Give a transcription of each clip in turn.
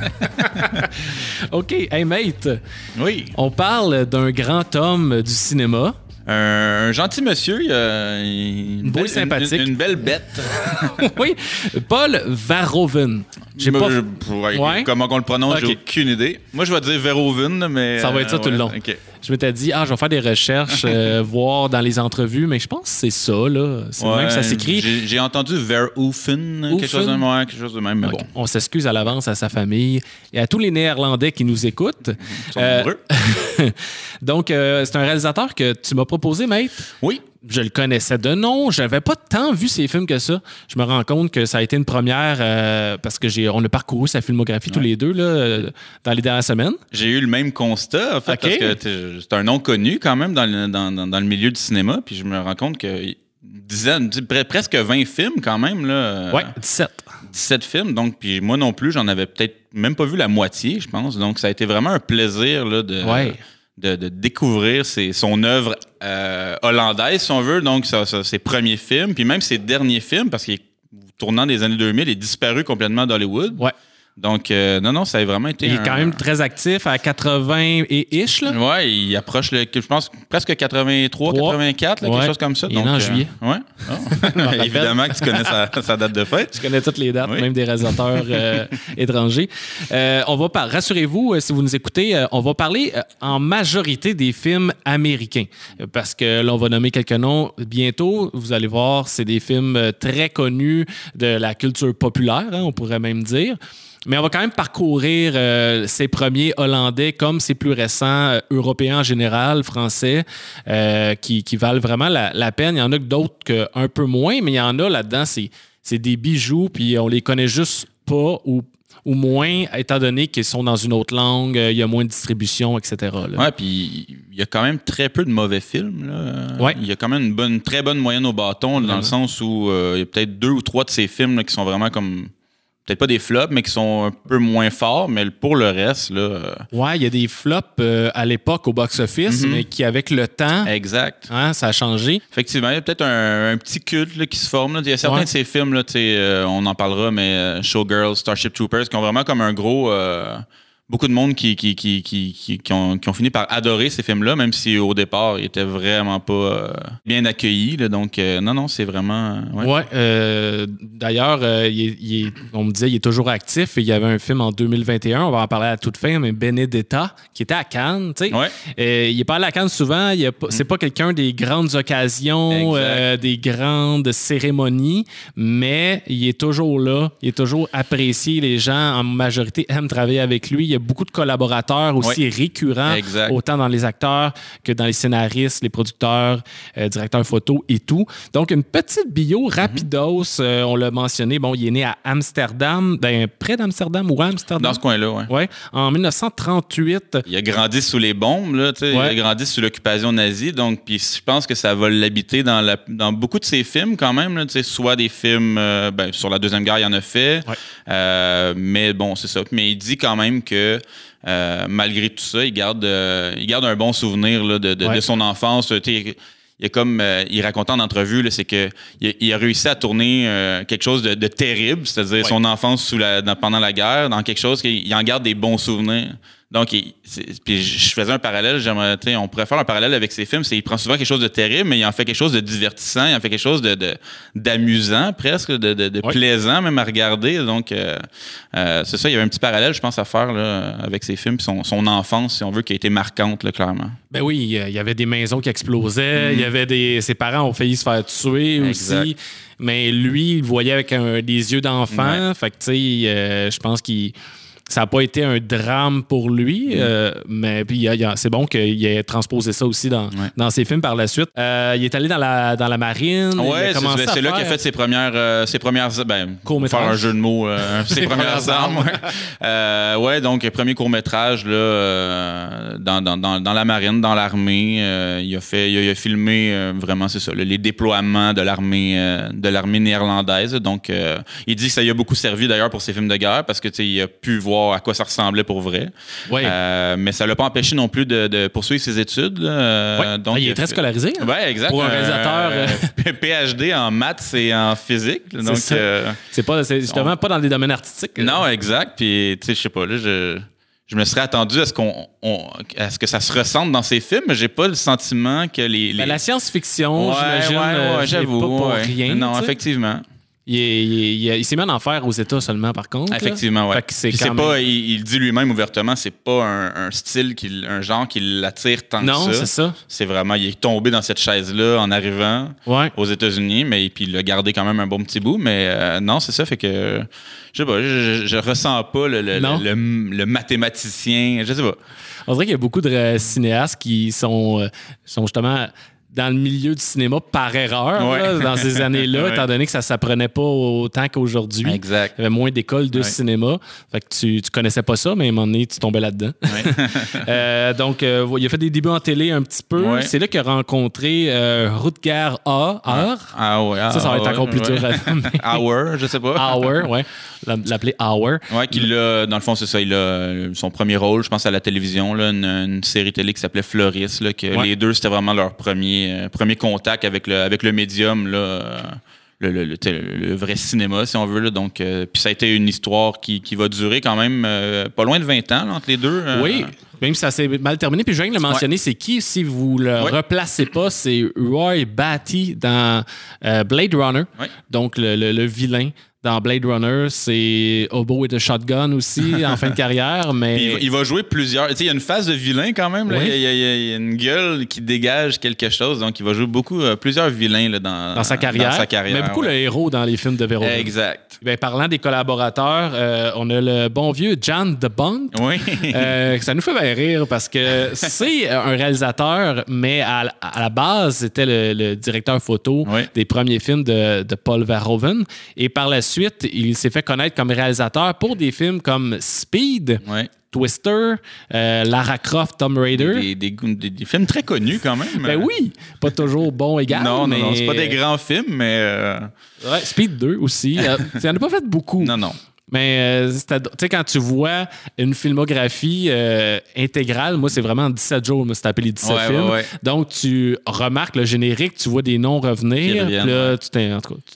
OK, hey mate, Oui. on parle d'un grand homme du cinéma. Un, un gentil monsieur, une, belle- sympathique. Une, une belle bête. oui, Paul Verhoeven. J'ai Moi, pas... je- ouais, Ouais. Comment on le prononce, j'ai aucune idée. Moi, je vais dire Verhoeven, mais. Ça va être ça tout le long. ok. Je m'étais dit, ah, je vais faire des recherches, euh, voir dans les entrevues, mais je pense que c'est ça, là. C'est même que ça s'écrit. J'ai entendu Verhoeven, quelque chose de ouais, quelque chose de même, mais bon. On s'excuse à l'avance à sa famille et à tous les Néerlandais qui nous écoutent. Ils sont Euh, nombreux. Donc, euh, c'est un réalisateur que tu m'as proposé, mate. Oui. Je le connaissais de nom. J'avais pas tant vu ses films que ça. Je me rends compte que ça a été une première euh, parce que j'ai on a parcouru sa filmographie tous les deux là, euh, dans les dernières semaines. J'ai eu le même constat, en fait, parce que c'est un nom connu quand même dans le, dans, dans- dans le milieu du cinéma, puis je me rends compte que dizaine, presque 20 films quand même, là. euh, Ouais, 17. 17 films, donc, puis moi non plus, j'en avais peut-être même pas vu la moitié, je pense. Donc, ça a été vraiment un plaisir là, de, Ouais. De, découvrir ses- son œuvre euh, hollandaise, si on veut, donc ça- ses premiers films, puis même ses derniers films, parce qu'il est tournant des années 2000, il est disparu complètement d'Hollywood. Donc, euh, non, non, ça a vraiment été. Il est un- quand même très actif à 80 et ish là. Ouais, il approche, le, je pense, presque 83, Trois. 84, là, quelque chose comme ça. Il est en euh, juillet. Ouais. Oh. Évidemment que tu connais sa, sa date de fête. Je connais toutes les dates, Oui. même des réalisateurs euh, étrangers. On va par... Rassurez-vous, si vous nous écoutez, on va parler en majorité des films américains. Parce que là, on va nommer quelques noms bientôt. Vous allez voir, c'est des films très connus de la culture populaire, hein, on pourrait même dire. Mais on va quand même parcourir euh, ces premiers Hollandais comme ces plus récents euh, Européens en général, Français, euh, qui, qui valent vraiment la, la peine. Il y en a d'autres un peu moins, mais il y en a là-dedans, c'est, c'est des bijoux, puis on les connaît juste pas ou, ou moins, étant donné qu'ils sont dans une autre langue, euh, il y a moins de distribution, etc. Ouais, puis il y a quand même très peu de mauvais films. Là. Ouais. Il y a quand même une bonne, très bonne moyenne au bâton, dans Vraiment. le sens où euh, il y a peut-être deux ou trois de ces films là, qui sont vraiment comme. Peut-être pas des flops, mais qui sont un peu moins forts. Mais pour le reste, là. euh, Ouais, il y a des flops euh, à l'époque au box-office, Mhm. mais qui, avec le temps, exact. hein, ça a changé. Effectivement, il y a peut-être un, un petit culte là, qui se forme. là. Il y a certains Ouais. de ces films, là, tu sais, euh, on en parlera, mais euh, Showgirls, Starship Troopers, qui ont vraiment comme un gros. Beaucoup de monde qui, qui, qui, qui, ont, qui ont fini par adorer ces films-là, même si au départ, ils étaient vraiment pas euh, bien accueillis. là. donc, euh, non, non, c'est vraiment. euh, ouais. Ouais. euh, D'ailleurs, on me disait il est toujours actif. Et il y avait un film en 2021, on va en parler à toute fin, mais Benedetta, qui était à Cannes. tu sais. Ouais. Il est pas allé à Cannes souvent. Pas- C'est pas quelqu'un des grandes occasions, des grandes cérémonies, mais il est toujours là. Il est toujours apprécié. Les gens, en majorité, aiment travailler avec lui. Il y a beaucoup de collaborateurs aussi récurrents, Exact. autant dans les acteurs que dans les scénaristes, les producteurs, euh, directeurs photo et tout. Donc, une petite bio rapidos. euh, on l'a mentionné. Bon, il est né à Amsterdam, ben, près d'Amsterdam ou à Amsterdam? Dans ce coin-là, ouais. Ouais, en 1938. Il a grandi sous les bombes, là, Ouais. il a grandi sous l'occupation nazie, donc puis je pense que ça va l'habiter dans, la- dans beaucoup de ses films quand même, là, soit des films euh, ben, sur la Deuxième Guerre, il en a fait, Ouais. Mais bon, c'est ça. Mais il dit quand même que euh, malgré tout ça, il garde, euh, il garde un bon souvenir là, de, de- Ouais. de son enfance. Il y a comme euh, il racontait en entrevue, c'est que il a, il a réussi à tourner quelque chose de, de terrible, c'est-à-dire son enfance sous la, dans- pendant la guerre, dans quelque chose qu'il il en garde des bons souvenirs. Donc, il- puis je faisais un parallèle, j'aimerais, on pourrait faire un parallèle avec ses films. C'est il prend souvent quelque chose de terrible, mais il en fait quelque chose de divertissant, il en fait quelque chose de, de- d'amusant presque, de, de- de Ouais. plaisant même à regarder. Donc, euh, euh, c'est ça, il y avait un petit parallèle, je pense, à faire là, avec ses films, son, son enfance, si on veut, qui a été marquante, là, clairement. Ben oui, il y avait des maisons qui explosaient, il y avait des. Ses parents ont failli se faire tuer. Exact. aussi. Mais lui, il voyait avec un- des yeux d'enfant. Fait que, tu sais, euh, je pense qu'il. Ça n'a pas été un drame pour lui, euh, mais puis c'est bon qu'il ait transposé ça aussi dans, Ouais. dans ses films par la suite. Euh, il est allé dans la, dans la marine. Ouais, c'est, là qu'il a fait ses premières, euh, ses premières, ben, faire un jeu de mots, euh, ses premières armes. Ouais. Euh, ouais, donc premier court métrage là, euh, dans, dans, dans, dans la marine, dans l'armée. Il a fait, il a, il a filmé vraiment, c'est ça, les déploiements de l'armée, de l'armée néerlandaise. Donc, il dit que ça lui a beaucoup servi d'ailleurs pour ses films de guerre parce que il a pu voir voir à quoi ça ressemblait pour vrai. Euh, mais ça l'a pas empêché non plus de, de poursuivre ses études. là. Euh, donc, Ah, il est très fait- scolarisé. hein? Ouais, exact. Pour un réalisateur, Euh, PhD en maths et en physique. là. Donc, euh, C'est pas, justement pas dans les domaines artistiques. non, exact. Puis, tu sais, je sais pas, là, je, je me serais attendu à ce, qu'on, on- à ce que ça se ressente dans ces films, mais j'ai pas le sentiment que les. les... Ben, la science-fiction, Ouais, j'imagine, ouais, euh, ouais, j'avoue. pas pour rien. Non, effectivement. Il, est- il est- il est- il s'est mis en enfer aux États seulement, par contre. Effectivement, que c'est pas, il, il dit lui-même ouvertement, c'est pas un, un style, qui, un genre qui l'attire tant Non, que c'est ça. ça. C'est vraiment, il est tombé dans cette chaise-là en arrivant Ouais. aux États-Unis, mais puis il a gardé quand même un bon petit bout. Mais euh, non, c'est ça, fait que je sais pas, je, je- je ressens pas le, le, Non. le- le mathématicien, je sais pas. On dirait qu'il y a beaucoup de euh, cinéastes qui sont, euh, sont justement dans le milieu du cinéma par erreur Ouais. là, dans ces années-là, Ouais. étant donné que ça s'apprenait pas autant qu'aujourd'hui. Exact. Il y avait moins d'écoles de Ouais. cinéma. Fait que tu, tu connaissais pas ça, mais à un moment donné, tu tombais là-dedans. Euh, donc, euh, il a fait des débuts en télé un petit peu. C'est là qu'il a rencontré euh, Rutger A. Ah ouais, Ça, ça va être ah, encore plus dur à. Hour, je sais pas. Hauer, ouais. L'appeler Hauer. Ouais, qu'il a, dans le fond, c'est ça, il a son premier rôle, je pense, à la télévision, là, une, une série télé qui s'appelait Floris, là, que les deux, c'était vraiment leur premier, premier contact avec le, avec le médium, là, le, le, vrai cinéma, si on veut. Là, donc, euh, puis ça a été une histoire qui, qui va durer quand même euh, pas loin de 20 ans là, entre les deux. euh. Oui, même si ça s'est mal terminé. Puis je viens de le mentionner, c'est qui, si vous le Ouais. replacez pas, c'est Roy Batty dans Blade Runner. Ouais. Donc, le, le- le vilain dans Blade Runner, c'est Hobo with a Shotgun aussi, en fin de carrière. Mais il, va- jouer plusieurs. Tu sais, il y a une phase de vilain quand même. là. Oui. Il, y a, il y une gueule qui dégage quelque chose. Donc, il va jouer beaucoup, euh, plusieurs vilains là, dans, dans sa carrière. Dans sa carrière, mais beaucoup ouais. le héros dans les films de Verhoeven. Exact. Ben, parlant des collaborateurs, euh, on a le bon vieux John DeBont. Oui. Euh, ça nous fait bien rire parce que c'est un réalisateur, mais à, la- à la base, c'était le, le directeur photo des premiers films de, de Paul Verhoeven. Et par la suite, il s'est fait connaître comme réalisateur pour des films comme Speed, ouais. Twister, euh, Lara Croft, Tomb Raider. Des, des, des- des films très connus quand même. Ben oui, pas toujours bon égal. Non, non, mais... non, c'est pas des grands films, mais. euh, Ouais, Speed 2 aussi. Euh, Il en a pas fait beaucoup. non, non. Mais euh, tu sais, quand tu vois une filmographie euh, intégrale, moi, c'est vraiment 17 jours, moi, c'est appelé les 17 Ouais, films. ouais, ouais. Donc, tu remarques le générique, tu vois des noms revenir. puis là, tu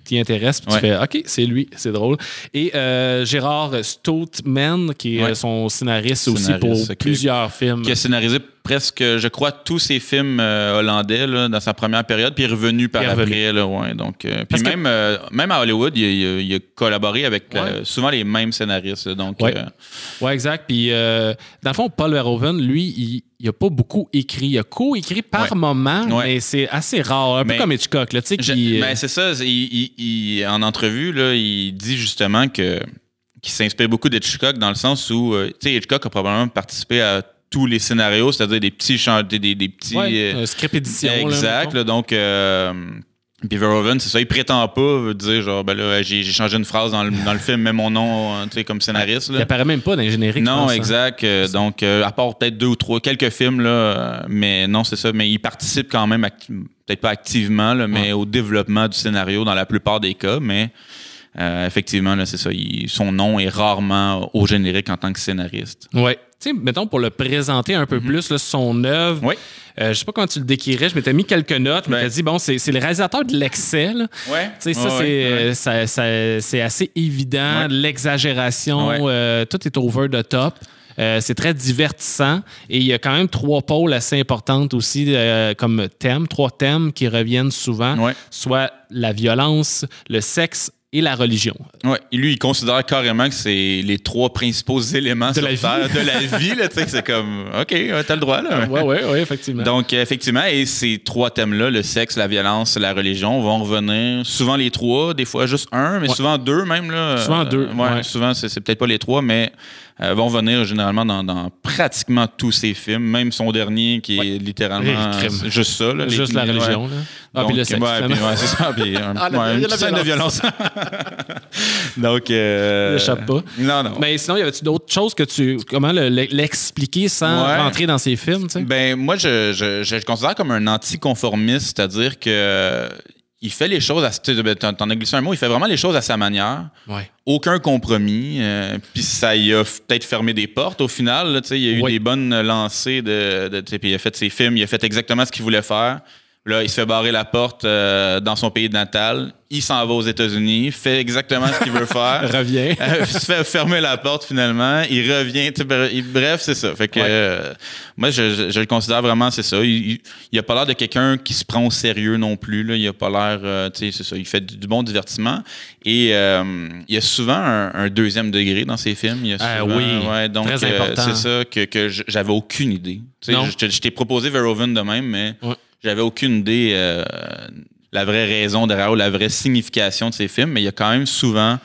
t'y intéresses, puis tu fais OK, c'est lui, c'est drôle. Et euh, Gérard Stoutman, qui est euh, son scénariste, aussi pour plusieurs films. Qui a scénarisé presque, je crois, tous ses films euh, hollandais là, dans sa première période, puis est revenu par Il est revenu. après. Là, ouais, donc, euh, puis que- même, euh, même à Hollywood, il, a- il a, il a collaboré avec Ouais. souvent les mêmes scénaristes. donc, Ouais. Oui, exact. Puis, dans le fond, Paul Verhoeven, lui, il n'a pas beaucoup écrit. Il a co-écrit par Ouais. moment, Ouais. mais c'est assez rare. Un peu comme Hitchcock, là, tu sais, Je- ben, c'est ça. il- il- il- en entrevue, là, il dit justement que qu'il s'inspire beaucoup d'Hitchcock dans le sens où euh, Hitchcock a probablement participé à tous les scénarios, c'est-à-dire des petits des, des, des petits Ouais, euh, un script édition. exact. là, donc euh, puis Verhoeven, c'est ça, il prétend pas dire genre ben là j'ai changé une phrase dans le, dans le film, mets mon nom euh, tu sais comme scénariste. Il apparaît même pas dans les génériques. Non, pense, hein. exact. Euh, donc, euh, à part peut-être deux ou trois, quelques films, là, euh, mais non, c'est ça. Mais il participe quand même, peut-être pas activement, là, mais au développement du scénario dans la plupart des cas. Mais euh, effectivement, c'est ça. il- son nom est rarement au générique en tant que scénariste. Ouais. Tu sais, mettons, pour le présenter un peu plus, là, son œuvre, Mhm. Oui. euh, je sais pas comment tu le décrirais, je m'étais mis quelques notes, je m'étais Ben. dit, bon, c'est le réalisateur de l'excès, là. Ouais. Tu sais, ça, c'est ça- ça- c'est assez évident, l'exagération, euh, tout est over the top. Euh, c'est très divertissant et il y a quand même trois pôles assez importantes aussi euh, comme thème, trois thèmes qui reviennent souvent, Ouais. soit la violence, le sexe et la religion. Ouais. Et lui, il considère carrément que c'est les trois principaux éléments De sur la vie. Terre, de la vie. là, tu sais, c'est comme, OK, ouais, t'as le droit. Là. Oui, oui, oui, effectivement. Donc, euh, effectivement, et ces trois thèmes-là, le sexe, la violence, la religion, vont revenir souvent les trois, des fois juste un, mais Ouais. souvent deux même. Là. Souvent Euh, deux, ouais, ouais. Souvent, c'est c'est peut-être pas les trois, mais euh, vont venir généralement dans, dans pratiquement tous ses films, même son dernier qui est littéralement euh, juste ça. là, les- Juste la ouais. religion. Là. Ah, puis Donc, le sexe. ouais, puis, c'est ça. Puis, un- Ah, la- ouais, il y a une scène de violence. Donc, euh, Il échappe pas. Non, non. Mais sinon, y avait-tu d'autres choses que tu. Comment le- l'expliquer sans rentrer dans ces films, tu sais? Ben, moi, je, je, je le considère comme un anticonformiste, c'est-à-dire que euh, il fait les choses à. ben, T'en as glissé un mot, il fait vraiment les choses à sa manière. Ouais. Aucun compromis. euh, Puis ça y a peut-être fermé des portes au final. là, il y a eu des bonnes lancées de. puis il a fait ses films, il a fait exactement ce qu'il voulait faire. Là, il se fait barrer la porte euh, dans son pays natal. Il s'en va aux États-Unis, fait exactement ce qu'il veut faire. Revient. Euh, se fait fermer la porte finalement. Il revient. Bref, c'est ça. Fait que Ouais. euh, moi, je, je- je le considère vraiment, c'est ça. Il, il, il a pas l'air de quelqu'un qui se prend au sérieux non plus. Là. Il a pas l'air, euh, tu sais, c'est ça. Il fait du, du bon divertissement. Et euh, il y a souvent un, un deuxième degré dans ses films. Il y a Ah souvent- oui, ouais, donc très euh, important. c'est ça que, que j'avais aucune idée. Non. je t'ai proposé Verhoeven de même, mais Ouais. J'avais aucune idée. euh, la vraie raison derrière ou la vraie signification de ces films, mais il y a quand même souvent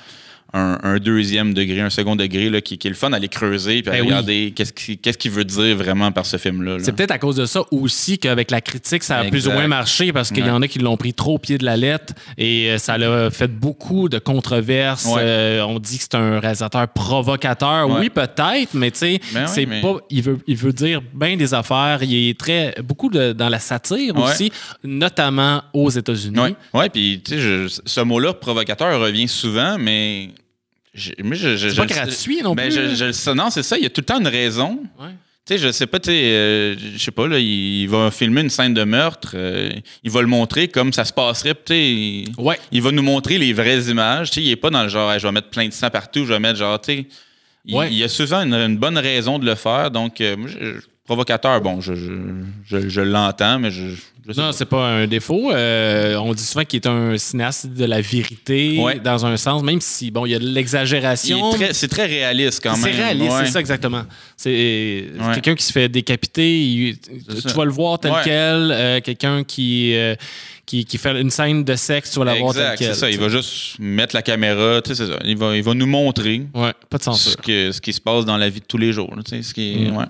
un, un deuxième degré, un second degré là, qui, qui est le fun à aller creuser puis à Ben oui. regarder qu'est-ce qu'il veut dire vraiment par ce film-là. là. C'est peut-être à cause de ça aussi qu'avec la critique, ça a plus ou moins marché parce qu'il y en a qui l'ont pris trop au pied de la lettre et euh, ça a fait beaucoup de controverses. Ouais. Euh, on dit que c'est un réalisateur provocateur. Ouais. Oui, peut-être, mais tu sais, Ben oui, mais- pas. Il veut, il veut dire bien des affaires. Il est très beaucoup de- dans la satire aussi, notamment aux États-Unis. Ouais puis tu sais, ce mot-là, provocateur, revient souvent, mais. Je- je, je- C'est je pas le- gratuit non ben, plus. je- je non, c'est ça, il y a tout le temps une raison. Ouais. Tu sais, je sais pas, tu sais, euh, je sais pas, là, il, il va filmer une scène de meurtre, euh, il va le montrer comme ça se passerait, tu sais. il- Ouais. Il va nous montrer les vraies images, tu sais, il est pas dans le genre, Hey, je vais mettre plein de sang partout, je vais mettre genre, tu sais. Il, Ouais. il y a souvent une, une bonne raison de le faire, donc, euh, je- provocateur, bon, je, je, je- je l'entends, mais je. Non, c'est pas un défaut. Euh, on dit souvent qu'il est un cinéaste de la vérité, Ouais. dans un sens, même si, bon, il y a de l'exagération. C'est très réaliste quand même. C'est réaliste, Ouais. c'est ça exactement. C'est Ouais. quelqu'un qui se fait décapiter, il- tu ça. vas le voir tel quel. Euh, quelqu'un qui, euh, qui, qui fait une scène de sexe, tu vas la voir tel quel. c'est ça. Il va juste mettre la caméra, tu sais, c'est ça. Il va, il va nous montrer pas de ce, que, ce qui se passe dans la vie de tous les jours. là, ce qui Mm.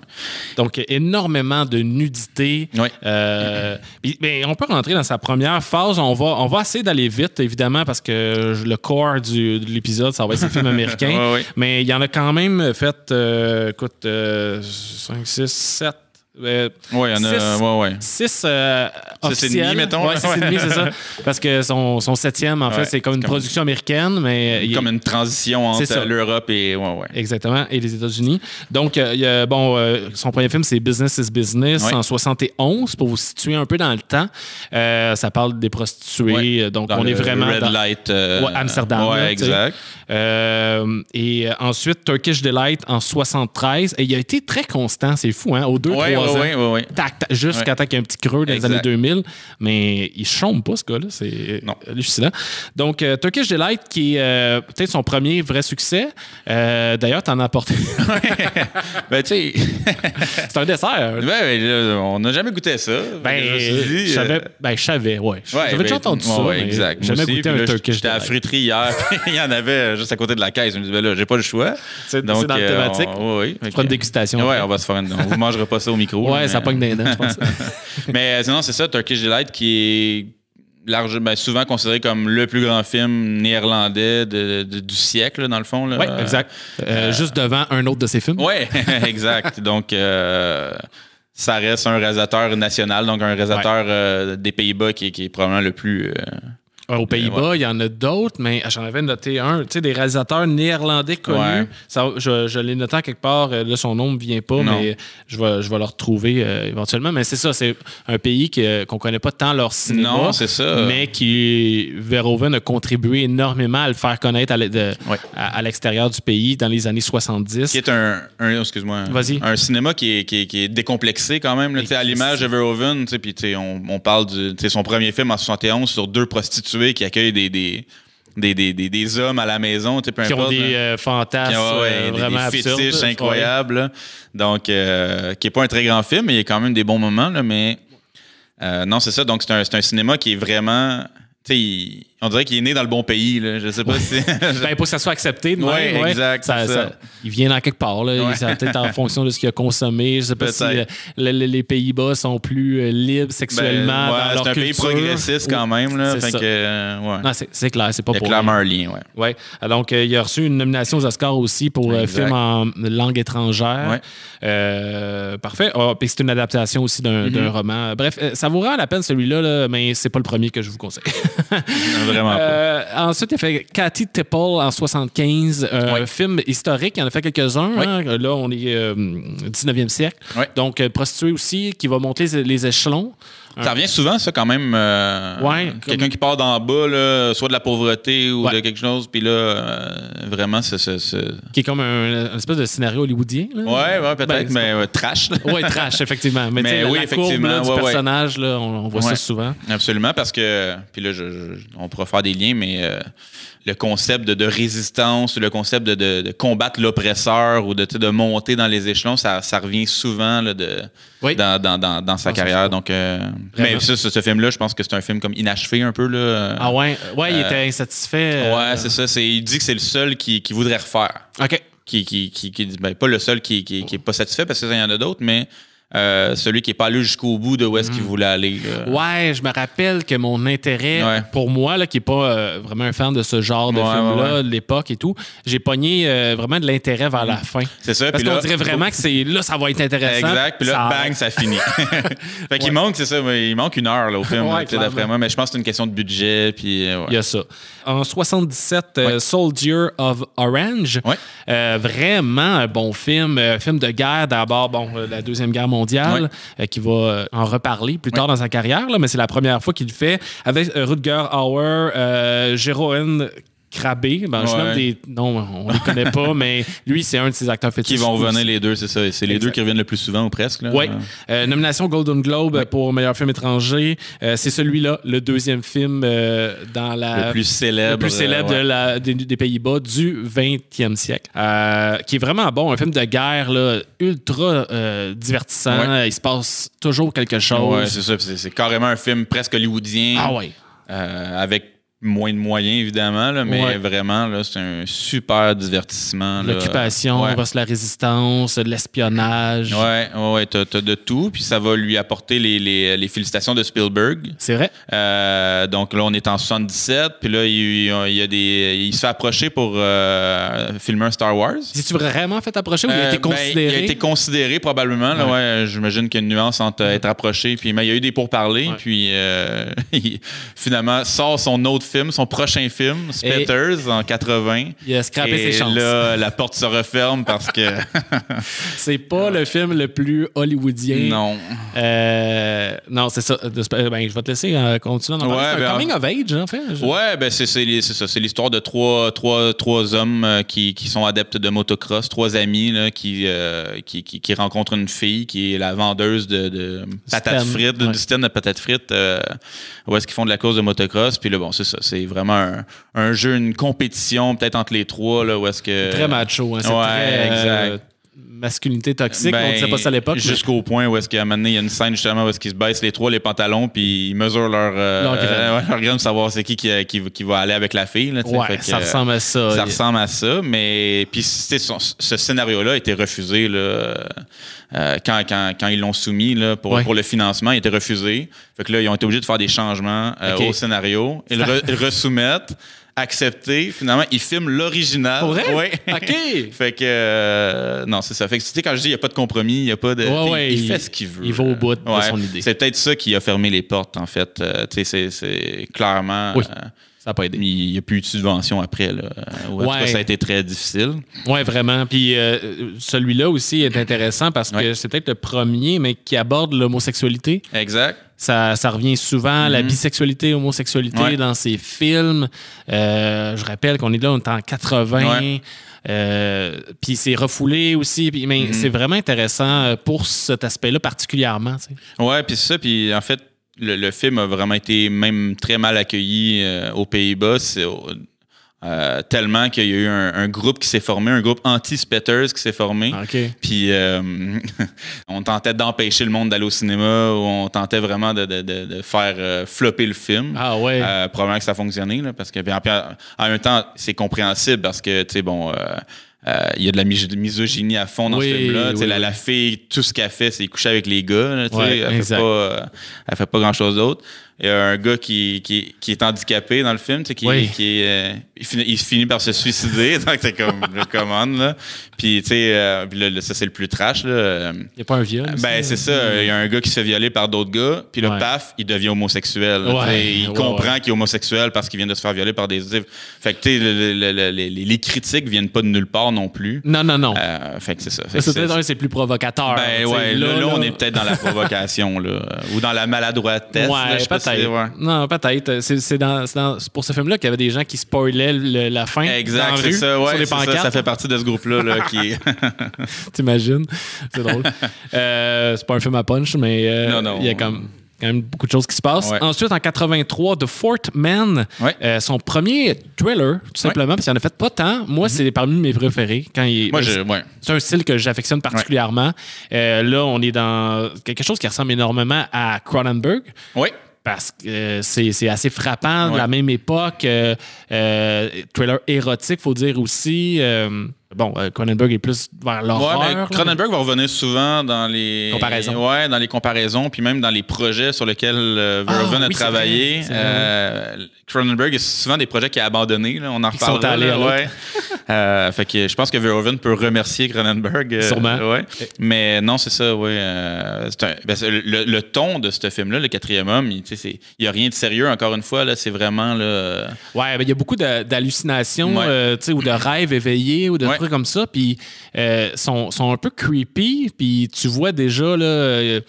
Donc, énormément de nudité. Ouais. Euh, ben, on peut rentrer dans sa première phase. On va, on va essayer d'aller vite, évidemment, parce que le corps du, de l'épisode, ça va être ces films américains. Ouais, ouais. Mais il y en a quand même fait, euh, écoute, 5, 6, 7. Ouais, il y en a. Six. Ouais, ouais. 6 Six et officiels. demi, mettons, Ouais, six et demi, c'est ça. Parce que son, son septième, en fait, c'est comme une comme- production américaine, mais il- Comme une transition entre l'Europe et. Ouais, ouais. Exactement, et les États-Unis. Donc, euh, il y a- bon, euh, son premier film, c'est Business is Business en 71, pour vous situer un peu dans le temps. Euh, ça parle des prostituées, euh, donc Dans on est vraiment Red dans- Light. euh, Ouais, Amsterdam, Ouais, exact. Euh, et euh, ensuite, Turkish Delight en 73. Et il a été très constant, c'est fou, hein, aux 2-3 Ouais, ouais, ans. ouais, ouais. Tac, tac, jusqu'à Ouais. temps qu'il y ait un petit creux dans les années 2000. Mais il chôme pas, ce gars-là. C'est hallucinant. Donc, euh, Turkish Delight, qui est euh, peut-être son premier vrai succès. Euh, D'ailleurs, t'en as apporté. Ben, tu sais. c'est un dessert. ben, ben, on n'a jamais goûté ça. Ben, je je savais, euh, ben, je savais, ouais. J'avais ben, déjà entendu ouais, ça. ouais, exact. Jamais aussi, goûté un là, Turkish J'étais à la friterie hier, il y en avait euh, juste à côté de la caisse. Je me disais, ben là, j'ai pas le choix. C'est dans la euh, thématique. on- feras une dégustation. Ouais, on va se faire une. On vous mangera pas ça au micro. Ouais, ça pogne des dents, je pense. Mais euh, sinon, c'est ça, Turkish Delight, qui est large, ben, souvent considéré comme le plus grand film néerlandais de- de- du siècle, là, dans le fond. Oui, exact. Euh, Juste devant un autre de ses films. Ouais, exact. Donc, euh, ça reste un réalisateur national, donc un réalisateur euh, des Pays-Bas qui, est- qui est probablement le plus. euh, Euh, Aux Pays-Bas, il y en a d'autres, mais j'en avais noté un. Tu sais, des réalisateurs néerlandais connus. Ouais. Ça, je je l'ai noté à quelque part. euh, Là, son nom ne me vient pas, Non. mais je vais, je vais le retrouver euh, éventuellement. Mais c'est ça, c'est un pays qu'on ne connaît pas tant leur cinéma. Non, c'est ça. Mais qui, Verhoeven a contribué énormément à le faire connaître à l'e- de- Ouais. à- à l'extérieur du pays dans les années 70. qui est un, un- excuse-moi, Vas-y. un cinéma qui est, qui est- qui est décomplexé quand même, là, à l'image de Verhoeven, puis on, on parle de son premier film en 71 sur deux prostituées qui accueillent des, des, des, des, des- des hommes à la maison, tu sais, peu qui ont importe, des là. euh, fantasmes Qui ont, ouais, euh, des- fétiches incroyables. là. Donc, euh, qui est pas un très grand film, mais il y a quand même des bons moments, là, mais euh, non, c'est ça. Donc, c'est un, c'est un cinéma qui est vraiment. tu sais, il- on dirait qu'il est né dans le bon pays. Là. Je sais pas si. ben, pour que ça soit accepté. Ouais, même, exact, Ça- c'est ça- ça. il vient dans quelque part. Là. Ouais. Peut-être en fonction de ce qu'il a consommé. Je sais pas si euh, Peut-être. le- le- les Pays-Bas sont plus euh, libres sexuellement Ben, c'est un pays progressiste quand même. Là, fait que, euh. Non, c'est clair, c'est pas Il y a pour clairement rien. un lien. Ouais. Ouais. Donc, il a reçu une nomination aux Oscars aussi pour film en langue étrangère. Parfait. Ah, puis c'est une adaptation aussi d'un Mm-hmm. roman. Bref, ça vaut vraiment la peine celui-là, là, mais c'est pas le premier que je vous conseille. Vraiment pas. Euh, ensuite, il a fait Cathy Tipple en 75, euh, un film historique. Il en a fait quelques-uns. Hein. Là, on est euh, 19e siècle. Ouais. Donc, euh, prostituée aussi, qui va monter les, les échelons. Ça revient souvent, ça, quand même. euh, Ouais, Quelqu'un comme- qui part d'en bas, là, soit de la pauvreté ou Ouais. de quelque chose, puis là, euh, vraiment, c'est. qui est comme un, un espèce de scénario hollywoodien. là. Ouais, ouais, peut-être, Ben, mais euh, trash. là. Ouais, trash, effectivement. Mais, Mais la- oui, la courbe, effectivement, là, du personnage, on, on voit ça souvent. Absolument, parce que, puis là, je- je- on pourra faire des liens, mais euh, le concept de, de résistance, le concept de, de- de combattre l'oppresseur ou de, monter dans les échelons, ça, ça revient souvent là, de, Oui. dans, dans- dans- dans sa son carrière. Donc, euh, mais ça, ce, ce film-là, je pense que c'est un film comme inachevé un peu. Là. Ah ouais, ouais, il Euh, était insatisfait. euh, Ouais, c'est ça. C'est, il dit que c'est le seul qui, qui voudrait refaire. OK. Qui, qui, qui, qui- ben, pas le seul qui, qui, qui est pas satisfait parce qu'il y en a d'autres, mais euh, celui qui est pas allé jusqu'au bout de où est-ce qu'il voulait aller. Mm. Ouais, je me rappelle que mon intérêt, Ouais. pour moi, là, qui n'est pas euh, vraiment un fan de ce genre de Ouais, film-là, ouais, de l'époque et tout, j'ai pogné euh, vraiment de l'intérêt vers la fin. C'est ça. Parce qu'on dirait vraiment que c'est là, ça va être intéressant. Exact. Puis là, Ça bang, ça finit. fait qu'il manque, c'est ça, mais il manque une heure là, au film, d'après moi. Mais je pense que c'est une question de budget. Puis. Il y a ça. En 77, euh, Ouais. Soldier of Orange. Vraiment un bon film. film de guerre, d'abord, bon, la Deuxième Guerre mondiale, euh, qui va euh, en reparler plus tard dans sa carrière, là, mais c'est la première fois qu'il le fait avec euh, Rutger Hauer, Jérôme Crabé. Ben, Je Ouais. nomme des noms, on les connaît pas, mais lui, c'est un de ses acteurs fétiches. Qui vont revenir les deux, c'est ça. C'est les Exact. deux qui reviennent le plus souvent ou presque. Oui. Euh, nomination Golden Globe pour meilleur film étranger. Euh, c'est celui-là, le deuxième film euh, dans la. Le plus célèbre. le plus célèbre ouais. de la- des, des Pays-Bas du 20e siècle. Qui est vraiment bon. Un film de guerre là, ultra divertissant. Il se passe toujours quelque chose. c'est ça. C'est carrément un film presque hollywoodien. ah ouais. euh, avec moins de moyens, évidemment, là, mais Ouais. vraiment, là, c'est un super divertissement. L'occupation Ouais. versus la résistance, de l'espionnage. Ouais, ouais, t'as, t'as de tout. Puis ça va lui apporter les, les- les félicitations de Spielberg. C'est vrai? Euh, donc là, on est en 77. Puis là, il, il y a des, il se fait approcher pour euh, filmer un Star Wars. Si tu vraiment fait approcher ou il a Euh, été ben, considéré? il a été considéré probablement. Là, Ouais. J'imagine qu'il y a une nuance entre être approché. Puis, mais il y a eu des pourparlers. Puis euh, il- finalement, sort son autre film, son prochain film, Spitters, en 80. Il a scrappé Et ses chances. là, la porte se referme parce que C'est pas le film le plus hollywoodien. non. Euh, non, c'est ça. De- Ben, je vais te laisser euh, continuer. d'en parler. Ouais, un ben, coming of age, en fait. Je- Ouais, ben c'est ça. C'est l'histoire de trois, trois, trois hommes euh, qui, qui sont adeptes de motocross, trois amis là, qui, euh, qui, qui, qui rencontrent une fille qui est la vendeuse de, de patates frites, ouais. du stand de patates frites, euh, où est-ce qu'ils font de la course de motocross. Puis là, bon, c'est ça. C'est vraiment un, un jeu, une compétition peut-être entre les trois, là, où est-ce que... Très macho. Hein, c'est Ouais, très, euh, exact. Masculinité toxique. Ben, on disait pas ça à l'époque. mais- Jusqu'au point où est-ce qu'à un moment donné, il y a une scène justement où est-ce qu'ils se baissent les trois les pantalons puis ils mesurent leur euh, Leur euh, ouais, leur graine pour savoir c'est qui qui, qui qui va aller avec la fille. Là. Ouais, Fait ça euh, ressemble à ça. Ça Il- ressemble à ça, mais puis son- ce scénario-là a été refusé là, euh, quand, quand, quand ils l'ont soumis là, pour, Ouais. pour le financement, il a été refusé. Fait que là, ils ont été obligés de faire des changements euh, au scénario. Ils le re- ils le resoumettent, accepté. Finalement, ils filment l'original. Pour vrai? Ouais. OK. Fait que euh, non, c'est ça. Fait que tu sais quand je dis il n'y a pas de compromis, il y a pas de Ouais, ouais, il, il- fait ce qu'il veut. il va au bout de Ouais. son idée. C'est peut-être ça qui a fermé les portes en fait. Euh, tu sais c'est- clairement Oui. euh, Ça n'a pas aidé. il n'y a plus eu de subvention après. Là. Ou en tout cas, Ouais. ça a été très difficile. Oui, vraiment. Puis euh, celui-là aussi est intéressant parce que Ouais. c'est peut-être le premier, mais qui aborde l'homosexualité. Exact. Ça, ça revient souvent, la bisexualité, homosexualité Mhm. Ouais. dans ces films. Euh, je rappelle qu'on est là, on est en 80. Ouais. Euh, puis c'est refoulé aussi. Puis, Mhm. mais c'est vraiment intéressant euh, pour cet aspect-là particulièrement. tu sais. Ouais, puis c'est ça. Puis en fait, le, le film a vraiment été même très mal accueilli euh, aux Pays-Bas. Euh, tellement qu'il y a eu un, un groupe qui s'est formé, un groupe anti-spetters qui s'est formé. OK. Puis euh, on tentait d'empêcher le monde d'aller au cinéma ou on tentait vraiment de, de- de- de faire euh, flopper le film. Ah ouais. Euh, probablement que ça a fonctionné, là, parce que puis en, en- même temps, c'est compréhensible parce que, tu sais, bon, euh, il y a de la mis- misogynie à fond dans Oui, ce film-là. Tu sais, oui, la, la fille, tout ce qu'elle fait, c'est coucher avec les gars. là. Ouais, elle, fait pas, elle fait pas grand-chose d'autre. Il y a un gars qui, qui, qui est handicapé dans le film, tu sais, qui, Oui. qui euh, il, finit, il finit par se suicider. Donc, c'est comme le commande, là. Puis, tu sais, euh, puis là, là, ça, c'est le plus trash, là. Euh, Il n'y a pas un viol. ben, c'est là? ça. Il y a un gars qui se fait violer par d'autres gars, puis le Ouais. paf, il devient homosexuel. Ouais, Tu sais, il ouais, comprend qu'il est homosexuel parce qu'il vient de se faire violer par des. Fait que, tu sais, le- le- le- le- les, les critiques viennent pas de nulle part non plus. Non, non, non. Euh, fait que c'est ça. C'est peut-être c'est plus provocateur. ben ouais, là, là, on est peut-être dans la provocation, là. Ou dans la maladroitesse. là, Ouais, je sais pas peut-être. ouais. Non, peut-être. C'est, pour ce film-là qu'il y avait des gens qui spoilaient le- la fin. Exact, c'est ça. Ouais, sur les c'est ça, pancartes. ça fait partie de ce groupe-là là, qui. T'imagines? C'est drôle. Euh, c'est pas un film à punch, mais euh, Non, non. il y a comme, quand même beaucoup de choses qui se passent. Ouais. Ensuite, en 83, The Fourth Man, Ouais. euh, son premier thriller, tout simplement, parce qu'il en a fait pas tant. Moi, c'est parmi mes préférés. Quand il. Moi, je. Ouais. C'est un style que j'affectionne particulièrement. Euh, là, on est dans quelque chose qui ressemble énormément à Cronenberg. Oui. Parce que euh, c'est c'est assez frappant, de Ouais. la même époque. euh, euh, thriller érotique, faut dire aussi. Euh, bon, euh, Cronenberg est plus vers l'horreur. Cronenberg va revenir souvent dans les Comparaisons. Ouais, dans les comparaisons, puis même dans les projets sur lesquels euh, Verhoeven Ah, a oui, travaillé. Euh, Cronenberg, c'est souvent des projets qu'il a abandonnés. Là, on en Qui sont reparlera. allés ouais. Euh, fait que je pense que Verhoeven peut remercier Cronenberg. euh, Sûrement. ouais. Mais non, c'est ça. Ouais. euh, un- ben, le, le ton de ce film-là, le quatrième homme, il n'y a rien de sérieux. Encore une fois, là, c'est vraiment là. euh, Ouais, ben, il y a beaucoup d'hallucinations Ouais. euh, tu sais, ou de rêves éveillés ou de. Comme ça. Puis, euh, sont, sont un peu creepy. Puis, tu vois déjà là, euh,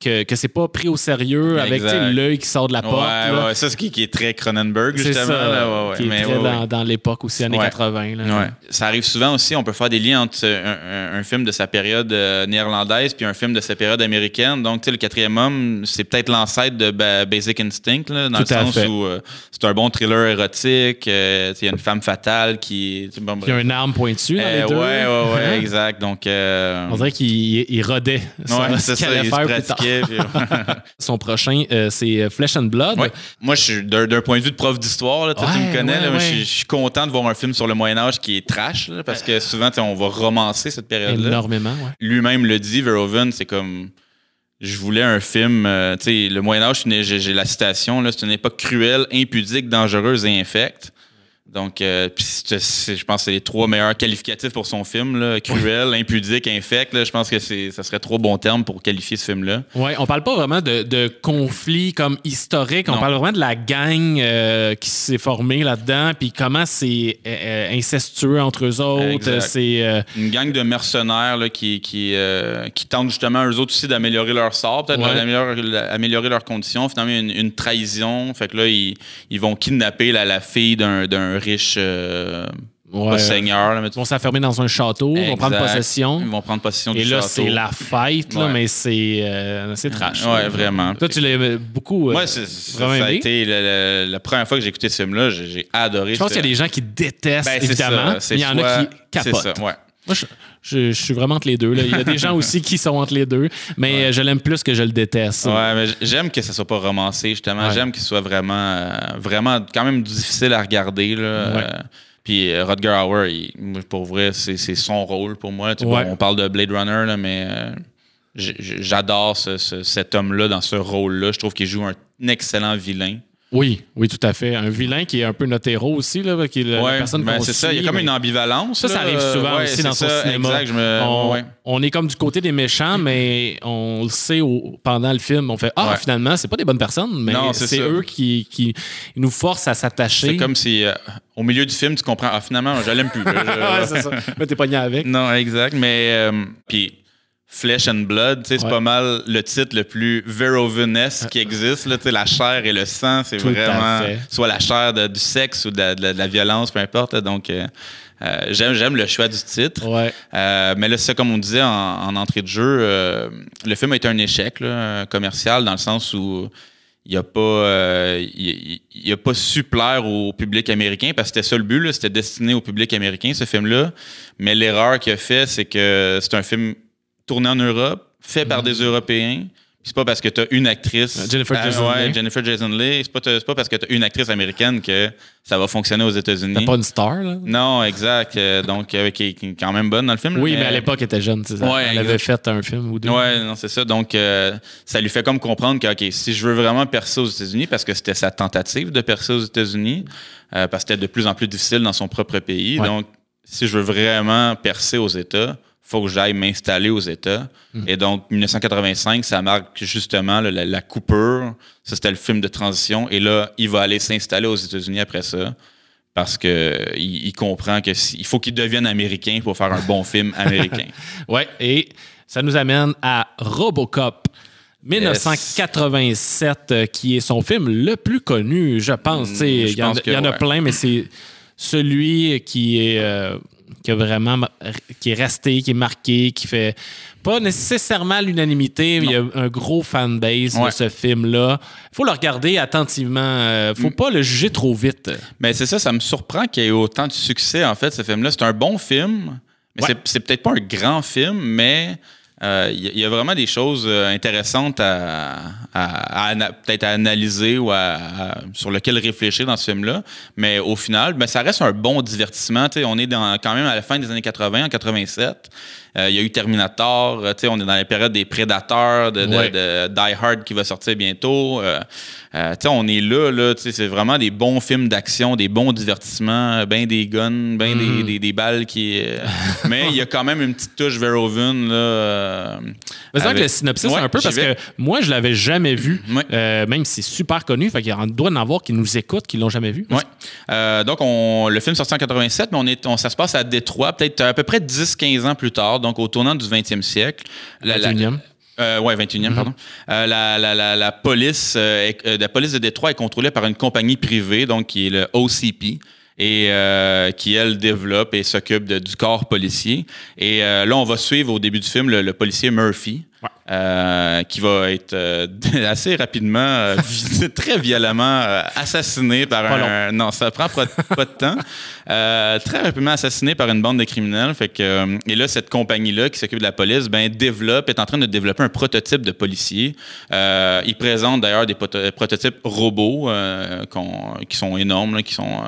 que, que c'est pas pris au sérieux avec l'œil qui sort de la porte. ouais, là. ouais, ça, c'est qui, qui est très Cronenberg, justement. ça, là, ouais, ouais. qui est Mais très ouais, dans, dans l'époque aussi, années Ouais. 80. là. Ça arrive souvent aussi, on peut faire des liens entre euh, un, un- un film de sa période euh, néerlandaise puis un film de sa période américaine. Donc, tu sais, Le Quatrième Homme, c'est peut-être l'ancêtre de Ba- Basic Instinct, là, dans Tout le sens fait. où euh, c'est un bon thriller érotique. euh, Il y a une femme fatale qui. bon, il y a une arme pointue dans les deux. ouais, ouais, ouais, Hein? exact. Donc, On dirait qu'il il rodait ouais, ce c'est ça, il se puis- Son prochain, euh, c'est euh, Flesh and Blood. Ouais. Moi, je suis d'un point de vue de prof d'histoire, tu me connais. ouais, là, moi, je suis- je suis content de voir un film sur le Moyen Âge qui est trash, là, parce que souvent, on va romancer cette période-là. Énormément, lui-même le dit, Verhoeven, c'est comme. Je voulais un film. euh, tu sais, le Moyen-Âge, c'est une- j'ai la citation, c'est une époque cruelle, impudique, dangereuse et infecte. Donc, euh, je pense que c'est les trois meilleurs qualificatifs pour son film. Là. Cruel, impudique, infect. Là, je pense que ça serait trop bon terme pour qualifier ce film-là. Ouais, on parle pas vraiment de, de conflit comme historique, on parle vraiment de la gang euh, qui s'est formée là-dedans, puis comment c'est euh, euh, incestueux entre eux autres. C'est Une gang de mercenaires là, qui, qui, qui tentent justement eux autres aussi d'améliorer leur sort, peut-être Ouais. d'améliorer améliorer leurs conditions. Finalement, une, une trahison. Fait que là, ils, ils vont kidnapper la, la fille d'un riche euh, ouais, seigneur. Là, mais ils vont s'enfermer dans un château, ils vont prendre possession. Ils vont prendre possession Et du là, château. c'est la fête, là, Ouais. mais c'est euh, c'est trash. Ouais, là. vraiment. Toi, tu l'as beaucoup. euh, Moi, c'est- c'est- ça a été le- le- la première fois que j'ai écouté ce film-là, j'ai j'ai adoré. Je pense qu'il y a des gens qui détestent, Ben, évidemment, ça, mais il y en a qui capotent. C'est ça, ouais. Moi, je, je- je suis vraiment entre les deux. là. Il y a des gens aussi qui sont entre les deux, mais euh, je l'aime plus que je le déteste. Ouais, mais j'aime que ça soit pas romancé, justement. Ouais. J'aime qu'il soit vraiment, euh, vraiment quand même difficile à regarder. Là. Euh, puis euh, Rutger Hauer, il- pour vrai, c'est son rôle pour moi. Tu sais, Ouais. bon, on parle de Blade Runner, là, mais j'adore ce- ce- cet homme-là dans ce rôle-là. Je trouve qu'il joue un excellent vilain. Oui, oui, tout à fait. Un vilain qui est un peu notre héros aussi, là, qui est la, Ouais, personne ben, c'est ça. Il y a comme mais une ambivalence. Ça, ça arrive souvent Ouais, aussi dans son ça, cinéma. Exact, je me... on, ouais. on est comme du côté des méchants, mais on le sait au- pendant le film. On fait Ah, finalement, c'est pas des bonnes personnes, mais c'est eux qui, qui nous forcent à s'attacher. C'est comme si, euh, au milieu du film, tu comprends, ah, finalement, je l'aime plus. là. ouais, c'est ça. Mais t'es pogné avec. non, exact. Mais, euh, puis, Flesh and Blood, tu sais, c'est Ouais. pas mal le titre le plus Verhoeven-esque qui existe. Là, la chair et le sang, c'est vraiment soit la chair de- du sexe ou de la, de violence, peu importe. là. donc, euh, euh, j'aime, le choix du titre. Ouais. Euh, mais là, c'est ça, comme on disait en, en entrée de jeu, euh, le film a été un échec là, commercial dans le sens où il a pas euh, il, il a pas su plaire au public américain parce que c'était ça le but c'était destiné au public américain ce film là mais l'erreur qu'il a fait c'est que c'est un film tourné en Europe fait par des Européens c'est pas parce que tu as une actrice Jennifer Ah, Jason ouais, Leigh. Jennifer Jason Leigh c'est pas c'est pas parce que tu as une actrice américaine que ça va fonctionner aux États-Unis T'es pas une star, là? non exact Euh, donc euh, qui, est quand même bonne dans le film Oui, mais à l'époque, elle était jeune, tu sais. Ouais, elle avait fait un film ou deux. Ouais, non, c'est ça. Donc, euh, ça lui fait comme comprendre que, OK, si je veux vraiment percer aux États-Unis, parce que c'était sa tentative de percer aux États-Unis, euh, parce que c'était de plus en plus difficile dans son propre pays. Ouais. Donc, si je veux vraiment percer aux États, faut que j'aille m'installer aux États. Hmm. Et donc, 1985, ça marque justement là, la, la coupure. Ça, c'était le film de transition. Et là, il va aller s'installer aux États-Unis après ça. Parce que il, il comprend que si- il faut qu'il devienne américain pour faire un bon film américain. Ouais, et ça nous amène à Robocop. 1987, euh, qui est son film le plus connu, je pense. Mm, je Il y, en a- que il y en a ouais. plein, mais c'est celui qui est, euh, qui a vraiment qui est resté, qui est marqué, qui fait pas nécessairement l'unanimité, mais il y a un gros fanbase de ce film-là. Il faut le regarder attentivement. Euh, Mm. faut pas le juger trop vite. Mais c'est ça, ça me surprend qu'il y ait autant de succès, en fait, ce film-là. C'est un bon film, mais Ouais. c'est peut-être pas un grand film, mais euh, il y, a- il y a vraiment des choses euh, intéressantes à, à- à peut-être à analyser ou sur lequel réfléchir dans ce film-là. Mais au final, ben, ça reste un bon divertissement. Tu sais, on est dans, quand même à la fin des années 80, en 87. Euh, il y a eu Terminator, euh, tu sais, on est dans la période des prédateurs, de, de- Ouais. de Die Hard qui va sortir bientôt. Euh, euh, on est là, là c'est vraiment des bons films d'action, des bons divertissements, ben des guns, ben Mm. des, des, des balles qui. euh, mais il y a quand même une petite touche Verhoeven, là. euh, avec avec- le synopsis Ouais, un peu parce vais. que moi je l'avais jamais vu, Ouais. Euh, même si c'est super connu. Fait qu'il y en doit en avoir qui nous écoutent, qui l'ont jamais vu. Ouais. Donc, on, le film sorti en 87, mais on est, on- ça se passe à Détroit, peut-être à peu près 10-15 ans plus tard, donc au tournant du 20e siècle. La- 21e. Euh, ouais, 21e, pardon. Euh, la, la, la, la police, euh, euh, la police de Détroit est contrôlée par une compagnie privée, donc qui est le OCP, et euh, qui, elle, développe et s'occupe du corps policier. Et euh, là, on va suivre au début du film le, le policier Murphy, Ouais. euh, qui va être euh, assez rapidement, euh, très violemment assassiné par Pas un... Non, ça prend pas, pas de temps. Très rapidement assassiné par une bande de criminels. Fait que, et là, cette compagnie-là qui s'occupe de la police, ben, développe, est en train de développer un prototype de policier. Ils présentent d'ailleurs des proto- prototypes robots qui sont énormes, là, qui sont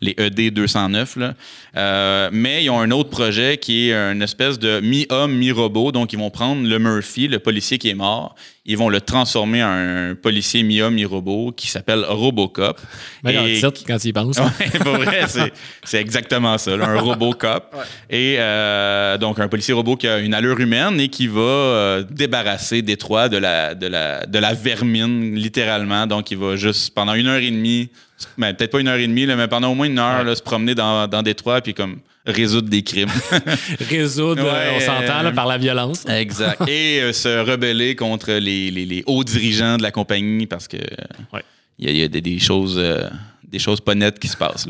les ED 209. Là. Mais ils ont un autre projet qui est une espèce de mi-homme, mi-robot. Donc, ils vont prendre le Murphy, le policier qui est mort. Ils vont le transformer en un policier mi-homme, mi-robot qui s'appelle Robocop. Meilleur Et- titre quand il y pense. Ouais, pour vrai, c'est, c'est exactement ça, là, un robot cop. Et euh, donc, un policier robot qui a une allure humaine et qui va euh, débarrasser Détroit de la, de, la, de la vermine, littéralement. Donc, il va juste, pendant une heure et demie, ben, peut-être pas une heure et demie, là, mais pendant au moins une heure, Ouais. là, se promener dans, dans Détroit puis comme résoudre des crimes. Résoudre, euh, on s'entend, euh, par la violence. exact. Et euh, se rebeller contre les, les- les hauts dirigeants de la compagnie parce que Ouais. il y a, il y a des, des choses, des choses pas nettes qui se passent.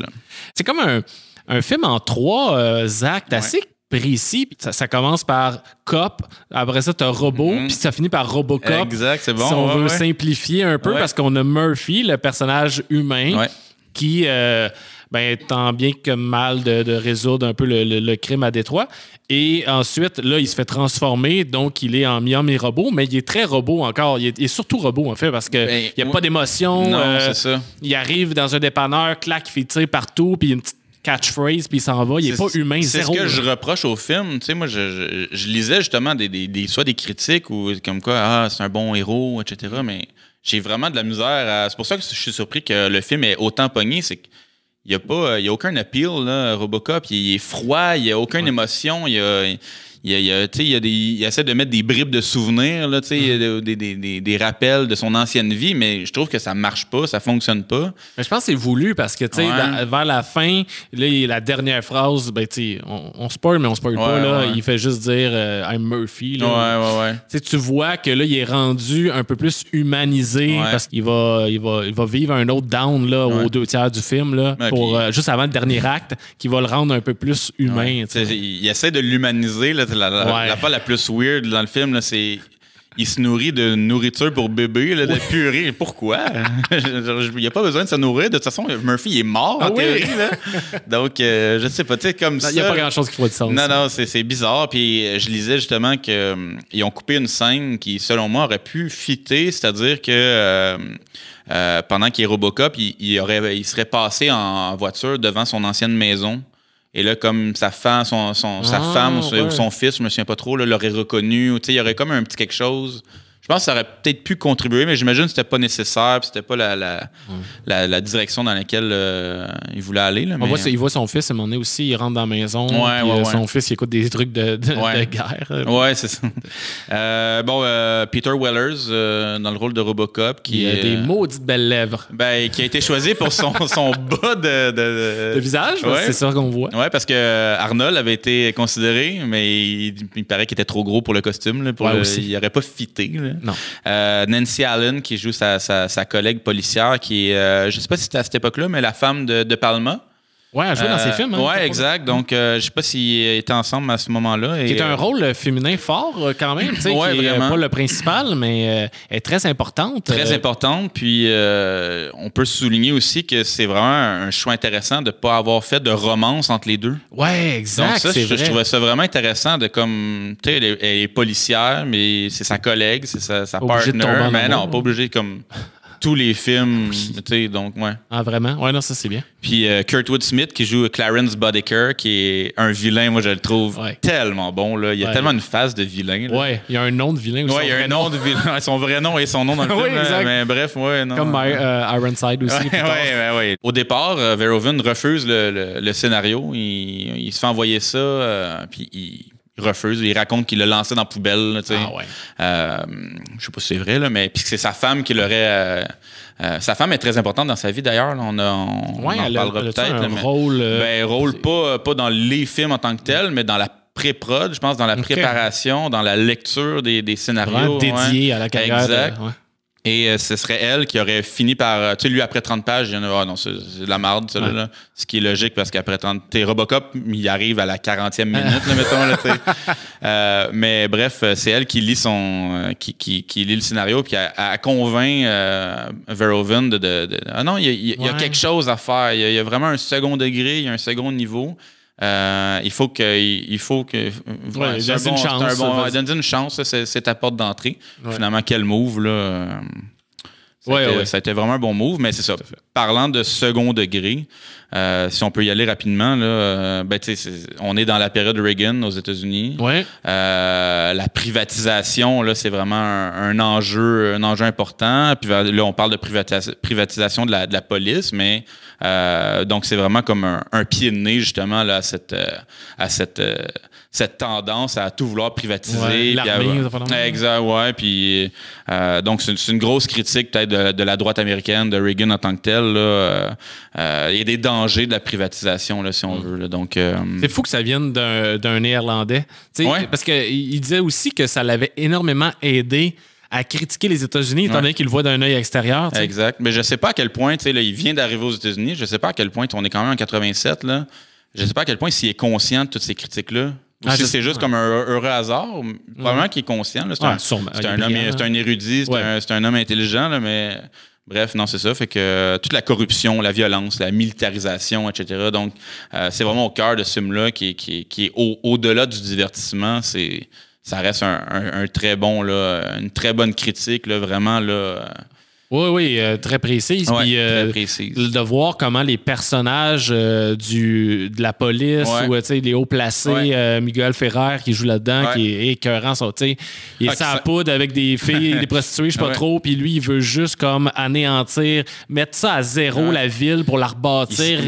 C'est comme un, un film en trois actes assez précis. Ça, ça commence par cop, après ça, t'as robot, Mhm. puis ça finit par Robocop. Exact, c'est bon. si on ouais, veut ouais. simplifier un peu, Ouais. parce qu'on a Murphy, le personnage humain, qui euh, ben, tend bien que mal de, de résoudre un peu le, le- le crime à Détroit. Et ensuite, là, il se fait transformer, donc il est en mi-homme et robot, mais il est très robot encore. Il est, il est surtout robot, en fait, parce qu'il Ben, n'y a pas d'émotion. Non, euh, c'est ça. il arrive dans un dépanneur, clac, il fait tirer partout, puis une petite catchphrase, puis il s'en va. Il est, pas humain, C'est ce que je reproche au film. Tu sais, moi, je, je- je lisais justement des, des- des- soit des critiques ou comme quoi, ah, c'est un bon héros, etc. Mais j'ai vraiment de la misère à. C'est pour ça que je suis surpris que le film est autant pogné. C'est qu'il n'y a, pas- il y a aucun appeal, là, Robocop. Il, est froid, il n'y a aucune émotion. Il y a. Il, il il, essaie de mettre des bribes de souvenirs, là, y a des, des- des- des rappels de son ancienne vie, mais je trouve que ça marche pas, ça fonctionne pas. Mais je pense que c'est voulu parce que, Ouais. dans- vers la fin, là, la dernière phrase, ben, on, on spoil, mais on spoil pas, Ouais, là. ouais. Il fait juste dire euh, I'm Murphy. Là. Tu vois que là, il est rendu un peu plus humanisé parce qu'il va, il va, il va vivre un autre down là, aux deux tiers du film, là, pour, puis- euh, juste avant le dernier acte, qui va le rendre un peu plus humain. il essaie de l'humaniser. là, La, la, Ouais. la plus weird dans le film, c'est. il se nourrit de nourriture pour bébé, là, de purée. Pourquoi? il n'y a pas besoin de se nourrir. De toute façon, Murphy il est mort en Ah oui. théorie. là. Donc, euh, je sais pas, tu sais, comme ça. Il n'y a pas grand-chose qui ferait de sens. Non, non, c'est bizarre. Puis euh, je lisais justement qu'ils ont coupé une scène qui, selon moi, aurait pu fitter, c'est-à-dire que euh, euh, pendant qu'il est Robocop, il, il aurait, il serait passé en voiture devant son ancienne maison. Et là, comme sa femme, son, son- sa Ah, femme ou son- ouais. ou son fils, je me souviens pas trop, l'aurait reconnu. Il y aurait comme un petit quelque chose. Je pense que ça aurait peut-être pu contribuer, mais j'imagine que c'était pas nécessaire, c'était pas la, la, la, la direction dans laquelle euh, il voulait aller. Là, On mais- voit, il voit son fils à un moment donné aussi, il rentre dans la maison. Ouais, puis, ouais, euh, ouais. Son fils, il écoute des trucs de, de- guerre. Ouais, c'est ça. Euh, bon, euh, Peter Wellers euh, dans le rôle de Robocop, qui Il a est, des maudites belles lèvres. ben, qui a été choisi pour son, son bas de, de, visage, c'est ça qu'on voit. Ouais, parce que Arnold avait été considéré, mais il, il paraît qu'il était trop gros pour le costume. Là, pour Ouais, le- aussi. il n'aurait pas fité. là. Non. Euh, Nancy Allen, qui joue sa, sa, sa collègue policière, qui est, euh, je sais pas si c'était à cette époque-là, mais la femme de, de Palma. Ouais, elle joue dans ses Euh, films. Hein, ouais, exact. Donc, euh, je sais pas s'ils étaient ensemble à ce moment-là. Qui est un euh, rôle féminin fort, quand même. tu sais, Ouais, qui est vraiment. pas le principal, mais elle est très importante. Très importante. Puis on peut souligner aussi que c'est vraiment un choix intéressant de ne pas avoir fait de romance entre les deux. Ouais, Donc exact. ça, c'est je, trouvais ça vraiment intéressant de comme, tu sais, elle, est- elle est policière, mais c'est sa collègue, c'est sa, sa partner. Mais non, pas obligé comme tous les films, tu sais, donc ouais. Ah, vraiment? Ouais, non, ça, c'est bien. Puis euh, Kurtwood Smith qui joue Clarence Boddicker, qui est un vilain, moi je le trouve Ouais. tellement bon. Là. Il a Ouais. tellement une face de vilain. là. Ouais, il y a un nom de vilain aussi. Ouais, il y a un nom de vilain, son vrai nom et son nom dans le Oui, film. là. exact. Mais bref, ouais, non. Comme My- euh, Ironside aussi. Ouais, ouais, ouais, ouais. Au départ, euh, Verhoeven refuse le, le- le scénario. Il, il se fait envoyer ça, euh, puis il, il refuse. Il raconte qu'il l'a lancé dans la poubelle. là. Ah ouais. Euh, je sais pas si c'est vrai, là, mais puis que c'est sa femme qui l'aurait. euh, euh, sa femme est très importante dans sa vie d'ailleurs. On, a- on, Ouais, on en elle a, parlera peut-être. un mais- rôle. ben, rôle pas, pas dans les films en tant que tel, mais dans la pré-prod, je pense, dans la préparation, dans la lecture des, des scénarios. vraiment dédié à la carrière. de- Exact. Et euh, ce serait elle qui aurait fini par. euh, tu sais, lui, après 30 pages, il y en a. Ah non, c'est de la marde, ça, là, Ouais. là. Ce qui est logique parce qu'après 30. T'es Robocop, il arrive à la 40e minute, là, mettons, là, tu sais. Euh, mais bref, c'est elle qui lit son. qui, qui, qui lit le scénario, puis elle, elle convainc euh, Verhoeven de, de- de- Ah non, il y, a, il y a- il y a Ouais. quelque chose à faire. Il y, a, il y a vraiment un second degré, il y a un second niveau. Euh, il faut que. Il faut que. Ouais, c'est un une bon- c'est chance, un bon- ouais, une chance, c'est ta porte d'entrée. Ouais. Finalement, quel move, là. euh, ça, Ouais, a été, ouais. ça a été vraiment un bon move, mais c'est ça. Parlant de second degré, euh, si on peut y aller rapidement, là, euh, ben, on est dans la période Reagan aux États-Unis. Ouais. Euh, la privatisation, là, c'est vraiment un, un enjeu, un enjeu important. Puis là, on parle de privatis- privatisation de la, de la police, mais euh, donc c'est vraiment comme un, un pied de nez justement là, à cette, euh, à cette, euh, cette tendance à tout vouloir privatiser. Ouais, à- exact, ouais. Puis donc c'est une, grosse critique peut-être de, de la droite américaine, de Reagan en tant que tel. là. Euh, Il y a des dangers de la privatisation, là, si on veut. là. Donc C'est fou que ça vienne d'un Néerlandais. Ouais. Parce qu'il il disait aussi que ça l'avait énormément aidé à critiquer les États-Unis, étant Ouais. donné qu'il le voit d'un œil extérieur. Exact. Mais je sais pas à quel point, tu sais, il vient d'arriver aux États-Unis. Je sais pas à quel point, on est quand même en 87, là. Je sais pas à quel point s'il est conscient de toutes ces critiques-là. Ou Ah, si c'est juste ouais. comme un heureux hasard. Probablement qu'il est conscient. C'est un, homme, c'est un érudit, c'est un, homme intelligent, là, mais bref, non, c'est ça. Fait que euh, toute la corruption, la violence, la militarisation, etc. Donc, euh, c'est vraiment au cœur de ce film-là qui, est- qui, est- qui est au- au-delà du divertissement. C'est ça reste un, un- un très bon, là, une très bonne critique, là, vraiment, là, euh, Oui, oui, euh, très précise. ouais, Puis, euh, très précise. de voir comment les personnages euh, du, de la police Ouais. ou tu sais, les hauts placés, Ouais. Miguel Ferrer qui joue là-dedans, qui est écœurant, ça, il est Ah, sa poudre avec des filles, des prostituées, je sais pas trop, puis lui, il veut juste comme anéantir, mettre ça à zéro, la ville, pour la rebâtir.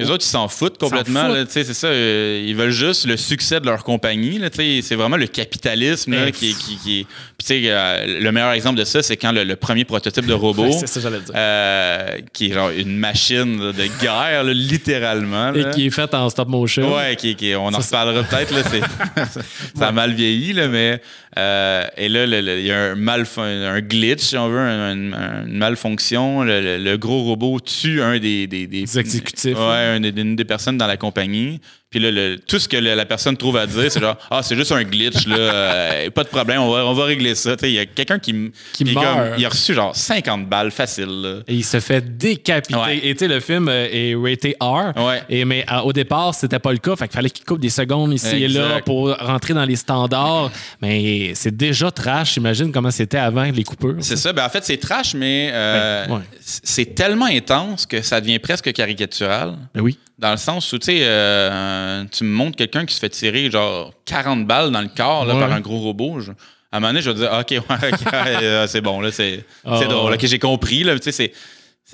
Les autres, ils s'en foutent complètement. là, C'est ça. euh, ils veulent juste le succès de leur compagnie. là, tu sais, C'est vraiment le capitalisme là, qui, est- qui, qui est- Puis, tu sais, euh, le meilleur exemple de ça, c'est quand le, le premier prototype de robot, Ouais, c'est ça que j'allais dire. euh, qui est genre une machine là, de guerre, là, littéralement. Et qui est fait en stop motion. Ouais, qui, qui- on en reparlera peut-être. là, c'est- ça a mal vieilli, là, mais. Euh, et là, il y a un, malfon- un glitch, si on veut, un- un- une malfonction. Le, le- le gros robot tue un des. Des, des- exécutifs, Ouais, des- une des personnes dans la compagnie. Puis là, le- tout ce que la personne trouve à dire, c'est genre, ah, c'est juste un glitch, là, euh, pas de problème, on va, on va régler ça. Il y a quelqu'un qui, Qui meurt. comme- il a reçu genre 50 balles facile. là. Et il se fait décapiter. Ouais. Et tu sais, le film euh, est raté R. Ouais. Et, mais euh, au départ, c'était pas le cas. Fait qu'il fallait qu'il coupe des secondes ici et là pour rentrer dans les standards. Mais c'est déjà trash. J'imagine comment c'était avant les coupures. C'est ça. Ben, en fait, c'est trash, mais euh, ouais. c'est tellement intense que ça devient presque caricatural. Ben oui. Dans le sens où, tu sais, euh, tu me montres quelqu'un qui se fait tirer genre 40 balles dans le corps là, Ouais. par un gros robot. je- à un moment donné, je vais dire, OK, ouais, euh, c'est bon, là, c'est Ah, drôle. OK, j'ai compris, là, c'est-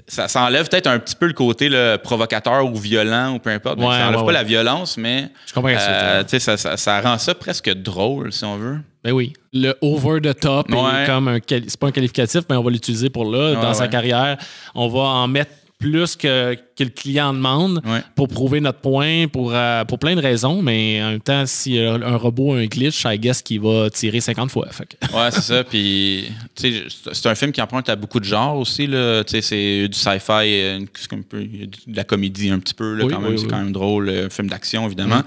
Ça, ça enlève peut-être un petit peu le côté là, provocateur ou violent ou peu importe. Ouais, ça enlève pas la violence, mais Je comprends euh, ça, ça, ça rend ça presque drôle, si on veut. Ben oui. Le over the top Ouais. comme c'est pas un qualificatif, mais on va l'utiliser pour là. dans Ouais, sa carrière, on va en mettre plus que, que le client demande Ouais. pour prouver notre point, pour, euh, pour plein de raisons. Mais en même temps, si euh, un robot a un glitch, I guess qu'il va tirer 50 fois. Fait que- Ouais, c'est ça. Puis, tu sais, c'est- un film qui emprunte à beaucoup de genres aussi. Là. Tu sais, c'est du sci-fi, euh, un de la comédie un petit peu, là, Oui, quand même. oui, c'est quand même drôle. Un film d'action, évidemment.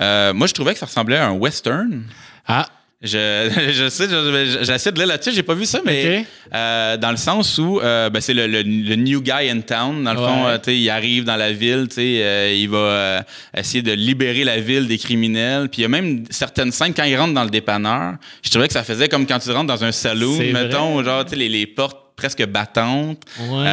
Euh, moi, je trouvais que ça ressemblait à un western. Ah, Je, je sais, je- j'essaie de lire là-dessus, j'ai pas vu ça, mais euh, dans le sens où euh, ben, c'est le, le- le new guy in town. Dans le fond, euh, il arrive dans la ville, il va essayer de libérer la ville des criminels. Puis il y a même certaines scènes quand il rentre dans le dépanneur. Je trouvais que ça faisait comme quand tu rentres dans un saloon, C'est mettons, vrai. genre les, les portes presque battantes. Ouais.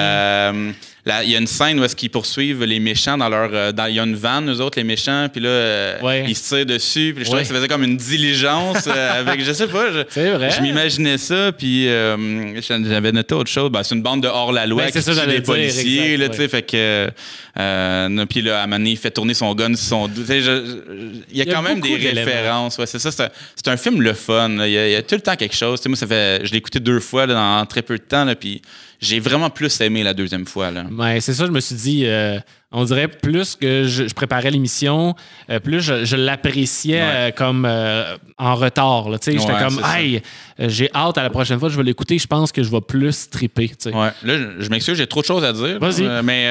Il y a une scène où est-ce qu'ils poursuivent les méchants dans leur, euh, dans, il y a une vanne, eux autres les méchants, puis là euh, Ouais. ils se tirent dessus. Puis je trouvais que ça faisait comme une diligence euh, avec, je sais pas. je- C'est vrai. Je m'imaginais ça, puis j'avais noté autre chose. Ben, c'est une bande de hors-la-loi Ben, qui tue des policiers, exact, là, tu sais, ouais. fait que... Puis là, à un moment donné, il fait tourner son gun son je- je- Il y a Il y a quand même des références. C'est ça, c'est un, film le fun. Il y, a, il y a tout le temps quelque chose. Moi, ça fait, je l'ai écouté deux fois là, dans très peu de temps, puis j'ai vraiment plus aimé la deuxième fois. Là. Ouais, c'est ça, je me suis dit, euh, on dirait plus que je, je préparais l'émission, euh, plus je, je l'appréciais Ouais. euh, comme euh, en retard. là. J'étais comme, hey, j'ai hâte à la prochaine fois, je vais l'écouter, je pense que je vais plus triper. Ouais. Là, je, m'excuse, j'ai trop de choses à dire. Vas-y. Mais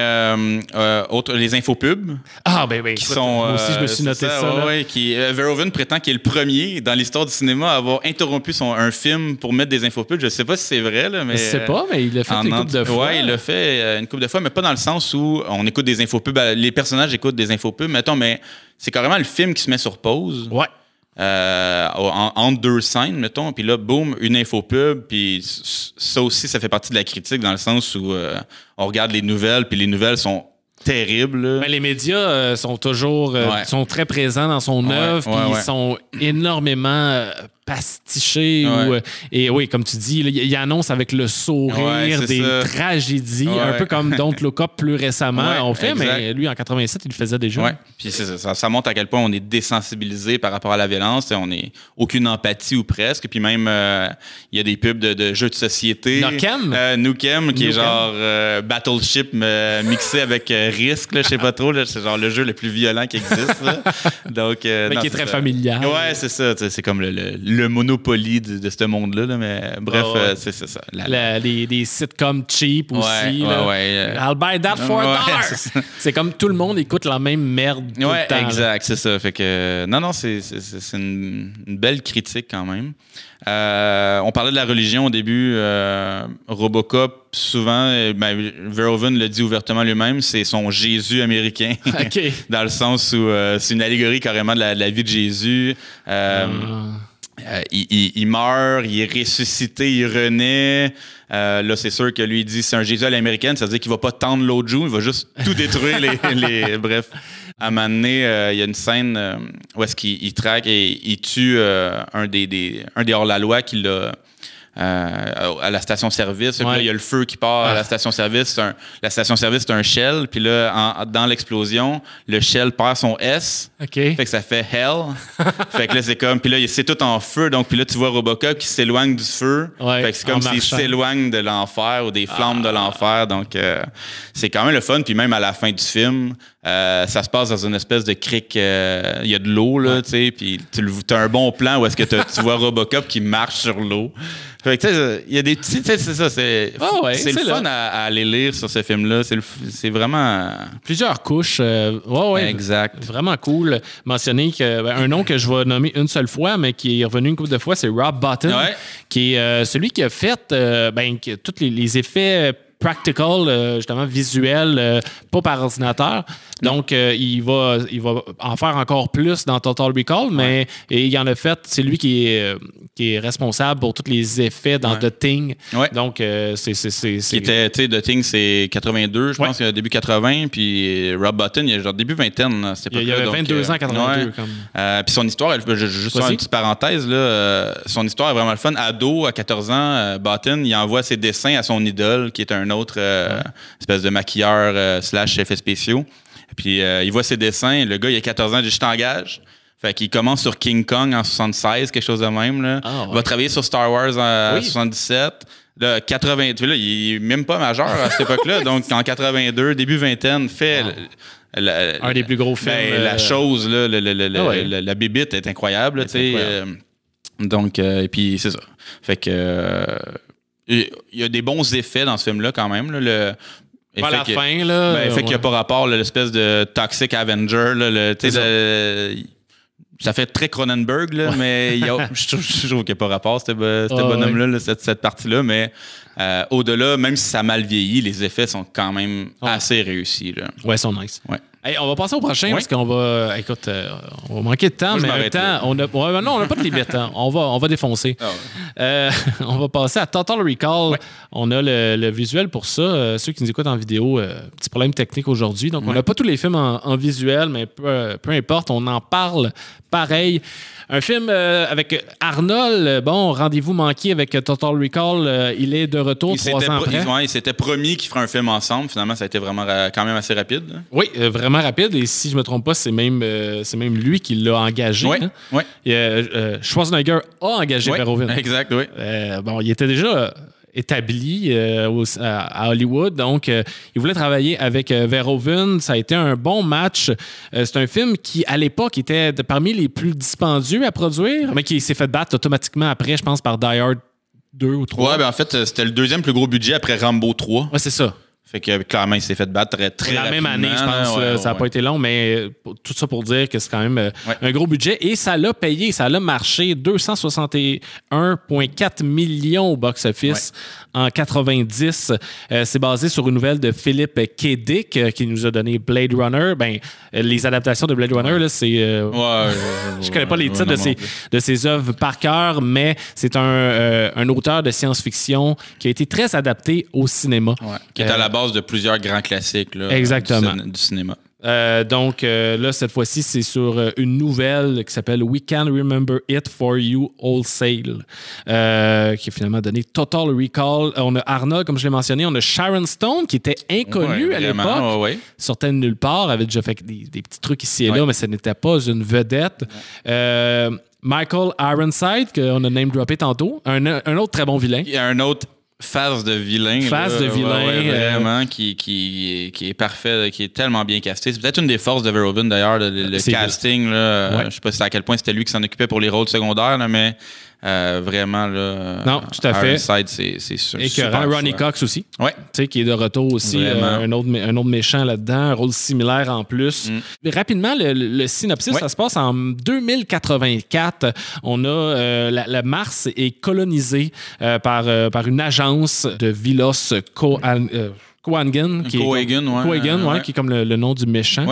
autre, les infopubs. Ah, ben, ben, qui écoute, sont. moi aussi, je me suis noté ça. ouais, qui, Verhoeven prétend qu'il est le premier dans l'histoire du cinéma à avoir interrompu son, un film pour mettre des infopubs. Je sais pas si c'est vrai, là, mais. Je sais pas, mais il l'a fait une couple de fois. Ouais, il l'a fait une couple de fois, mais pas dans le sens où on écoute des infopubs. euh, Les personnages écoutent des infopubs, mettons, mais c'est carrément le film qui se met sur pause. Ouais. euh, en- entre deux scènes, mettons, puis là, boum, une infopub, puis ça aussi, ça fait partie de la critique dans le sens où euh, on regarde les nouvelles, puis les nouvelles sont terribles. là. Ben, les médias euh, sont toujours Ouais. sont très présents dans son œuvre, ouais. ils sont énormément Ouais. ou, euh, et oui, comme tu dis, il il annonce avec le sourire Ouais, des ça. tragédies, Ouais. un peu comme Don't Look Up plus récemment on fait, exact. mais lui en 87, il le faisait déjà. Puis ça, ça, montre à quel point on est désensibilisé par rapport à la violence. T'sais, On n'est aucune empathie ou presque. Puis même, euh, il y a des pubs de, de jeux de société. Nukem? Euh, Nukem, qui est genre euh, Battleship euh, mixé avec Risk, je sais pas trop. C'est genre le jeu le plus violent qui existe. là. Donc, Mais non, qui est très ça. familial. Ouais, c'est ça. C'est comme le, le, le Monopoly de, de ce monde-là. là. Mais bref, Ah ouais. euh, c'est ça. La- La- les, sitcoms cheap aussi. Ouais, là. ouais, ouais, euh. I'll buy that for a c'est comme tout le monde écoute la même merde tout le temps. exact, c'est ça. Fait que non, non, c'est une, une belle critique quand même. Euh, on parlait de la religion au début. euh, Robocop, souvent, euh, ben, Verhoeven le dit ouvertement lui-même, c'est son Jésus américain. Dans le sens où euh, c'est une allégorie carrément de la, de la vie de Jésus. Ah. Euh, il, il- il meurt, il est ressuscité, il renaît. Euh, là, c'est sûr que lui, il dit c'est un Jésus à l'américaine, ça veut dire qu'il va pas tendre l'autre joue, il va juste tout détruire. les, les- Bref, à un moment donné, euh, il y a une scène euh, où est-ce qu'il il traque et il tue euh, un des, des- un des hors-la-loi qui l'a. Euh, à la station-service. Puis là, il y a le feu qui part à Ah. la station-service. C'est un- La station-service, c'est un shell. Puis là, en- dans l'explosion, le shell perd son S. Fait que ça fait hell. fait que là, c'est comme. Puis là, c'est tout en feu. Donc, puis là, tu vois Robocop qui s'éloigne du feu. Ouais, fait que c'est comme s'il s'éloigne de l'enfer ou des flammes de l'enfer. Donc, euh, c'est quand même le fun. Puis même à la fin du film, euh, ça se passe dans une espèce de crique. euh, Il y a de l'eau, là, tu sais. Puis tu as un bon plan où est-ce que tu vois Robocop qui marche sur l'eau. Fait que, tu sais, il y a des petits. tu sais, C'est ça, c'est ouais, le fun à, à aller lire sur ce film-là. C'est vraiment. Plusieurs couches. euh, ouais, ouais. Exact. Vraiment cool. Mentionner que ben, un nom que je vais nommer une seule fois, mais qui est revenu une couple de fois, c'est Rob Botton, Ouais. qui est euh, celui qui a fait ben, tous les, les effets practical, euh, justement visuels, euh, pas par ordinateur. Donc, euh, il, va, il va en faire encore plus dans Total Recall, mais et il en a fait, c'est lui qui est, qui est responsable pour tous les effets dans. The Thing. Donc, c'est. c'est- c'est- Qui c'est- était, tu sais, The Thing, c'est 82, je pense, a début 80. Puis Rob Button, il y a genre début vingtaine à cette Il avait donc, 22 ans, euh, 82. ouais. Comme... Puis son histoire, elle- je- juste une petite parenthèse, là, son histoire est vraiment le fun. Ado, à 14 ans, Button, il envoie ses dessins à son idole, qui est un autre euh, espèce de maquilleur euh, slash effets spéciaux. Puis euh, il voit ses dessins, le gars, il a 14 ans, il dit, je t'engage. Fait qu'il commence sur King Kong en 76, quelque chose de même. Là. Ah, ouais. Il va travailler sur Star Wars en Oui. 77. Là, 80, tu vois, là, il est même pas majeur à cette époque-là. Donc, en 82, début vingtaine, fait le- le- Un des plus gros films, ben, La euh, chose, là, le- le- le- Ah ouais. le- la bébite est incroyable. sais, incroyable. euh, donc, euh, et puis, c'est ça. Fait que. Il y a des bons effets dans ce film-là, quand même. là, le, Pas la que- fin, là. ben, fait qu'il n'y a pas rapport, l'espèce de Toxic Avenger. Là, le, ça. le- ça fait très Cronenberg, là, mais il y a- je trouve, qu'il n'y a pas rapport, ce bonhomme-là, là, cette, cette partie-là. Mais euh, au-delà, même si ça a mal vieilli, les effets sont quand même assez réussis. Là. Ouais, ils sont nice. Ouais. Hey, on va passer au prochain parce qu'on va. Écoute, euh, on va manquer de temps, Moi, mais en temps, on a. ouais, non, on n'a pas de limite. hein. On va, on va défoncer. Ah ouais. Euh, on va passer à Total Recall. On a le, le visuel pour ça. Euh, ceux qui nous écoutent en vidéo, petit problème technique aujourd'hui. Donc, on n'a pas tous les films en, en visuel, mais peu, peu importe, on en parle pareil. Un film avec Arnold, bon, rendez-vous manqué avec Total Recall. il est de retour Il trois s'était ans après. ils s'étaient promis qu'ils feraient un film ensemble. Finalement, ça a été vraiment ra- quand même assez rapide. là. Oui, euh, vraiment rapide. Et si je me trompe pas, c'est même, euh, c'est même lui qui l'a engagé. Ouais, hein. ouais. Et, euh, euh, Schwarzenegger a engagé Ouais, Verhoeven. Exact, oui. Euh, bon, il était déjà établi au- à, à Hollywood, donc il voulait travailler avec Verhoeven. Ça a été un bon match. C'est un film qui, à l'époque, était parmi les plus dispendieux à produire, mais qui s'est fait battre automatiquement après, je pense, par Die Hard 2 ou 3. Ouais, ben en fait, c'était le deuxième plus gros budget après Rambo 3. Ouais, c'est ça. Fait que clairement, il s'est fait battre très, très la même année, je pense. Ouais, ça n'a ouais, pas été long, mais pour- tout ça pour dire que c'est quand même euh, un gros budget. Et ça l'a payé, ça l'a marché 261,4 millions au box-office en 90. Euh, c'est basé sur une nouvelle de Philippe K. Dick euh, qui nous a donné Blade Runner. Ben, euh, les adaptations de Blade Runner, là, c'est. euh, Ouais, je connais pas les ouais, titres non, de, ses, plus. de ses œuvres par cœur, mais c'est un, un auteur de science-fiction qui a été très adapté au cinéma. Ouais, Qui est à la base de plusieurs grands classiques là, Exactement. Du cinéma. Euh, donc euh, là, cette fois-ci, c'est sur euh, une nouvelle qui s'appelle We Can Remember It For You Wholesale, qui a finalement donné Total Recall. On a Arnold, comme je l'ai mentionné, on a Sharon Stone, qui était inconnue Ouais, à l'époque, ouais, ouais. sortait de nulle part, avait déjà fait des, des petits trucs ici et là, mais ce n'était pas une vedette. Michael Ironside, qu'on a name droppé tantôt, un, un autre très bon vilain. Il y a un autre phase de vilain. Phase là, de vilain, ouais, ouais, euh, vraiment, qui, qui, qui est parfait, qui est tellement bien casté. C'est peut-être une des forces de Verhoeven, d'ailleurs, le, casting. Là, Ouais. Je sais pas si à quel point c'était lui qui s'en occupait pour les rôles secondaires, là, mais euh, vraiment, là, Non, tout à fait. Ironside, c'est c'est su- Et que super Ronnie. Cox aussi. Ouais. tu sais, qui est de retour aussi, euh, un, autre, un autre méchant là-dedans, un rôle similaire en plus. Mais Rapidement, le, synopsis, Mm. Ouais. ça se passe en 2084. On a euh, la, la Mars est colonisée par, par une agence de Vilos Kohan- qui est ouais. Ouais, Ouais. qui est comme le, le nom du méchant.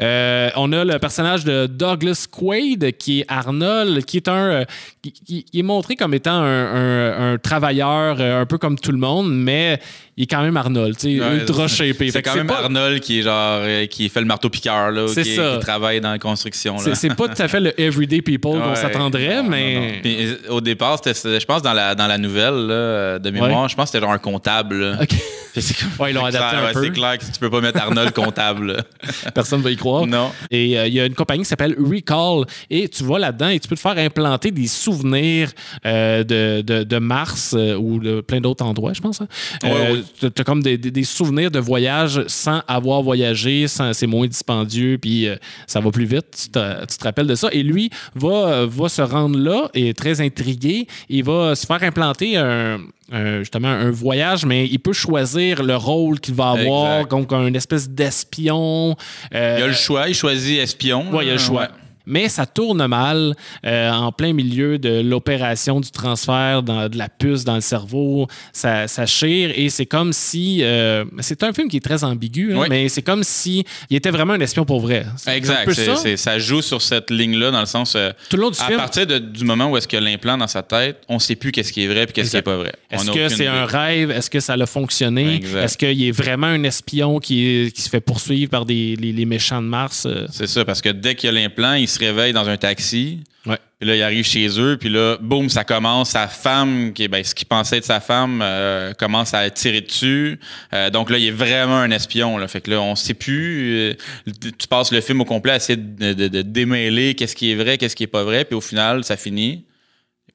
Euh, on a le personnage de Douglas Quaid, qui est Arnold, qui est un euh, qui, est montré comme étant un, un- un travailleur euh, un peu comme tout le monde, mais il est quand même Arnold, tu sais, Ouais, ultra shapé. C'est quand même pas- Arnold qui est genre euh, qui fait le marteau piqueur là, C'est qui, qui travaille dans la construction là. c'est, pas tout à fait le everyday people qu'on s'attendrait, mais non, non. Puis, euh, au départ, c'était, je pense dans la dans la nouvelle là, de mémoire, je pense que c'était genre un comptable. là. Ok. Fait que c'est comme- ils l'ont adapté clair, un peu. C'est clair que tu peux pas mettre Arnold comptable. Personne ne va y croire. non. Et euh, il y a une compagnie qui s'appelle Recall. Et tu vas là-dedans et tu peux te faire implanter des souvenirs euh, de, de, de Mars euh, ou de plein d'autres endroits, je pense. hein. As comme des, des- des souvenirs de voyage sans avoir voyagé, sans- c'est moins dispendieux, puis euh, ça va plus vite. Tu te, tu te rappelles de ça. Et lui va, va se rendre là et est très intrigué. Il va se faire implanter un. justement un voyage, mais il peut choisir le rôle qu'il va avoir, Exact. donc un espèce d'espion. Euh, Il a le choix, il choisit espion. oui, il a le choix. ouais. Mais ça tourne mal euh, en plein milieu de l'opération du transfert dans- de la puce dans le cerveau. Ça, ça chire et c'est comme si. euh, c'est un film qui est très ambigu, hein, Oui. mais c'est comme si il était vraiment un espion pour vrai. Exact. ça? joue sur cette ligne-là, dans le sens. euh, Tout le long du à film? partir de- du moment où est-ce que l'implant dans sa tête, on sait plus qu'est-ce qui est vrai et qu'est-ce qui est Exact. pas vrai. Est-ce que c'est un rêve? Est-ce que ça a fonctionné? Est-ce qu'il est vraiment un espion qui, se fait poursuivre par des, les, les méchants de Mars? euh? C'est ça, parce que dès qu'il y a l'implant, il se réveille dans un taxi. Ouais. Puis là, il arrive chez eux, puis là, boum, ça commence. Sa femme, qui ben, ce qu'il pensait être sa femme, euh, commence à tirer dessus. Euh, donc là, il est vraiment un espion. Là. Fait que là, on sait plus. euh, tu passes le film au complet à essayer de, de- de démêler qu'est-ce qui est vrai, qu'est-ce qui est pas vrai. Puis au final, ça finit.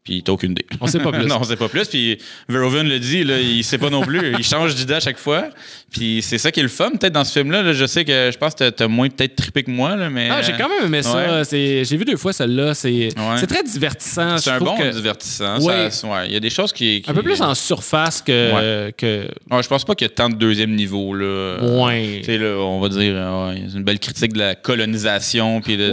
Puis t'as aucune idée. On sait pas plus. non, on sait pas plus. Puis Verhoeven le dit, là, il sait pas non plus. il change d'idée à chaque fois. Puis c'est ça qui est le fun, peut-être, dans ce film-là. là. Je sais que je pense que t'as- moins peut-être trippé que moi, là, mais. Ah, j'ai quand même aimé ça. Ouais. J'ai vu deux fois celle-là. C'est très divertissant. C'est un bon que- divertissant. Ouais. Ça- ouais, Il y a des choses qui. qui- Un peu plus en surface que. que... Ouais, je pense pas qu'il y a tant de deuxième niveau. Là. Ouais. Tu sais, là, on va dire, euh, une belle critique de la colonisation. Puis de,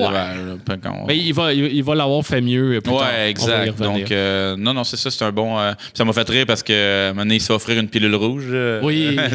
Mais il va, il, il va l'avoir fait mieux plus tard. On va Ouais, y exact. Donc, euh, non, non, c'est ça, c'est un bon. euh, ça m'a fait rire parce que maintenant, il s'est offrir une pilule rouge. euh. Oui.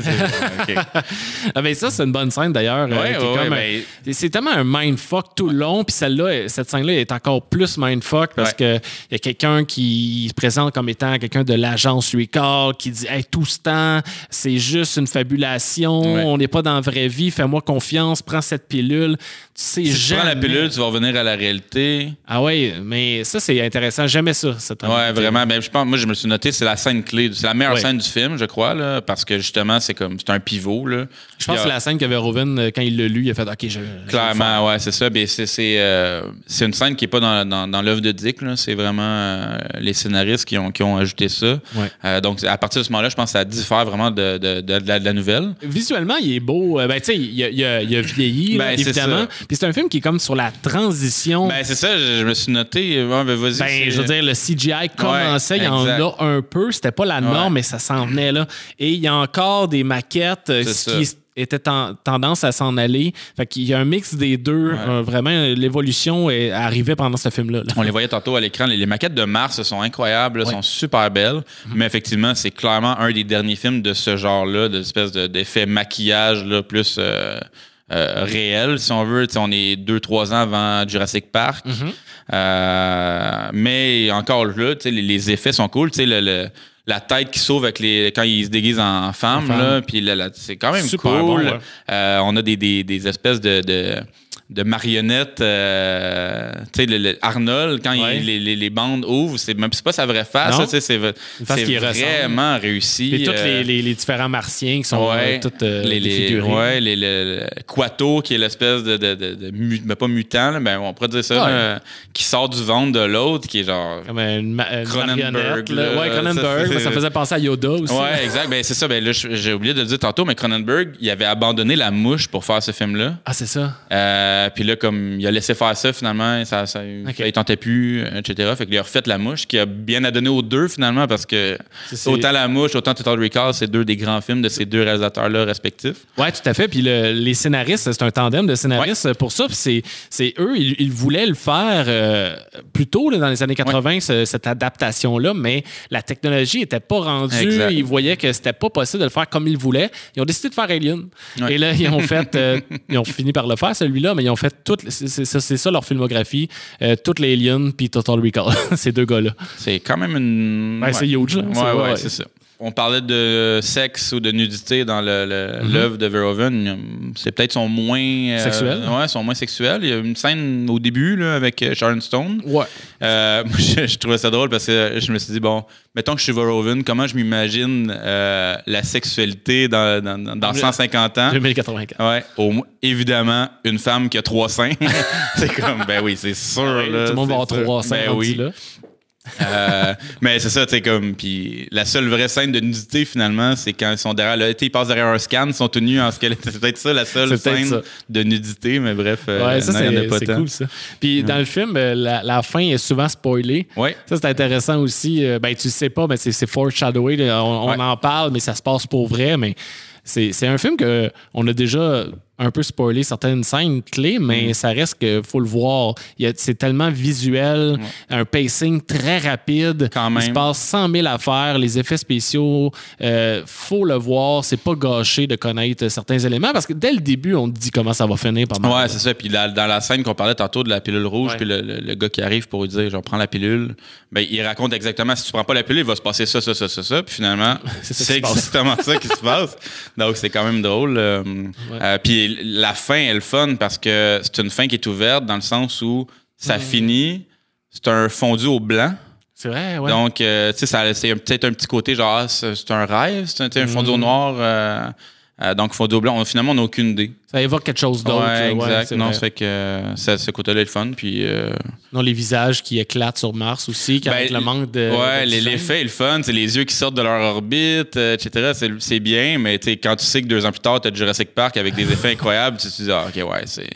Ah, ben ça, c'est une bonne scène d'ailleurs. euh, Ouais, ouais, ouais, c'est- C'est tellement un mindfuck tout le long. Puis celle-là, cette scène-là est encore plus mindfuck parce que il y a quelqu'un qui se présente comme étant quelqu'un de l'agence Recall qui dit Hey, tout ce temps, c'est juste une fabulation. On n'est pas dans la vraie vie. Fais-moi confiance. Prends cette pilule. Tu sais Si tu prends la jamais- pilule, tu vas revenir à la réalité. Ah ouais, mais ça, c'est intéressant. J'aimais ça, cette Ouais, vraiment. Ben, je pense, moi, je me suis noté, c'est la scène clé. C'est la meilleure Ouais. scène du film, je crois, là, parce que justement, c'est comme, c'est un pivot. Là. Je pense que c'est la scène que Verhoeven, euh, quand il l'a lu, il a fait OK, je. Clairement, ouais, c'est ça. Ben, c'est, c'est, euh, c'est une scène qui n'est pas dans, dans, dans l'œuvre de Dick. là. C'est vraiment euh, les scénaristes qui ont, qui ont ajouté ça. Ouais. Euh, donc, à partir de ce moment-là, je pense que ça diffère vraiment de, de, de, de la, nouvelle. Visuellement, il est beau. Ben, tu sais, il, a- il a- il a vieilli, Ben, évidemment. Puis c'est un film qui est comme sur la transition. Ben, c'est ça, je, je me suis noté. Ouais, ben. Ben, je veux dire, le CGI commençait, il y en a un peu. C'était pas la norme, Ouais. mais ça s'en venait là. Et il y a encore des maquettes euh, ce qui était en- tendance à s'en aller. Fait qu'il y a un mix des deux. Euh, vraiment, l'évolution est arrivée pendant ce film-là. là. On les voyait tantôt à l'écran. Les, les maquettes de Mars sont incroyables, Ouais. sont super belles. Mhm. Mais effectivement, c'est clairement un des derniers films de ce genre-là, d'espèce de- d'effet maquillage là, plus euh, euh, réel, si on veut. On est deux, trois ans avant Jurassic Park. Mhm. Euh, mais encore là, les, les effets sont cool. Tu sais, le- le- la tête qui sauve avec les, quand il se déguise en femme, là, puis c'est quand même Super cool. bon, ouais. Euh, on a des, des- des espèces de, de, de marionnettes. euh, tu sais, le- le- Arnold, quand il- Ouais. les, les- les bandes ouvrent, c'est même pas sa vraie face. C'est ressemble. vraiment réussi. Et tous euh, les, les- différents martiens qui sont Ouais, euh, tous euh, les, ouais, les, le, le Quato, qui est l'espèce de, de, de, de mu- mais pas mutant, là, ben, on pourrait dire ça, Ouais. là, qui sort du ventre de l'autre, qui est genre. Comme une, ma- une Cronenberg, là. Ouais, Cronenberg. ça, Ça, faisait penser à Yoda aussi. Ouais, exact. Ben, c'est ça. Ben, j'ai oublié de le dire tantôt, mais Cronenberg, il avait abandonné la mouche pour faire ce film-là. Ah, c'est ça. Euh, puis là, comme il a laissé faire ça, finalement, ça, ça, Ok. ça, il tentait plus, euh, etc. Fait qu'il a refait la mouche, qui a bien à donner aux deux, finalement, parce que autant la mouche, autant Total Recall, c'est deux des grands films de ces deux réalisateurs-là respectifs. Oui, tout à fait. Puis le- les scénaristes, c'est un tandem de scénaristes pour ça. Puis c'est, eux, ils, ils voulaient le faire euh, plus tôt, là, dans les années 80, ce- cette adaptation-là, mais la technologie n'était pas rendue. Exact. Ils voyaient que c'était pas possible de le faire comme ils voulaient. Ils ont décidé de faire Alien. Ouais. Et là, ils ont fait, euh, ils ont fini par le faire, celui-là, mais ils ont fait toute, c'est, ça, leur filmographie, euh, toutes les Aliens puis Total Recall, ces deux gars-là. C'est quand même une. Ouais, c'est huge, là. Ouais, ouais, ouais. c'est ça. On parlait de sexe ou de nudité dans le- Mhm. l'œuvre de Verhoeven. C'est peut-être son moins. euh, Sexuel. ouais, son moins sexuel. Il y a une scène au début là, avec euh, Sharon Stone. Ouais. Euh, moi, je, je trouvais ça drôle parce que je me suis dit, bon, mettons que je suis Verhoeven, comment je m'imagine euh, la sexualité dans, dans, dans- dans 150 ans? 2084. Ouais, au évidemment, une femme qui a trois seins. c'est comme, ben oui, c'est sûr. là, Tout le monde va avoir sûr. 300 Ben oui. là. Euh, mais c'est ça, tu sais, comme. Puis la seule vraie scène de nudité, finalement, c'est quand ils sont derrière. Là, ils passent derrière un scan, ils sont tout nus en squelette. C'est peut-être ça, la seule scène ça. de nudité, mais bref. euh, Ouais, ça, c'est cool, ça. Puis dans le film, euh, la, la fin est souvent spoilée. Ouais. Ça, c'est intéressant aussi. Ben, tu sais pas, mais c'est foreshadowé. On, on Ouais. en parle, mais ça se passe pour vrai. Mais c'est un film que on a déjà un peu spoilé certaines scènes clés, Mm. mais ça reste que faut le voir. C'est tellement visuel, un pacing très rapide. Quand Il se même. passe 100 000 affaires, les effets spéciaux, euh, faut le voir. C'est pas gâché de connaître certains éléments parce que dès le début, on te dit comment ça va finir mal. Ouais, c'est ça. Puis la- dans la scène qu'on parlait tantôt de la pilule rouge, Ouais. puis le, le- le gars qui arrive pour lui dire, genre, prends la pilule, ben, il raconte exactement, si tu prends pas la pilule, il va se passer ça, ça, ça, ça, ça. Puis finalement, C'est exactement ça qui se passe. Donc, c'est quand même drôle. euh, euh, puis la fin est le fun parce que c'est une fin qui est ouverte dans le sens où ça Mm. finit, c'est un fondu au blanc. C'est vrai, ouais. Donc, euh, tu sais, c'est peut-être un petit côté genre, ah, c'est un rêve, c'est un, un fondu au Mm. noir. euh, euh, donc, au blanc, on- finalement, on n'a aucune idée. Ça évoque quelque chose d'autre. Ouais, là, ouais, exact. c'est non, ça fait que euh, ça, ce côté-là est le fun. Puis, euh, Non, les visages qui éclatent sur Mars aussi, qui ben, avec le manque de. Ouais, l'effet est le fun. C'est les yeux qui sortent de leur orbite, euh, etc. C'est- bien, mais quand tu sais que deux ans plus tard, tu as Jurassic Park avec des effets incroyables, tu te dis, ah, ok, ouais, c'est.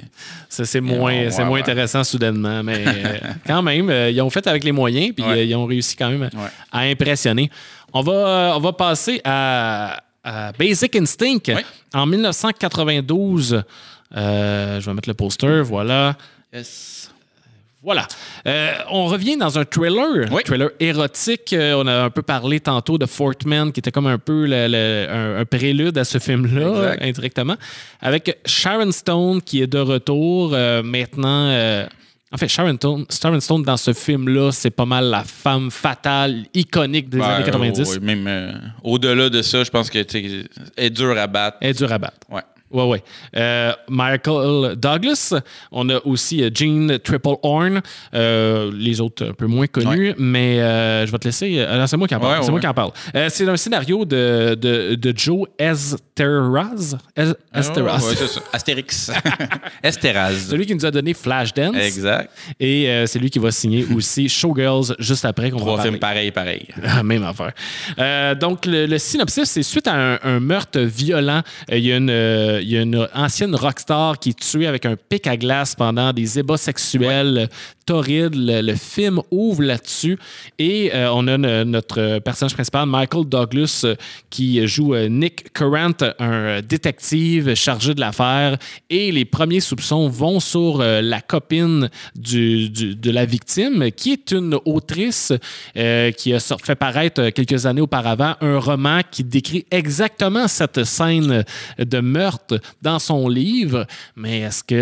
Ça, c'est moins, ouais, moins intéressant soudainement. Mais euh, quand même, ils ont fait avec les moyens, puis ils ont réussi quand même à, à impressionner. On va, on va passer à, Basic Instinct. En 1992, euh, je vais mettre le poster, voilà. Yes. Voilà. Euh, on revient dans un thriller, Oui. thriller érotique. Euh, on a un peu parlé tantôt de Fortman, qui était comme un peu le- le- un, un prélude à ce film-là, indirectement. Avec Sharon Stone, qui est de retour euh, maintenant. En fait, Sharon Stone, Sharon Stone, dans ce film-là, c'est pas mal la femme fatale, iconique des Ben, années 90. ouais, même euh, au-delà de ça, je pense que est dure à battre. Elle est dure à battre. Ouais. Ouais, ouais. Euh, Michael Douglas. On a aussi euh, Gene Triplehorn. Euh, les autres un peu moins connus, mais euh, je vais te laisser. c'est moi qui en parle. Ouais, c'est moi qui en parle. C'est un scénario de, de, de Joe Esteraz. Es- Esteraz. C'est ça. Astérix. Estéraz. Celui qui nous a donné Flashdance. Exact. Et c'est lui qui va signer aussi Showgirls juste après qu'on Trois films pareils, pareils. Ah, Même affaire. Donc, le, le synopsis, c'est suite à un, un meurtre violent. Il y, a une, il y a une ancienne rockstar qui est tuée avec un pic à glace pendant des ébats sexuels torrides. Le, le film ouvre là-dessus. Et euh, on a ne- notre personnage principal, Michael Douglas, euh, qui joue euh, Nick Currant, un détective chargé de l'affaire. Et les premiers soupçons vont sur euh, la copine du- du- de la victime, qui est une autrice euh, qui a fait paraître quelques années auparavant un roman qui décrit exactement cette scène de meurtre dans son livre. Mais est-ce que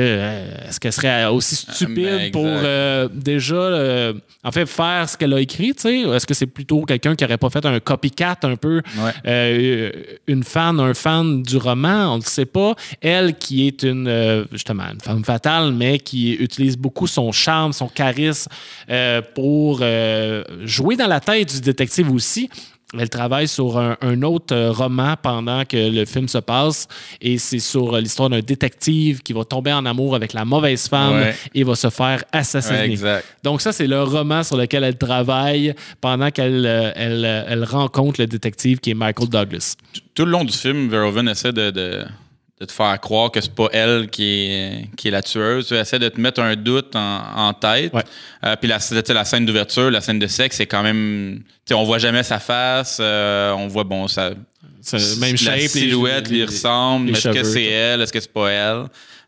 est-ce qu'elle serait aussi stupide ben, pour. Euh, déjà euh, en fait faire ce qu'elle a écrit, tu sais? Est-ce que c'est plutôt quelqu'un qui n'aurait pas fait un copycat un peu Ouais. euh, une fan, un fan du roman, on ne sait pas. Elle qui est une, justement, une femme fatale, mais qui utilise beaucoup son charme, son charisme pour jouer dans la tête du détective aussi. Elle travaille sur un, un autre euh, roman pendant que le film se passe et c'est sur euh, l'histoire d'un détective qui va tomber en amour avec la mauvaise femme Ouais. et va se faire assassiner. Ouais, exact. Donc ça, c'est le roman sur lequel elle travaille pendant qu'elle euh, elle, elle rencontre le détective qui est Michael Douglas. Tout le long du film, Verhoeven essaie de, de, de te faire croire que c'est pas elle qui est, qui est la tueuse. Il essaie de te mettre un doute en, en tête. Ouais. Euh, puis la, tu la scène d'ouverture, la scène de sexe, c'est quand même. tu sais, On voit jamais sa face. euh, on voit, bon, ça. Même shape, silhouette lui ressemble. Est-ce que c'est elle? Est-ce que c'est pas elle?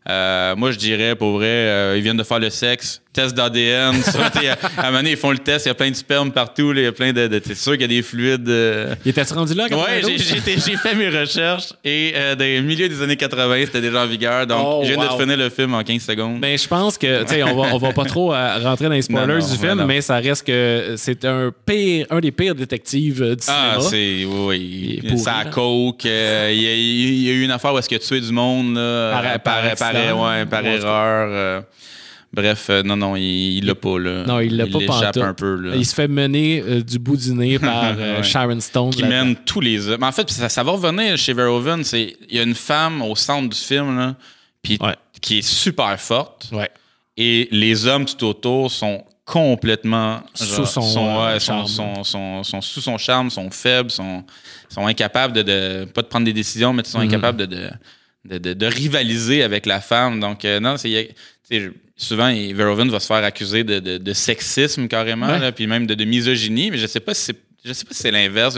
Euh, moi, je dirais, pour vrai, euh, ils viennent de faire le sexe. Test d'ADN. Ça, à un moment donné, ils font le test, il y a plein de sperme partout, il y a plein de. de- T'es sûr qu'il y a des fluides. euh, Il était rendu là? en Ouais, 92? j'ai- j'ai fait mes recherches et euh, le milieu des années 80, c'était déjà en vigueur. Donc, Oh, je viens de wow. finir le film en 15 secondes. Ben, je pense que, tu sais, on va, on va pas trop euh, rentrer dans les spoilers Non, non, du film, non. mais ça reste que c'est un pire, un des pires détectives euh, du Ah, cinéma. c'est. Oui, Il est pourri, Ça a coke. euh, Il y, a- il y a eu une affaire où est-ce a tué du monde, là. Par- euh, par ouais, par erreur. Bref, euh, non, non, il l'a pas, là. Non, il l'a pas l'échappe un peu, là. Il se fait mener euh, du bout du nez par euh, Ouais. Sharon Stone. qui mène tous les hommes. En fait, ça, ça va revenir chez Verhoeven. c'est Il y a une femme au centre du film, là, Ouais. qui est super forte. Ouais. Et les hommes tout autour sont complètement Sous son, sont, euh, charme. sont- sont- sont sous son charme, sont faibles, sont, sont incapables de, de- pas de prendre des décisions, mais ils sont Mhm. incapables de, de, de, de- de rivaliser avec la femme. Donc euh, non, c'est souvent Verhoeven va se faire accuser de, de- de sexisme carrément, Ouais. là, puis même de, de misogynie, mais je sais pas si c'est je sais pas si c'est l'inverse.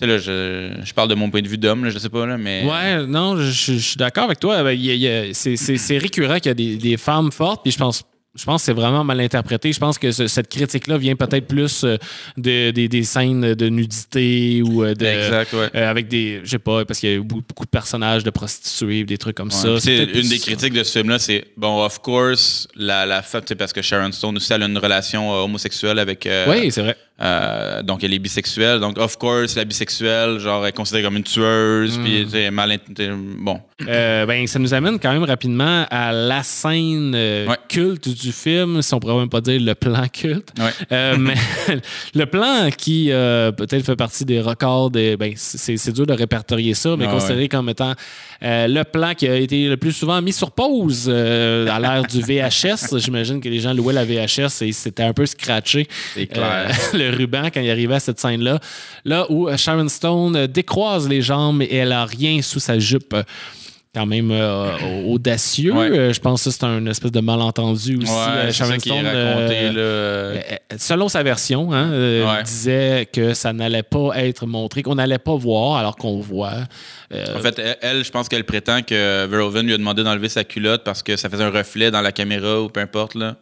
Là, je, je parle de mon point de vue d'homme, je sais pas, là, mais. Ouais, non, je, suis d'accord avec toi. Ben, c'est récurrent qu'il y a des, des femmes fortes, puis je pense. Je pense que c'est vraiment mal interprété. Je pense que ce- cette critique-là vient peut-être plus euh, de, des- des scènes de nudité ou euh, de, Exact, ouais. euh, avec des, je sais pas, parce qu'il y a beaucoup, beaucoup de personnages de prostituées, des trucs comme Ouais. ça. C'est une des ça. critiques de ce film-là, c'est bon, of course, la, la femme, sais, parce que Sharon Stone aussi elle a une relation homosexuelle avec. euh, Oui, c'est vrai. Euh, donc elle est bisexuelle. Donc, of course, la bisexuelle, genre, elle est considérée comme une tueuse, Mm. puis tu sais, mal. Bon. Euh, ben, ça nous amène quand même rapidement à la scène euh, Ouais. culte du film, si on pourrait même pas dire le plan culte. Ouais. Mais le plan qui peut-être fait partie des records, des- ben, c'est dur de répertorier ça, mais Ah considéré comme étant le plan qui a été le plus souvent mis sur pause à l'ère du VHS. J'imagine que les gens louaient la VHS et c'était un peu scratché C'est clair. le ruban quand il arrivait à cette scène-là. Là où euh, Sharon Stone euh, décroise les jambes et elle a rien sous sa jupe. Quand même euh, audacieux. Ouais. Je pense que c'est un espèce de malentendu aussi. Ouais, Sharon Stone, raconté, euh, selon sa version, hein, Ouais. disait que ça n'allait pas être montré, qu'on n'allait pas voir alors qu'on voit. Euh, En fait, elle, elle, je pense qu'elle prétend que Verhoeven lui a demandé d'enlever sa culotte parce que ça faisait un reflet dans la caméra ou peu importe, là.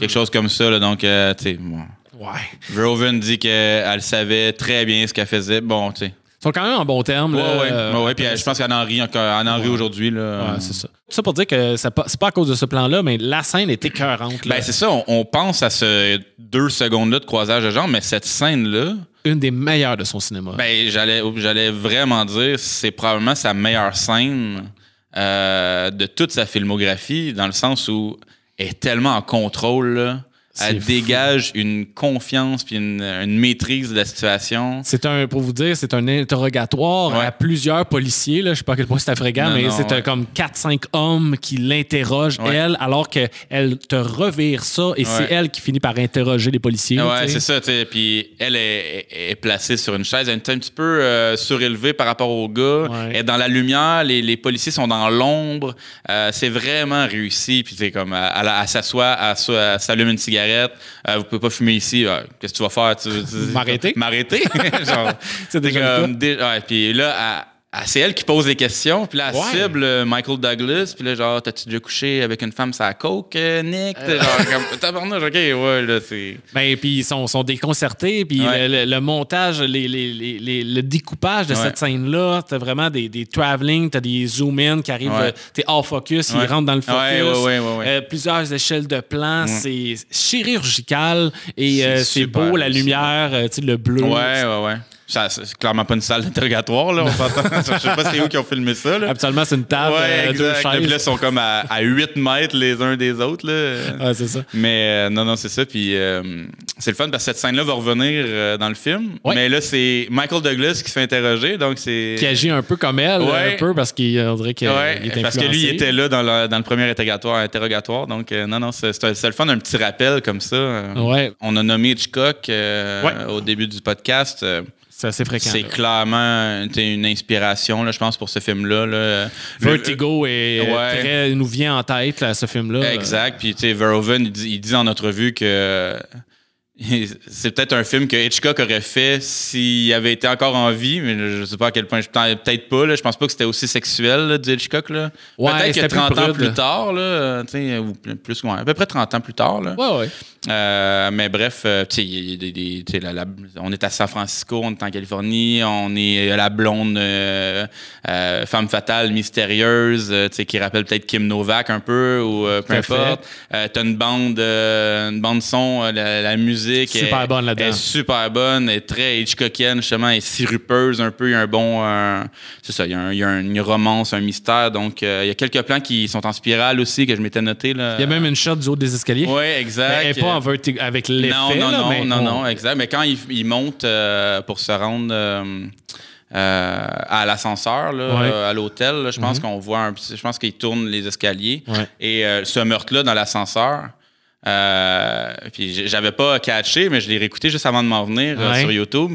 Quelque chose comme ça, là. Donc, tu sais, bon. Ouais. Verhoeven dit qu'elle savait très bien ce qu'elle faisait. Bon, tu sais. Ils sont quand même en bon terme. Ouais, là, ouais. euh, Ouais, Puis elle- je pense qu'elle en rit encore. Elle en rit aujourd'hui, là. ouais, c'est ça. Tout ça pour dire que c'est pas, pas à cause de ce plan-là, mais la scène est écœurante. là. Ben, c'est ça. On, on pense à ce deux secondes-là de croisage de jambes, mais cette scène-là, une des meilleures de son cinéma. ben, j'allais, j'allais vraiment dire, c'est probablement sa meilleure scène euh, de toute sa filmographie, dans le sens où elle est tellement en contrôle, là. Elle fou. dégage une confiance puis une, une maîtrise de la situation. C'est un, pour vous dire, c'est un interrogatoire Ouais. à plusieurs policiers. Là. Je sais pas à quel point c'est fréquent, mais c'est ouais. comme 4-5 hommes qui l'interrogent, Ouais. elle, alors qu'elle te revire ça et c'est elle qui finit par interroger les policiers. Ouais, c'est ça, tu sais. Puis elle est, placée sur une chaise, elle est un petit peu euh, surélevée par rapport au gars. Elle est dans la lumière, les, les policiers sont dans l'ombre. Euh, c'est vraiment réussi. Puis c'est comme, elle, elle- elle s'assoit, elle, s'o- elle s'allume une cigarette. Euh, vous pouvez pas fumer ici. Euh, Qu'est-ce que tu vas faire? Tu- tu- M'arrêter? M'arrêter? Genre, C'est déjà le comme, ouais, puis là, c'est elle qui pose les questions, puis là, elle Ouais. cible euh, Michael Douglas, puis là, genre, t'as-tu déjà couché avec une femme sa coke, euh, Nick? Genre, comme, tabarnouche, ok, ouais, là, c'est. Ben, puis ils sont, sont déconcertés, puis Ouais. le, le- le montage, les, les- les- le découpage de Ouais. cette scène-là, t'as vraiment des, des travelling, t'as des zoom-in qui arrivent, euh, t'es hors focus, ils rentrent dans le focus. Euh, plusieurs échelles de plans, c'est chirurgical et C'est euh, beau, la lumière, euh, tu sais, le bleu. Ouais, ouais, ouais. Ça, C'est clairement pas une salle d'interrogatoire, là, on. Je sais pas c'est où qui ont filmé ça, là. Habituellement, c'est une table, Ouais, euh, deux exact. Puis là, chaises. ils sont comme à, à 8 mètres les uns des autres, là. Ouais, c'est ça. Mais euh, non, non, c'est ça. Puis euh, c'est le fun parce que cette scène-là va revenir dans le film. Ouais. Mais là, c'est Michael Douglas qui se fait interroger. Donc, c'est. Qui agit un peu comme elle, Ouais. un peu, parce qu'il dirait qu'il est parce que lui, il était là dans le, dans le premier interrogatoire. interrogatoire donc, non, non, c'est c'est- c'est le fun, un petit rappel comme ça. Ouais, On a nommé Hitchcock au début du podcast. C'est assez fréquent. c'est clairement une inspiration, là, je pense, pour ce film-là. là. Vertigo est, euh, Ouais. très- nous vient en tête, là, ce film-là. Exact. Puis, tu sais, Verhoeven, il dit, il dit en entrevue que c'est peut-être un film que Hitchcock aurait fait s'il avait été encore en vie, mais je sais pas à quel point. Peut-être pas. Là, je pense pas que c'était aussi sexuel là, du Hitchcock. Là. Ouais, peut-être que c'était plus 30 ans plus tard, là, ou plus- plus, ouais, à peu près 30 ans plus tard. Là. Ouais, ouais. Euh, mais bref, euh, tu sais, il y a des- des- tu sais, la- la- on est à San Francisco, on est en Californie, on est euh, la blonde euh, euh, femme fatale mystérieuse, euh, tu sais, qui rappelle peut-être Kim Novak un peu ou euh, peu importe. Euh, T'as une bande, euh, une bande son, la, la musique Super est- bonne là-dedans. est super bonne, est très Hitchcockienne justement, est sirupeuse un peu. Il y a un bon, c'est ça, il y y a un- une romance, un mystère. Donc euh, il y a quelques plans qui sont en spirale aussi que je m'étais noté là. Il y a même une shot du haut des escaliers. Ouais, exact. Elle est pas en vertigo avec l'effet. Non, non, là, non, mais non, on- non, exact. Mais quand il, il monte euh, pour se rendre euh, euh, à l'ascenseur, Ouais. à l'hôtel, je pense qu'on voit un petit- Je pense qu'il tourne les escaliers. Ouais. Et ce meurtre-là dans l'ascenseur. puis j'avais pas catché, mais je l'ai réécouté juste avant de m'en venir Ouais. sur YouTube.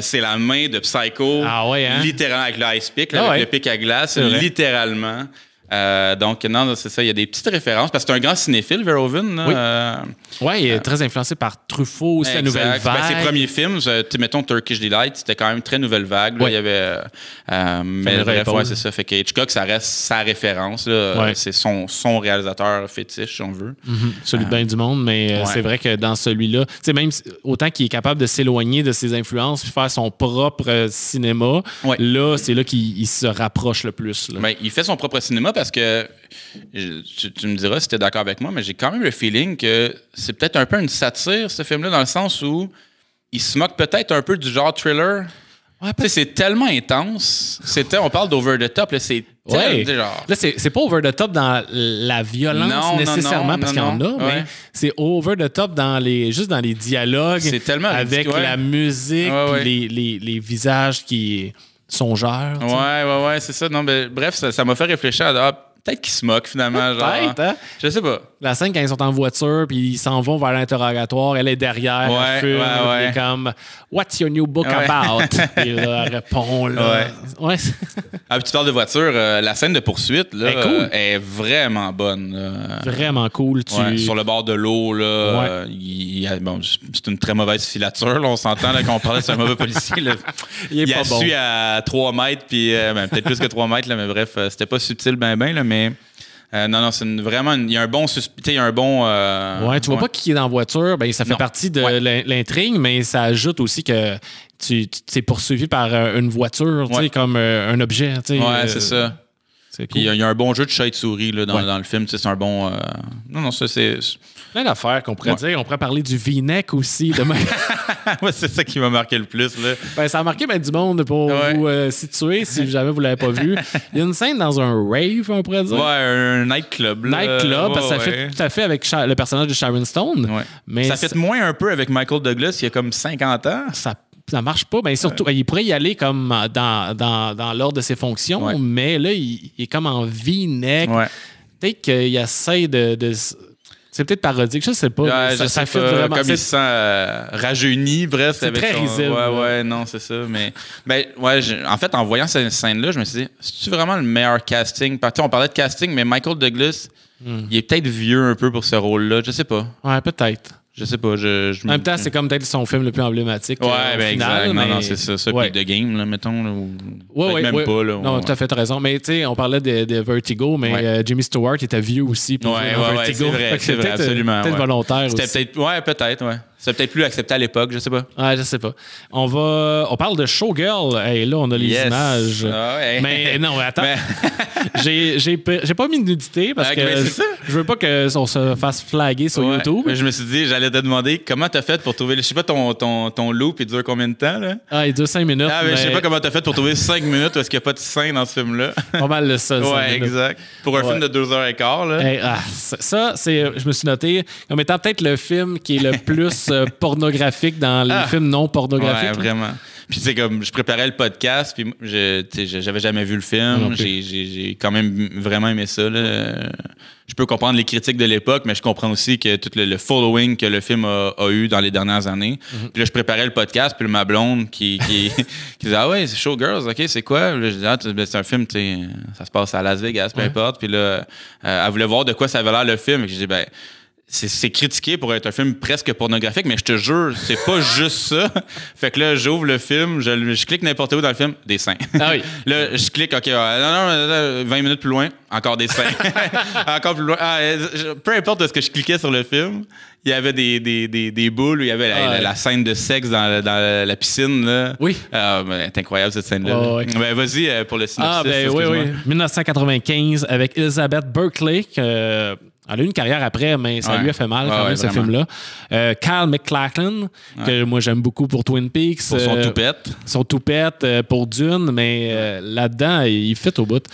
C'est la main de Psycho, Ah hein? littéralement avec le ice pick, là, Ah avec le pic à glace, littéralement. Euh, donc non, c'est ça. Il y a des petites références parce que c'est un grand cinéphile, Verhoeven. là. Oui. Euh, Ouais, il est très influencé par Truffaut aussi, la nouvelle Ben, vague. ses premiers films, euh, mettons Turkish Delight, c'était quand même très nouvelle vague. là. Il y avait. euh, euh, mais bref, ouais, c'est ça. Fait que Hitchcock, ça reste sa référence. Ouais. C'est son, son réalisateur fétiche, si on veut. Mhm, celui de bien du monde, mais euh, Ouais. c'est vrai que dans celui-là, même autant qu'il est capable de s'éloigner de ses influences puis faire son propre euh, cinéma, là, c'est là qu'il il se rapproche le plus. là. Ben, il fait son propre cinéma parce que je- tu, tu me diras si tu es d'accord avec moi, mais j'ai quand même le feeling que c'est peut-être un peu une satire, ce film-là, dans le sens où il se moque peut-être un peu du genre thriller. Ouais, c'est tellement intense. C'était, on parle d'over the top, là, c'est Ouais. genre. Là, c'est pas over the top dans la violence Non, nécessairement, non, parce qu'il y en a, mais c'est over the top dans les, juste dans les dialogues. C'est tellement Avec la musique, les, les visages qui sais. Ouais, ouais, ouais, c'est ça. Non, mais bref, ça m'a fait réfléchir à ah, peut-être qu'ils se moquent finalement. genre. Peut-être, hein? Je sais pas. La scène quand ils sont en voiture puis ils s'en vont vers l'interrogatoire, elle est derrière, Ouais, elle fume, ouais, elle est comme What's your new book about? Puis là, elle répond là. Ouais. Ah, puis tu parles de voiture, euh, la scène de poursuite là, est cool. est vraiment bonne. là. Vraiment cool. Tu... Sur le bord de l'eau, là, euh, il a- bon, c'est une très mauvaise filature, là, on s'entend là, quand on parlait de un mauvais policier. Là. Il est a pas bon. su à 3 mètres, puis euh, ben, peut-être plus que 3 mètres, là, mais bref, euh, c'était pas subtil, ben, ben, là, mais euh, non, non, c'est vraiment, il y a un bon il y a un bon. euh, Ouais, tu vois pas qui est dans la voiture, ben, ça fait Non. partie de Ouais. l'intrigue, mais ça ajoute aussi que tu tu es poursuivi par euh, une voiture, tu sais, Ouais. comme euh, un objet. Ouais, c'est ça. Puis il cool. y, a- il y a un bon jeu de chat et de souris là, dans, dans le film. C'est un bon. Non, non, ça, c'est. Plein d'affaires qu'on pourrait Ouais. dire. On pourrait parler du V-neck aussi demain. Ouais, c'est ça qui m'a marqué le plus. Là. Ben, ça a marqué ben, du monde pour Ouais. vous euh, situer si jamais vous l'avez pas vu. Il y a une scène dans un rave, on pourrait dire. Ouais, un nightclub. Nightclub, parce que ça fait tout à fait avec Sha- le personnage de Sharon Stone. Mais ça fait moins un peu avec Michael Douglas, il y a comme 50 ans. ça, ça marche pas. Ben, surtout, il pourrait y aller comme dans, dans, dans l'ordre de ses fonctions, Ouais. mais là, il, il est comme en V-neck. Ouais. Peut-être qu'il essaie de. de- c'est peut-être parodique, je sais pas. Ouais, je ça, sais fait pas, vraiment. comme il se sent euh, rajeuni, bref. C'est très son- risible, Ouais, ouais, non, c'est ça. Mais, ben, ouais, en fait, en voyant cette scène-là, je me suis dit, c'est-tu vraiment le meilleur casting? Parce que, on parlait de casting, mais Michael Douglas, Hmm. il est peut-être vieux un peu pour ce rôle-là. Je sais pas. Ouais, peut-être. Je sais pas. Je, je En même temps, c'est comme peut-être son film le plus emblématique. Ouais, euh, ben final, exact. Non, mais- non, c'est ça. Ça, Ouais. puis The Game, là, mettons. Là, ou... Ouais, ouais, même ouais. pas. Là, non, ouais. tu as fait raison. Mais tu sais, on parlait de, de Vertigo, mais euh, Jimmy Stewart était vieux aussi. Ouais, ouais, ouais, Vertigo. c'est vrai, c'est vrai, peut-être, euh, absolument, Peut-être volontaire C'était aussi. peut-être. Ouais, peut-être, ouais. C'était peut-être plus accepté à l'époque, je sais pas. Ouais, je sais pas. On va. On parle de Showgirl. Hey, là, on a les Yes. images. Ah ouais. Mais non, attends. Mais- J'ai j'ai pas mis de nudité parce Ah, que mais c'est je, veux pas qu'on se fasse flaguer sur Ouais. YouTube. Mais Je me suis dit, j'allais te demander comment t'as fait pour trouver, je sais pas, ton, ton, ton loop, il dure combien de temps, là? Ah, il dure 5 minutes. Ah, mais je sais mais pas comment t'as fait pour trouver 5 minutes est-ce qu'il n'y a pas de scène dans ce film-là. Pas mal le ça. ouais, exact. Pour un Ouais. film de 2h15, là. Hey, ah, ça, ça, c'est, je me suis noté comme étant peut-être le film qui est le plus euh, pornographique dans les Ah. films non pornographiques. Ouais, vraiment. Puis c'est comme, je préparais le podcast, puis je, j'avais jamais vu le film. J'ai, quand même vraiment aimé ça. Là. Je peux comprendre les critiques de l'époque, mais je comprends aussi que tout le, le following que le film a, a eu dans les dernières années. Mhm. Puis là, je préparais le podcast, puis ma blonde qui, qui, qui disait Ah ouais, c'est Showgirls, ok, c'est quoi? Là, je disais Ah, ben, c'est un film, ça se passe à Las Vegas, peu importe. Puis là, euh, elle voulait voir de quoi ça avait l'air le film. Et je dis Ben, c'est critiqué pour être un film presque pornographique, mais je te jure, c'est pas juste ça. Fait que là, j'ouvre le film, je, je clique n'importe où dans le film, des seins. Ah oui. là, je clique, OK, non, non, 20 minutes plus loin, encore des seins. encore plus loin. Ah, peu importe ce que je cliquais sur le film, il y avait des, des, des, des boules, il y avait la, la, scène de sexe dans, dans la piscine. Là. Oui. Ah, c'est incroyable cette scène-là. ouais. ben, Vas-y euh, pour le synopsis. Ah, ben oui, oui. 1995 avec Elizabeth Berkley. Euh, elle a eu une carrière après, mais ça Ouais. lui a fait mal quand même, ce film-là. Euh, Kyle MacLachlan, que moi j'aime beaucoup pour Twin Peaks. Pour son Euh, toupette. son toupette euh, pour Dune, mais euh, là-dedans, il fit au bout.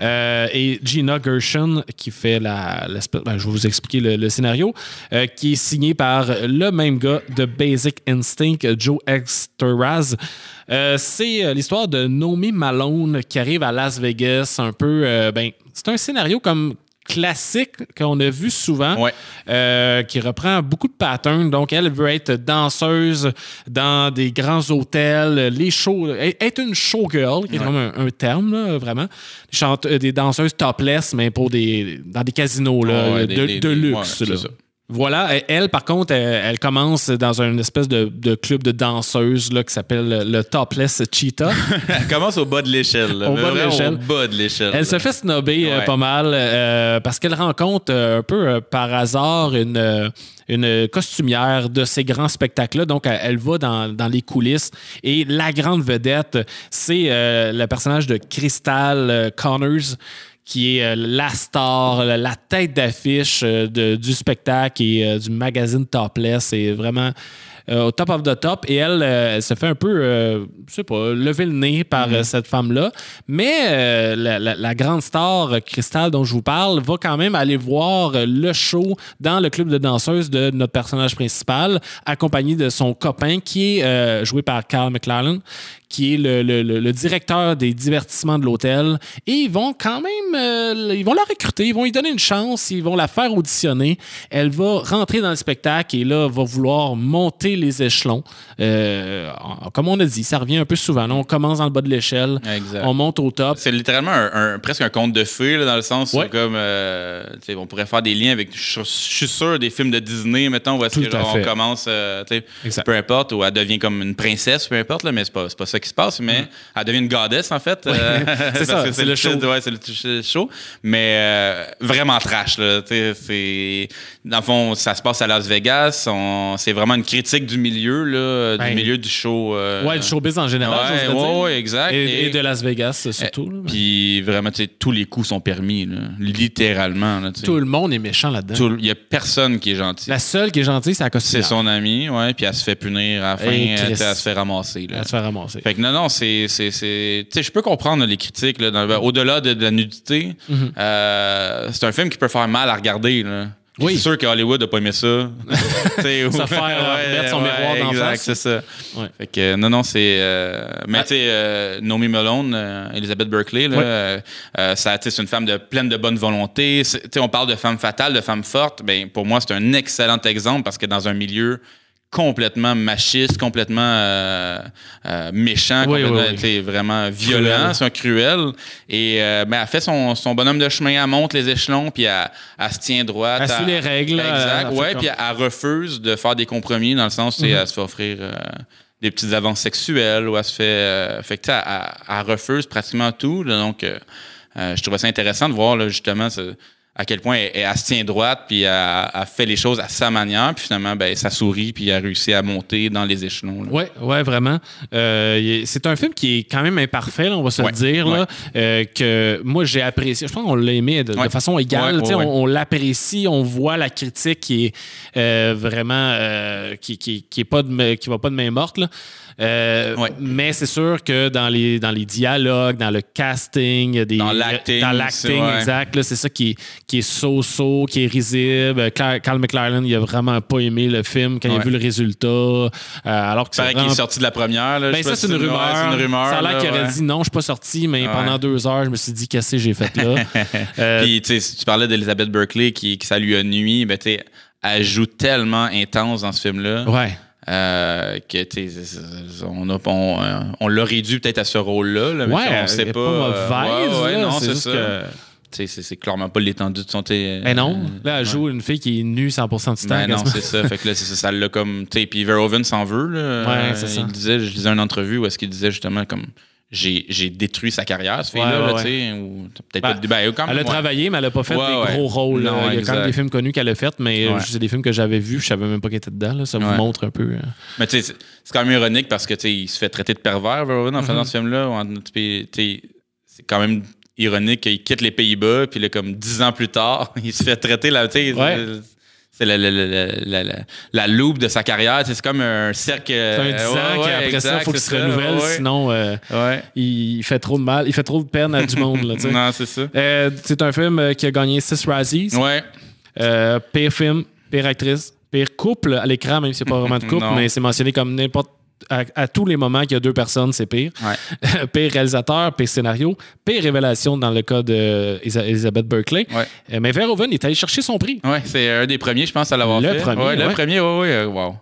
Euh, et Gina Gershon, qui fait la. ben, je vais vous expliquer le, le scénario, euh, qui est signé par le même gars de Basic Instinct, Joe Exteraz. Euh, c'est euh, l'histoire de Naomi Malone qui arrive à Las Vegas, un peu. euh, ben, c'est un scénario comme classique qu'on a vu souvent, Ouais. euh, qui reprend beaucoup de patterns. Donc, elle veut être danseuse dans des grands hôtels, les shows, être une showgirl, qui est Ouais. vraiment un, un terme, là, vraiment. Chante- euh, des danseuses topless, mais pour des, dans des casinos là, Ouais, de, des- des- de des- luxe. là. Voilà, elle, par contre, elle, elle commence dans une espèce de, de club de danseuses là, qui s'appelle le, le Topless Cheetah. Elle commence au bas de l'échelle. Au bas de l'échelle. Au bas de l'échelle. Elle se fait snobber euh, Ouais. pas mal euh, parce qu'elle rencontre euh, un peu euh, par hasard une, une costumière de ces grands spectacles-là. Donc, elle, elle va dans, dans les coulisses et la grande vedette, c'est le personnage de Crystal Connors qui est euh, la star, la tête d'affiche euh, du spectacle et euh, du magazine Topless. C'est vraiment au top of the top. Et elle, elle se fait un peu, euh, je sais pas, lever le nez par euh, cette femme-là. Mais euh, la, la- la grande star, Crystal, dont je vous parle, va quand même aller voir le show dans le club de danseuses de notre personnage principal, accompagné de son copain qui est euh, joué par Carl McLaren qui est le, le- le- le directeur des divertissements de l'hôtel. Et ils vont quand même, euh, ils vont la recruter, ils vont lui donner une chance, ils vont la faire auditionner. Elle va rentrer dans le spectacle et là, va vouloir monter les échelons. Euh, comme on a dit, ça revient un peu souvent. Là, on commence dans le bas de l'échelle, on monte au top. C'est littéralement un, un- presque un conte de fées, là, dans le sens où comme, euh, on pourrait faire des liens avec, je je suis sûr, des films de Disney, mettons, où est-ce Tout que, à genre, fait. on commence, peu importe, où elle devient comme une princesse, peu importe, là, mais c'est pas, c'est pas ça qui se passe, mais elle devient une goddess, en fait. euh, c'est ça, c'est le show. ouais, c'est le show. Mais euh, vraiment trash, là. c'est- Dans le fond, ça se passe à Las Vegas. C'est vraiment une critique du milieu, là, du milieu du show. euh, Ouais, le showbiz en général. Ouais, ouais, ouais, exact. Et, Et- et de Las Vegas, surtout. là. Puis vraiment, tu sais, tous les coups sont permis, là. littéralement. là. Tout le monde est méchant là-dedans. Il n'y a personne qui est gentil. La seule qui est gentille, c'est la C'est costumière. son ami, ouais, puis elle se fait punir à la fin, elle, elle se fait ramasser. Là. Elle se fait ramasser. Fait que non, non, c'est. c'est- c'est- Tu sais, je peux comprendre là, les critiques. Au-delà de, de la nudité, Mhm. euh, c'est un film qui peut faire mal à regarder. Là. Oui. C'est sûr que Hollywood n'a pas aimé ça. Ou- faire, euh, mettre son miroir d'en face. c'est ça. Ouais. Fait que, non, non, c'est. euh, mais Ah. tu sais, Naomi Malone, Elizabeth Berkley, là, ça, c'est une femme de, pleine de bonne volonté. C'est- Tu sais, on parle de femme fatale, de femme forte. Ben, pour moi, c'est un excellent exemple parce que dans un milieu complètement machiste, complètement euh, euh, méchant, Oui, complètement, oui, oui. vraiment violent, Cruel. c'est un cruel. Et euh, ben, elle fait son, son bonhomme de chemin, elle monte les échelons, puis elle, elle se tient droite. Elle suit les règles, elle- Exact, ouais, puis elle, elle refuse de faire des compromis dans le sens où sais, elle se fait offrir euh, des petites avances sexuelles ou elle se fait. euh, fait que, tu sais, elle, refuse pratiquement tout. là, donc, euh, euh, je trouvais ça intéressant de voir là, justement ce- à quel point elle, elle se tient droite, puis elle, elle fait les choses à sa manière, puis finalement, ben, ça sourit, puis elle réussit à monter dans les échelons. là. Ouais, ouais, vraiment. Euh, c'est un film qui est quand même imparfait, là, on va se Ouais, le dire, là, euh, que moi j'ai apprécié. Je pense qu'on l'a aimé de, façon égale. On, on l'apprécie, on voit la critique qui est euh, vraiment qui, qui, qui est pas de, qui va pas de main morte. Là. Euh, Ouais. Mais c'est sûr que dans les, dans les dialogues, dans le casting, des, Dans l'acting, dans l'acting, c'est- ouais. exact, c'est ça qui, est- qui est so-so, qui est risible. Carl, Carl McLaren, il a vraiment pas aimé le film quand il a vu le résultat. euh, alors que c'est qu'il est vraiment sorti de la première. Là, ben ça, c'est une, une rumeur. Ça a l'air qu'il aurait dit non, je suis pas sorti, mais pendant deux heures, je me suis dit, qu'est-ce que j'ai fait là? Euh, Puis, tu parlais d'Elizabeth Berkley qui, qui ça lui a nuit, ben, tu elle joue tellement intense dans ce film-là ouais. Euh, que, on, a- on, euh, on l'a réduit peut-être à ce rôle-là, là, mais Ouais, on sait pas. pas euh, mauvaise. ouais, ouais, non, c'est ça. que- tu sais, c'est- c'est clairement pas l'étendue de son. tu sais, Ben non. euh, Là, elle ouais. joue une fille qui est nue 100% du temps. Ben non, c'est ça. Fait que là, c'est ça, ça l'a comme. Tu sais, puis Verhoeven s'en veut, là. Ouais, Euh, c'est ça. Il disait, je lisais une entrevue où est-ce qu'il disait justement comme. J'ai détruit sa carrière, ce fille-là, Ouais, là, ouais, tu sais. Ou peut-être Ben, pas. Ben, Elle a ouais. travaillé, mais elle a pas fait Ouais, des ouais. gros rôles. Non. Il y a quand même des films connus qu'elle a fait, mais euh, c'est des films que j'avais vus, je savais même pas qu'elle était dedans. là. Ça vous montre un peu. euh. Mais tu sais, c'est quand même ironique parce que tu sais, il se fait traiter de pervers, Verhoeven, en faisant Mhm. ce film-là. C'est quand même ironique qu'il quitte les Pays-Bas, puis là, comme dix ans plus tard, il se fait traiter là, tu sais, Ouais. C'est la, la, la, la, la, la loupe de sa carrière. C'est comme un cercle. C'est un 10 ans ouais, ouais, qu'après ça, il exact, faut qu'il se renouvelle, ouais. sinon euh, il fait trop de mal, il fait trop de peine à du monde. Là. Non, c'est ça. Euh, c'est un film euh, qui a gagné 6 Razzies. Ouais. Euh, pire film, pire actrice, pire couple à l'écran, même si c'est pas vraiment de couple, mais c'est mentionné comme n'importe. À, à tous les moments qu'il y a deux personnes, c'est pire. Ouais. pire réalisateur, pire scénario, pire révélation dans le cas d'Elizabeth Berkeley. Ouais. Euh, mais Verhoeven est allé chercher son prix. Ouais, c'est un des premiers, je pense, à l'avoir Le fait. premier, ouais, le premier, ouais, ouais, euh, wow.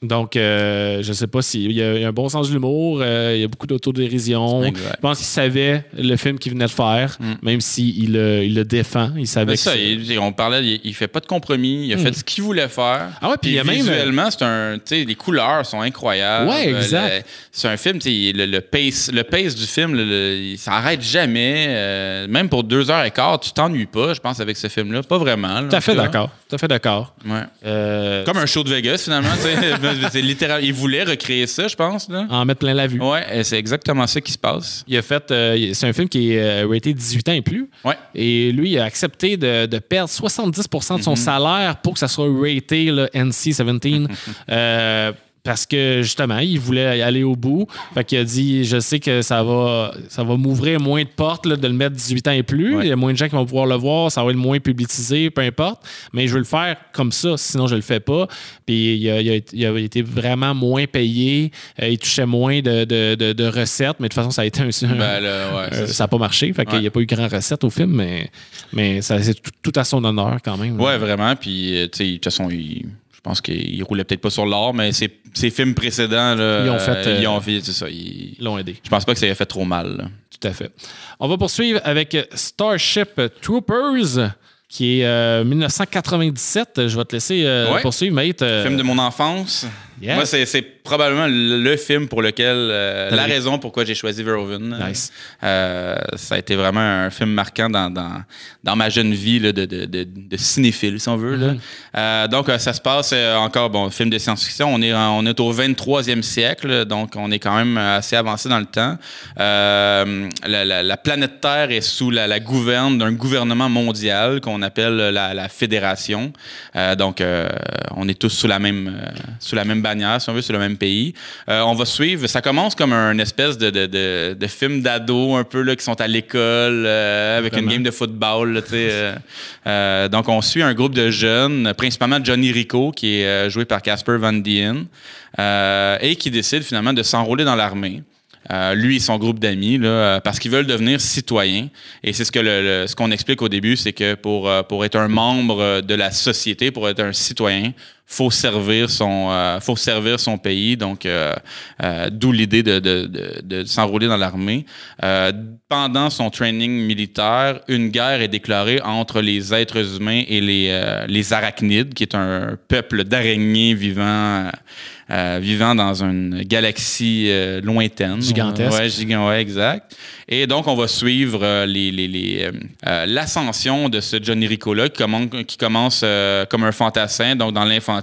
Donc, euh, je sais pas s'il y, a il y a un bon sens de l'humour, euh, il y a beaucoup d'autodérision. Je pense qu'il savait le film qu'il venait de faire, Mm. même s'il le, il le défend. Il savait que il- on parlait, il, il fait pas de compromis, il a Mm. fait ce qu'il voulait faire. Ah ouais, puis il y a même- visuellement, c'est un, les couleurs sont incroyables. Ouais, exact. C'est un film, le, le pace, le pace du film, le- il s'arrête jamais. euh, même pour deux heures et quart, tu t'ennuies pas, je pense, avec ce film-là. Pas vraiment. Tout à fait d'accord. Tout à fait d'accord. Ouais. Comme un show de Vegas, finalement. c'est littéral. Il voulait recréer ça, je pense. Là. en mettre plein la vue. Ouais, c'est exactement ça qui se passe. Il a fait. euh, c'est un film qui est euh, raté 18 ans et plus. Ouais. Et lui, il a accepté de, de perdre 70% de son salaire pour que ça soit raté là, NC-17. euh, parce que justement, il voulait aller au bout. Fait qu'il a dit Je sais que ça va, ça va m'ouvrir moins de portes là, de le mettre 18 ans et plus. Ouais. Il y a moins de gens qui vont pouvoir le voir, ça va être moins publicisé, peu importe. Mais je veux le faire comme ça, sinon je le fais pas. Puis il a, il a- il a été vraiment moins payé. Euh, il touchait moins de, de- de- de recettes, mais de toute façon, ça a été un. Ben, là, ouais, Euh, ça n'a pas marché, fait qu'il n'y a pas eu grand recette au film, mais, mais ça c'est tout, tout à son honneur quand même. Ouais, vraiment. Puis, euh, tu sais, de toute façon, il- je pense qu'il roulait peut-être pas sur l'or, mais ses, ses films précédents, là, Ils ont fait, euh, ils euh, ont fait, c'est ça. ils- l'ont aidé, je pense pas que ça ait fait trop mal. là. tout à fait. On va poursuivre avec Starship Troopers, qui est euh, 1997. Je vais te laisser euh, Ouais. poursuivre, mate. Euh, Film de mon enfance. Yes. Moi, c'est, probablement le, le film pour lequel, euh, la raison pourquoi j'ai choisi Verhoeven. Nice. Euh, ça a été vraiment un film marquant dans, dans, dans ma jeune vie là, de, de, de, de cinéphile, si on veut. là. Mhm. Euh, donc, ça se passe encore, bon, film de science-fiction. On est, en- on est au 23e siècle, donc on est quand même assez avancé dans le temps. La, la- la planète Terre est sous la, la gouverne d'un gouvernement mondial qu'on appelle la, Fédération. Donc, on est tous sous la même, sous la même bannière, si on veut, sur le même pays. Euh, on va suivre. Ça commence comme un espèce de, de, de, de film d'ado un peu là, qui sont à l'école euh, avec Vraiment. une game de football. là, euh, donc, on suit un groupe de jeunes, principalement Johnny Rico, qui est joué par Casper Van Dien, et qui décide finalement de s'enrôler dans l'armée. Euh, lui et son groupe d'amis, euh, parce qu'ils veulent devenir citoyens. Et c'est ce que le, le- ce qu'on explique au début, c'est que pour, euh, pour être un membre de la société, pour être un citoyen, faut servir son, euh, faut servir son pays. Donc, euh, euh, d'où l'idée de, de, de, de s'enrôler dans l'armée. Euh, pendant son training militaire, une guerre est déclarée entre les êtres humains et les, euh, les arachnides, qui est un peuple d'araignées vivant. euh, euh, vivant dans une galaxie euh, lointaine. Gigantesque. Ouais, gigan- ouais, exact. Et donc, on va suivre euh, les, les- les, l'ascension de ce Johnny Rico-là, qui commence, qui commence euh, comme un fantassin, donc dans l'infanterie,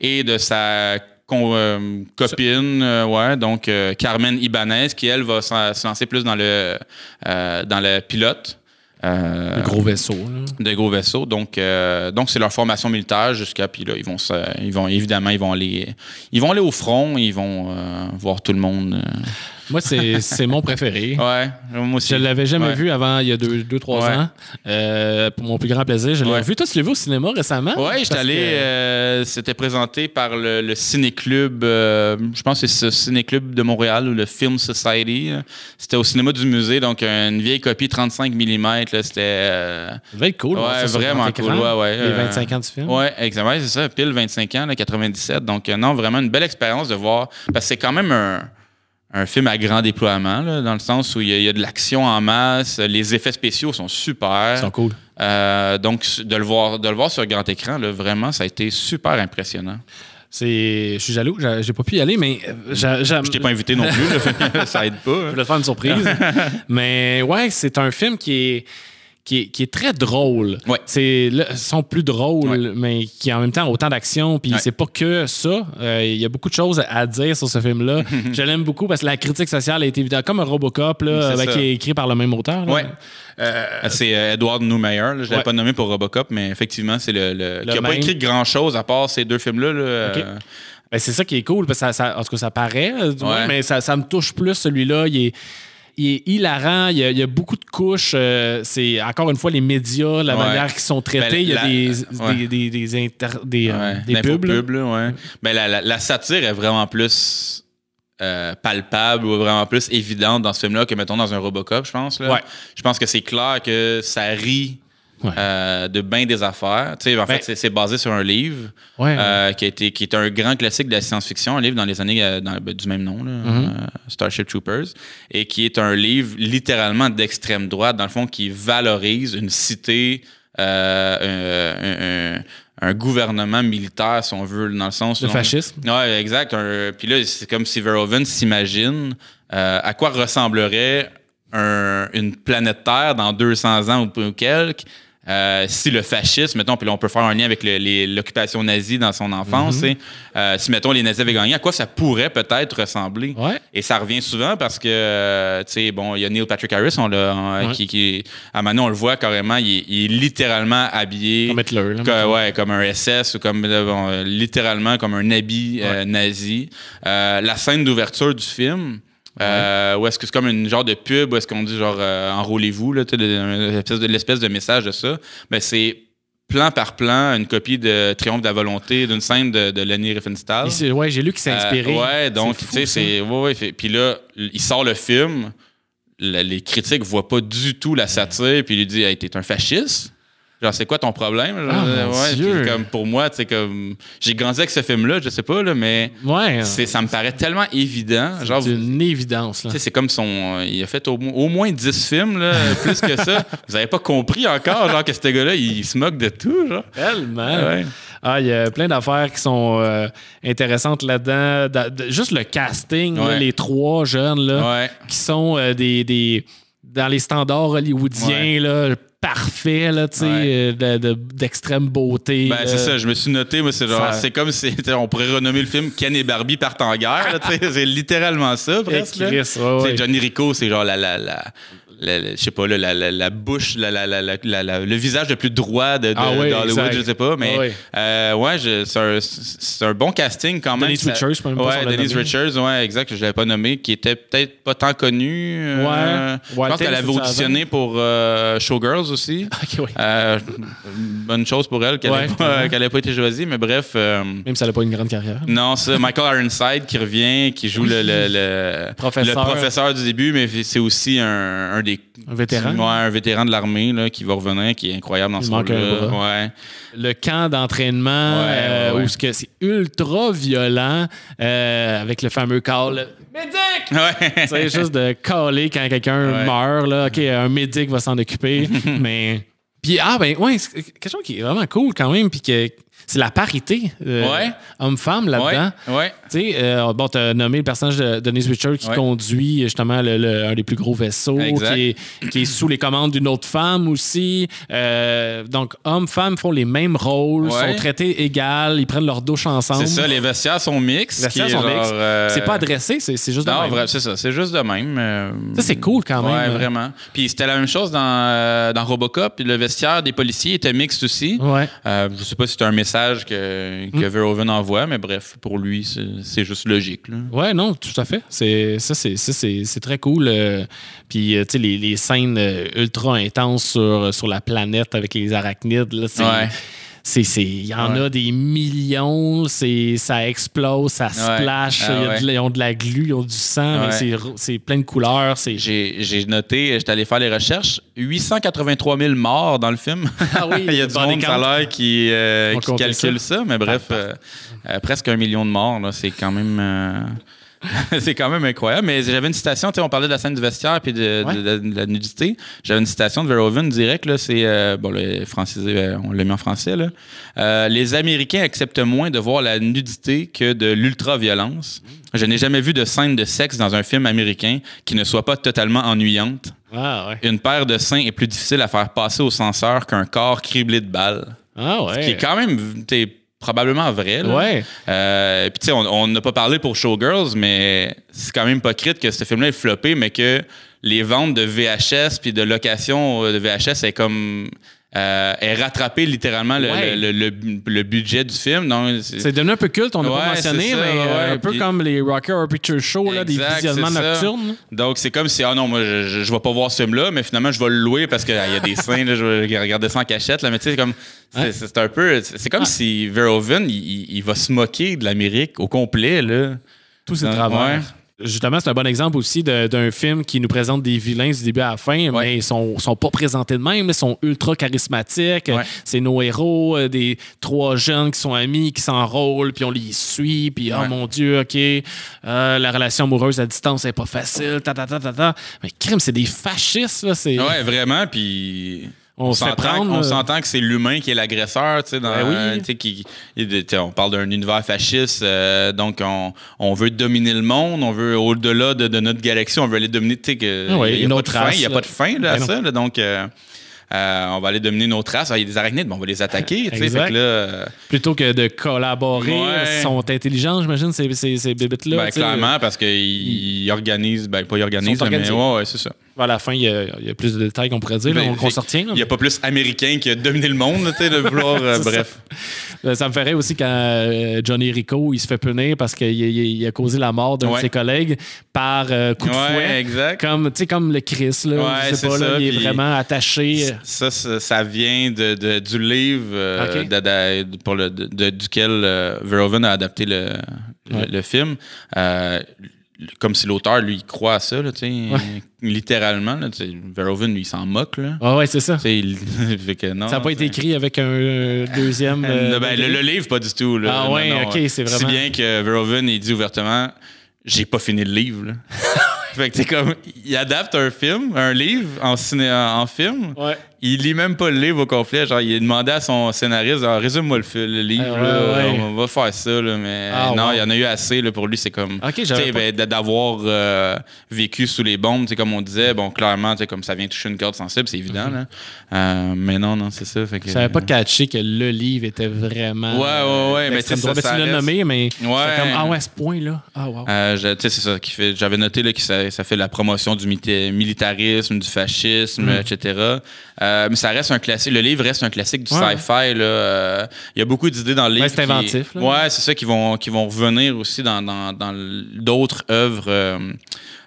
et de sa con- euh, copine, euh, ouais, donc euh, Carmen Ibanez, qui, elle, va se lancer plus dans le, dans le pilote. Le gros vaisseau. là. de gros vaisseaux. Donc, donc c'est leur formation militaire jusqu'à puis là ils vont se, ils vont évidemment ils vont aller ils vont aller au front, ils vont voir tout le monde. Moi, c'est mon préféré. Ouais, moi aussi. Je l'avais jamais Ouais. vu avant il y a deux, deux trois Ouais. ans. Euh, pour mon plus grand plaisir, je l'ai Ouais. vu. Toi, tu l'as vu au cinéma récemment? Ouais, j'étais allé. que- euh, C'était présenté par le, le Ciné-Club. euh, je pense que c'est ce Ciné-Club de Montréal ou le Film Society. C'était au cinéma du musée, donc une vieille copie 35 mm. C'était. Ça devait être cool. Ouais, vraiment grand écran. cool, ouais, ouais, Les euh, 25 ans du film. Ouais, exactement. C'est ça, pile 25 ans, là, 97. Donc, non, vraiment une belle expérience de voir. Parce que c'est quand même un, un film à grand déploiement, là, dans le sens où il y, a- il y a de l'action en masse, les effets spéciaux sont super. Ils sont cool. Euh, donc, de le, voir, de le voir sur grand écran, là, vraiment, ça a été super impressionnant. C'est, je suis jaloux, j'ai pas pu y aller, mais euh, j'a-. Je t'ai pas invité non plus, ça aide pas. Je hein. voulais te faire une surprise. mais ouais, c'est un film qui est, qui est, qui est très drôle. Ouais. C'est, sont plus drôles, Ouais. mais qui en même temps ont autant d'action. Puis Ouais. c'est pas que ça. Euh, Il y a beaucoup de choses à dire sur ce film-là. Je l'aime beaucoup parce que la critique sociale est évidente. Comme un Robocop, là, ben, qui est écrit par le même auteur. là. Ouais. C'est euh, Edward Neumeyer. là. Je l'avais Ouais. pas nommé pour Robocop, mais effectivement, c'est le. le- qui a même. pas écrit grand-chose à part ces deux films-là. là, Ok. euh, Ben, c'est ça qui est cool, parce que ça, ça- en tout cas, ça paraît, euh, du Ouais. moins, mais ça, ça me touche plus, celui-là. Il est, il est hilarant, il y a, il y a beaucoup de couches. euh, c'est encore une fois les médias, la Ouais. manière qu'ils sont traités. Ben, il y a la- des, ouais. des, des, des, inter- des, euh, pubs. là. Ben, la, la- la satire est vraiment plus euh, palpable ou vraiment plus évidente dans ce film-là que, mettons, dans un Robocop, je pense. Là. Je pense que c'est clair que ça rit Ouais. euh, de bien des affaires. Tu sais, en Ben- fait, c'est- basé sur un livre Ouais. euh, qui, a été, qui est un grand classique de la science-fiction, un livre dans les années euh, dans- ben, du même nom, là, euh, Starship Troopers, et qui est un livre littéralement d'extrême droite, dans le fond, qui valorise une cité, un, un- un gouvernement militaire, si on veut, dans le sens... Le fascisme. Ouais, exact. Puis là, c'est comme si Verhoeven s'imagine à quoi ressemblerait un- une planète Terre dans 200 ans ou, ou quelques. Euh, si le fascisme, mettons, puis là on peut faire un lien avec l'occupation nazie dans son enfance, c'est, euh, si mettons les nazis avaient gagné, à quoi ça pourrait peut-être ressembler? Ouais. Et ça revient souvent parce que, euh, tu sais, bon, il y a Neil Patrick Harris, on l'a, Ouais. qui, qui, à Manon, on le voit carrément, il est, il est littéralement habillé. Comme Hitler, là, Que- ouais, comme un SS ou comme, bon, euh, littéralement comme un habit nazi. Euh, la scène d'ouverture du film, euh, où est-ce que c'est comme une genre de pub, où est-ce qu'on dit genre euh, enrôlez-vous, l'espèce de, l'espèce de message de ça, ben c'est plan par plan une copie de Triomphe de la volonté d'une scène de, de Lenny Riefenstahl. Ouais, j'ai lu qu'il s'est inspiré. Euh, ouais, donc, tu sais, c'est. Ouais, Puis là, il sort le film, la- les critiques voient pas du tout la satire, puis il lui dit Hey, t'es un fasciste Genre, c'est quoi ton problème? Genre, Ah, euh, ouais, Dieu. comme pour moi, tu sais, comme. J'ai grandi avec ce film-là, je sais pas, là, mais Ouais. c'est, ça me paraît tellement évident. Genre, C'est une évidence. Là. c'est comme son. Il a fait au, mo- au moins 10 films, là, plus que ça. Vous avez pas compris encore, genre, que ce gars-là, il se moque de tout, genre. Tellement. Ouais. Ah, il y a plein d'affaires qui sont euh, intéressantes là-dedans. Da- de- juste le casting, là, les trois jeunes là, qui sont euh, des, des- dans les standards hollywoodiens là, parfaits, là, tu sais, Ouais. euh, de- de- d'extrême beauté. Ben, c'est ça, je me suis noté, moi, c'est genre, Ça- c'est comme si on pourrait renommer le film Ken et Barbie partent en guerre, c'est littéralement ça, presque. Chris, ouais. Johnny Rico, c'est genre la- la- je sais pas, là, la, la, la bouche, la, la, la, la- la- la- le visage le plus droit de, de- Ah ouais, d'Hollywood, je sais pas, mais Ah ouais. euh, ouais, je- c'est un, c'est un bon casting quand même. Denise Richards, je même pas Ouais, Denise. Richards, ouais, exact, je l'avais pas nommé, qui était peut-être pas tant connue. euh, Ouais. Je Wild pense qu'elle avait auditionné pour euh, Showgirls aussi. Ouais. Euh, bonne chose pour elle qu'elle n'ait pas, été choisie, mais bref. euh, Même si elle n'a pas une grande carrière. non, c'est Michael Ironside qui revient, qui joue le, le, le- Professeur. le professeur du début, mais c'est aussi un, un des. Un vétéran? Ouais, un vétéran de l'armée là, qui va revenir, qui est incroyable dans Il ce rôle-là. Ouais. le camp d'entraînement Ouais, euh, ouais, où ce que c'est ultra violent euh, avec le fameux call médic Ouais. c'est juste de caller quand quelqu'un meurt là ok un médic va s'en occuper mais puis ah ben ouais c'est quelque chose qui est vraiment cool quand même puis que c'est la parité euh, Ouais. homme-femme là-dedans Ouais. Ouais. euh, bon, tu as nommé le personnage de Denise Richard qui conduit justement le- le- un des plus gros vaisseaux, qui est, qui est sous les commandes d'une autre femme aussi. Euh, donc, hommes, femmes font les mêmes rôles, sont traités égales, ils prennent leur douche ensemble. C'est ça, les vestiaires sont mixtes. Les vestiaires qui est sont genre, mixtes. C'est pas adressé, c'est juste de Non, même. c'est ça, c'est juste de même. Ça, c'est cool quand même. Ouais, vraiment. Puis c'était la même chose dans, dans Robocop. Le vestiaire des policiers était mixte aussi. Ouais. Je sais pas si c'est un message que, que Verhoeven envoie, mais bref, pour lui, c'est juste logique. là. Ouais, non, tout à fait. C'est ça, c'est très cool. euh, puis euh, tu sais les, les scènes euh, ultra intenses sur, sur la planète avec les arachnides là, c'est Ouais. Il y en Ouais. a des millions, c'est ça explose, ça splash, Ah ouais. ils ont de la glu, ils ont du sang, c'est plein de couleurs, J'ai noté, j'étais allé faire les recherches, 883 000 morts dans le film. Ah oui, Il y a du monde, ça a count. l'air qui, euh, On qui comptait calcule ça. mais bref, euh, euh, presque un million de morts, c'est quand même... c'est quand même incroyable. Mais j'avais une citation, tu sais, on parlait de la scène du vestiaire puis de, Ouais. de- de- de la nudité. J'avais une citation de Verhoeven direct, là, c'est, euh, bon, le francisé, euh, on l'a mis en français, là. Euh, les Américains acceptent moins de voir la nudité que de l'ultra-violence. Je n'ai jamais vu de scène de sexe dans un film américain qui ne soit pas totalement ennuyante. Ah ouais. Une paire de seins est plus difficile à faire passer au censeur qu'un corps criblé de balles. Ah ouais. Ce qui est quand même, t'sais, probablement vrai. Là. Ouais. Euh, Puis, tu sais, on n'a pas parlé pour Showgirls, mais c'est quand même hypocrite que ce film-là est floppé, mais que les ventes de VHS puis de location de VHS est comme. Euh, est rattrapé littéralement le, Ouais. le, le- le- le budget du film. Donc, c'est- devenu un peu culte, on n'a pas mentionné, ça, mais euh, ouais, un peu comme les Rocker Horror Picture Show, là, des Exact, visionnements nocturnes. Donc, c'est comme si, ah non, moi, je, je vais pas voir ce film-là, mais finalement, je vais le louer parce qu'il y a des seins, là, je vais regarder ça en cachette. Là, mais tu sais, comme, c'est, un peu, c'est comme Ah. si Verhoeven, il, va se moquer de l'Amérique au complet, là. Tous ces Ouais. travers. Justement, c'est un bon exemple aussi d'un film qui nous présente des vilains du début à la fin, mais ils sont, sont pas présentés de même. Ils sont ultra charismatiques. Ouais. C'est nos héros, euh, des trois jeunes qui sont amis, qui s'enrôlent, puis on les suit, puis oh mon Dieu, OK, euh, la relation amoureuse à distance n'est pas facile, ta, ta, ta, ta, ta. Mais crime, c'est des fascistes, là. C'est, Ouais, vraiment, puis... On s'entend- prendre, là. que c'est l'humain qui est l'agresseur, tu sais, dans, Ben oui. sais, qui, on parle d'un univers fasciste, euh, donc on, on veut dominer le monde, on veut au-delà de, de notre galaxie, on veut aller dominer, tu sais, que Ah il y a pas de fin, race, y a là. pas de fin là, à Ben ça, là, donc euh, euh, on va aller dominer nos traces. Ah, Il y a des araignées, ben, on va les attaquer, fait que là, euh, Plutôt que de collaborer, Ouais. ils sont intelligents, j'imagine, ces, ces, ces bébites-là. ben, clairement, parce qu'ils organisent, ben pas ils organisent, là, mais ouais, c'est ça. À la fin, il y, a, il y a plus de détails qu'on pourrait dire, là, Ben, qu'on s'en retient. Il n'y a pas plus américain qui a dominé le monde, là, tu sais, de vouloir, euh, ça. bref. Euh, Ça me ferait aussi quand euh, Johnny Rico il se fait punir parce qu'il il- a causé la mort d'un de ses collègues par euh, coup de Ouais, fouet. exact. Comme, tu sais, comme le Chris, là, Ouais, je sais pas, là, ça, il est vraiment attaché. Ça, ça, ça vient de, de- du livre euh, de- pour le, duquel Verhoeven a adapté le, le film. Comme si l'auteur, lui, croit à ça, là, littéralement. Là, Verhoeven, lui, il s'en moque. Là. Ah ouais, c'est ça. Il- que non, Ça n'a pas été écrit avec un euh, deuxième. euh, ben, le, livre, pas du tout. Là. Ah ouais, non, ok, c'est vraiment- Si bien que Verhoeven, il dit ouvertement J'ai pas fini le livre. là. fait que c'est comme, il adapte un film, un livre en, ciné, en film. Ouais. Il lit même pas le livre au complet. Genre, il a demandé à son scénariste résume-moi le, livre. Ah, ouais, là. ouais. On va faire ça. Là, mais Ah, non, il y en a eu assez. Là, pour lui, c'est comme. Ben, d'avoir euh, vécu sous les bombes, comme on disait. Bon, clairement, comme ça vient toucher une corde sensible, c'est évident. là. Euh, mais non, non, c'est ça. Fait que, Je savais pas catché que le livre était vraiment. Ouais, ouais, ouais, mais ça, Ben, tu ça l'as reste- nommé, mais. Ouais. comme, ah ouais, à ce point-là. Ah, wow. Euh, je- tu sais, c'est ça qui fait. J'avais noté là, que ça, ça fait la promotion du militarisme, du fascisme, Mm. etc. Euh, mais ça reste un classique. Le livre reste un classique du Ouais. sci-fi. Euh, Il y a beaucoup d'idées dans le livre. Ouais, c'est qui- inventif, là. Ouais, c'est ça qui vont, qui vont revenir aussi dans, dans, dans d'autres œuvres.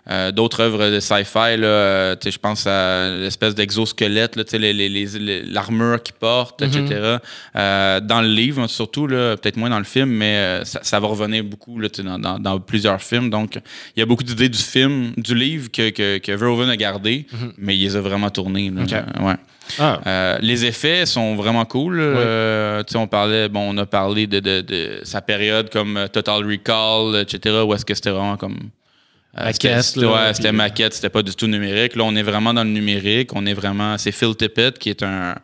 Euh, euh, d'autres œuvres de sci-fi, là, euh, je pense à l'espèce d'exosquelette, là, tu sais, les- les- les- les- l'armure qu'ils portent, Mm-hmm. etc. Euh, dans le livre, surtout, là, peut-être moins dans le film, mais euh, ça, ça va revenir beaucoup là, dans, dans- dans plusieurs films. Donc, il y a beaucoup d'idées du film, du livre que, que, que Verhoeven a gardé, mais il les a vraiment tournées. là. Mm-hmm. Ok. Ouais. Ah. Euh, les effets sont vraiment cool. Euh, tu sais, on parlait, bon, on a parlé de, de- de sa période comme euh, Total Recall, etc. Où est-ce que c'était vraiment comme euh, Maquette, c'était- ouais, maquette, c'était pas du tout numérique. Là, on est vraiment dans le numérique. On est vraiment. C'est Phil Tippett qui est un.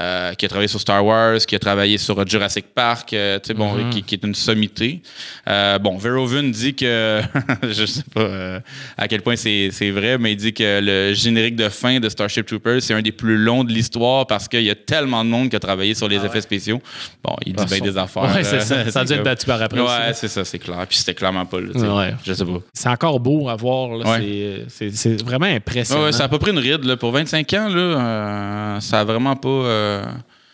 Euh, qui a travaillé sur Star Wars, qui a travaillé sur Jurassic Park, euh, tu sais, bon, Mm-hmm. qui, qui est une sommité. Euh, bon, Verhoeven dit que, je sais pas euh, à quel point c'est c'est vrai, mais il dit que le générique de fin de Starship Troopers, c'est un des plus longs de l'histoire parce qu'il y a tellement de monde qui a travaillé sur les effets spéciaux. Bon, il dit Ah, bien des affaires. Ouais, c'est euh, ça. Ça a dû être battu par après. Ouais, c'est ça, c'est clair. Puis c'était clairement pas là. Ouais. Je sais pas. C'est encore beau à voir. Ouais. C'est- C'est c'est vraiment impressionnant. Ouais, a pas pris une ride. Là. Pour 25 ans, là, euh, ça a vraiment pas.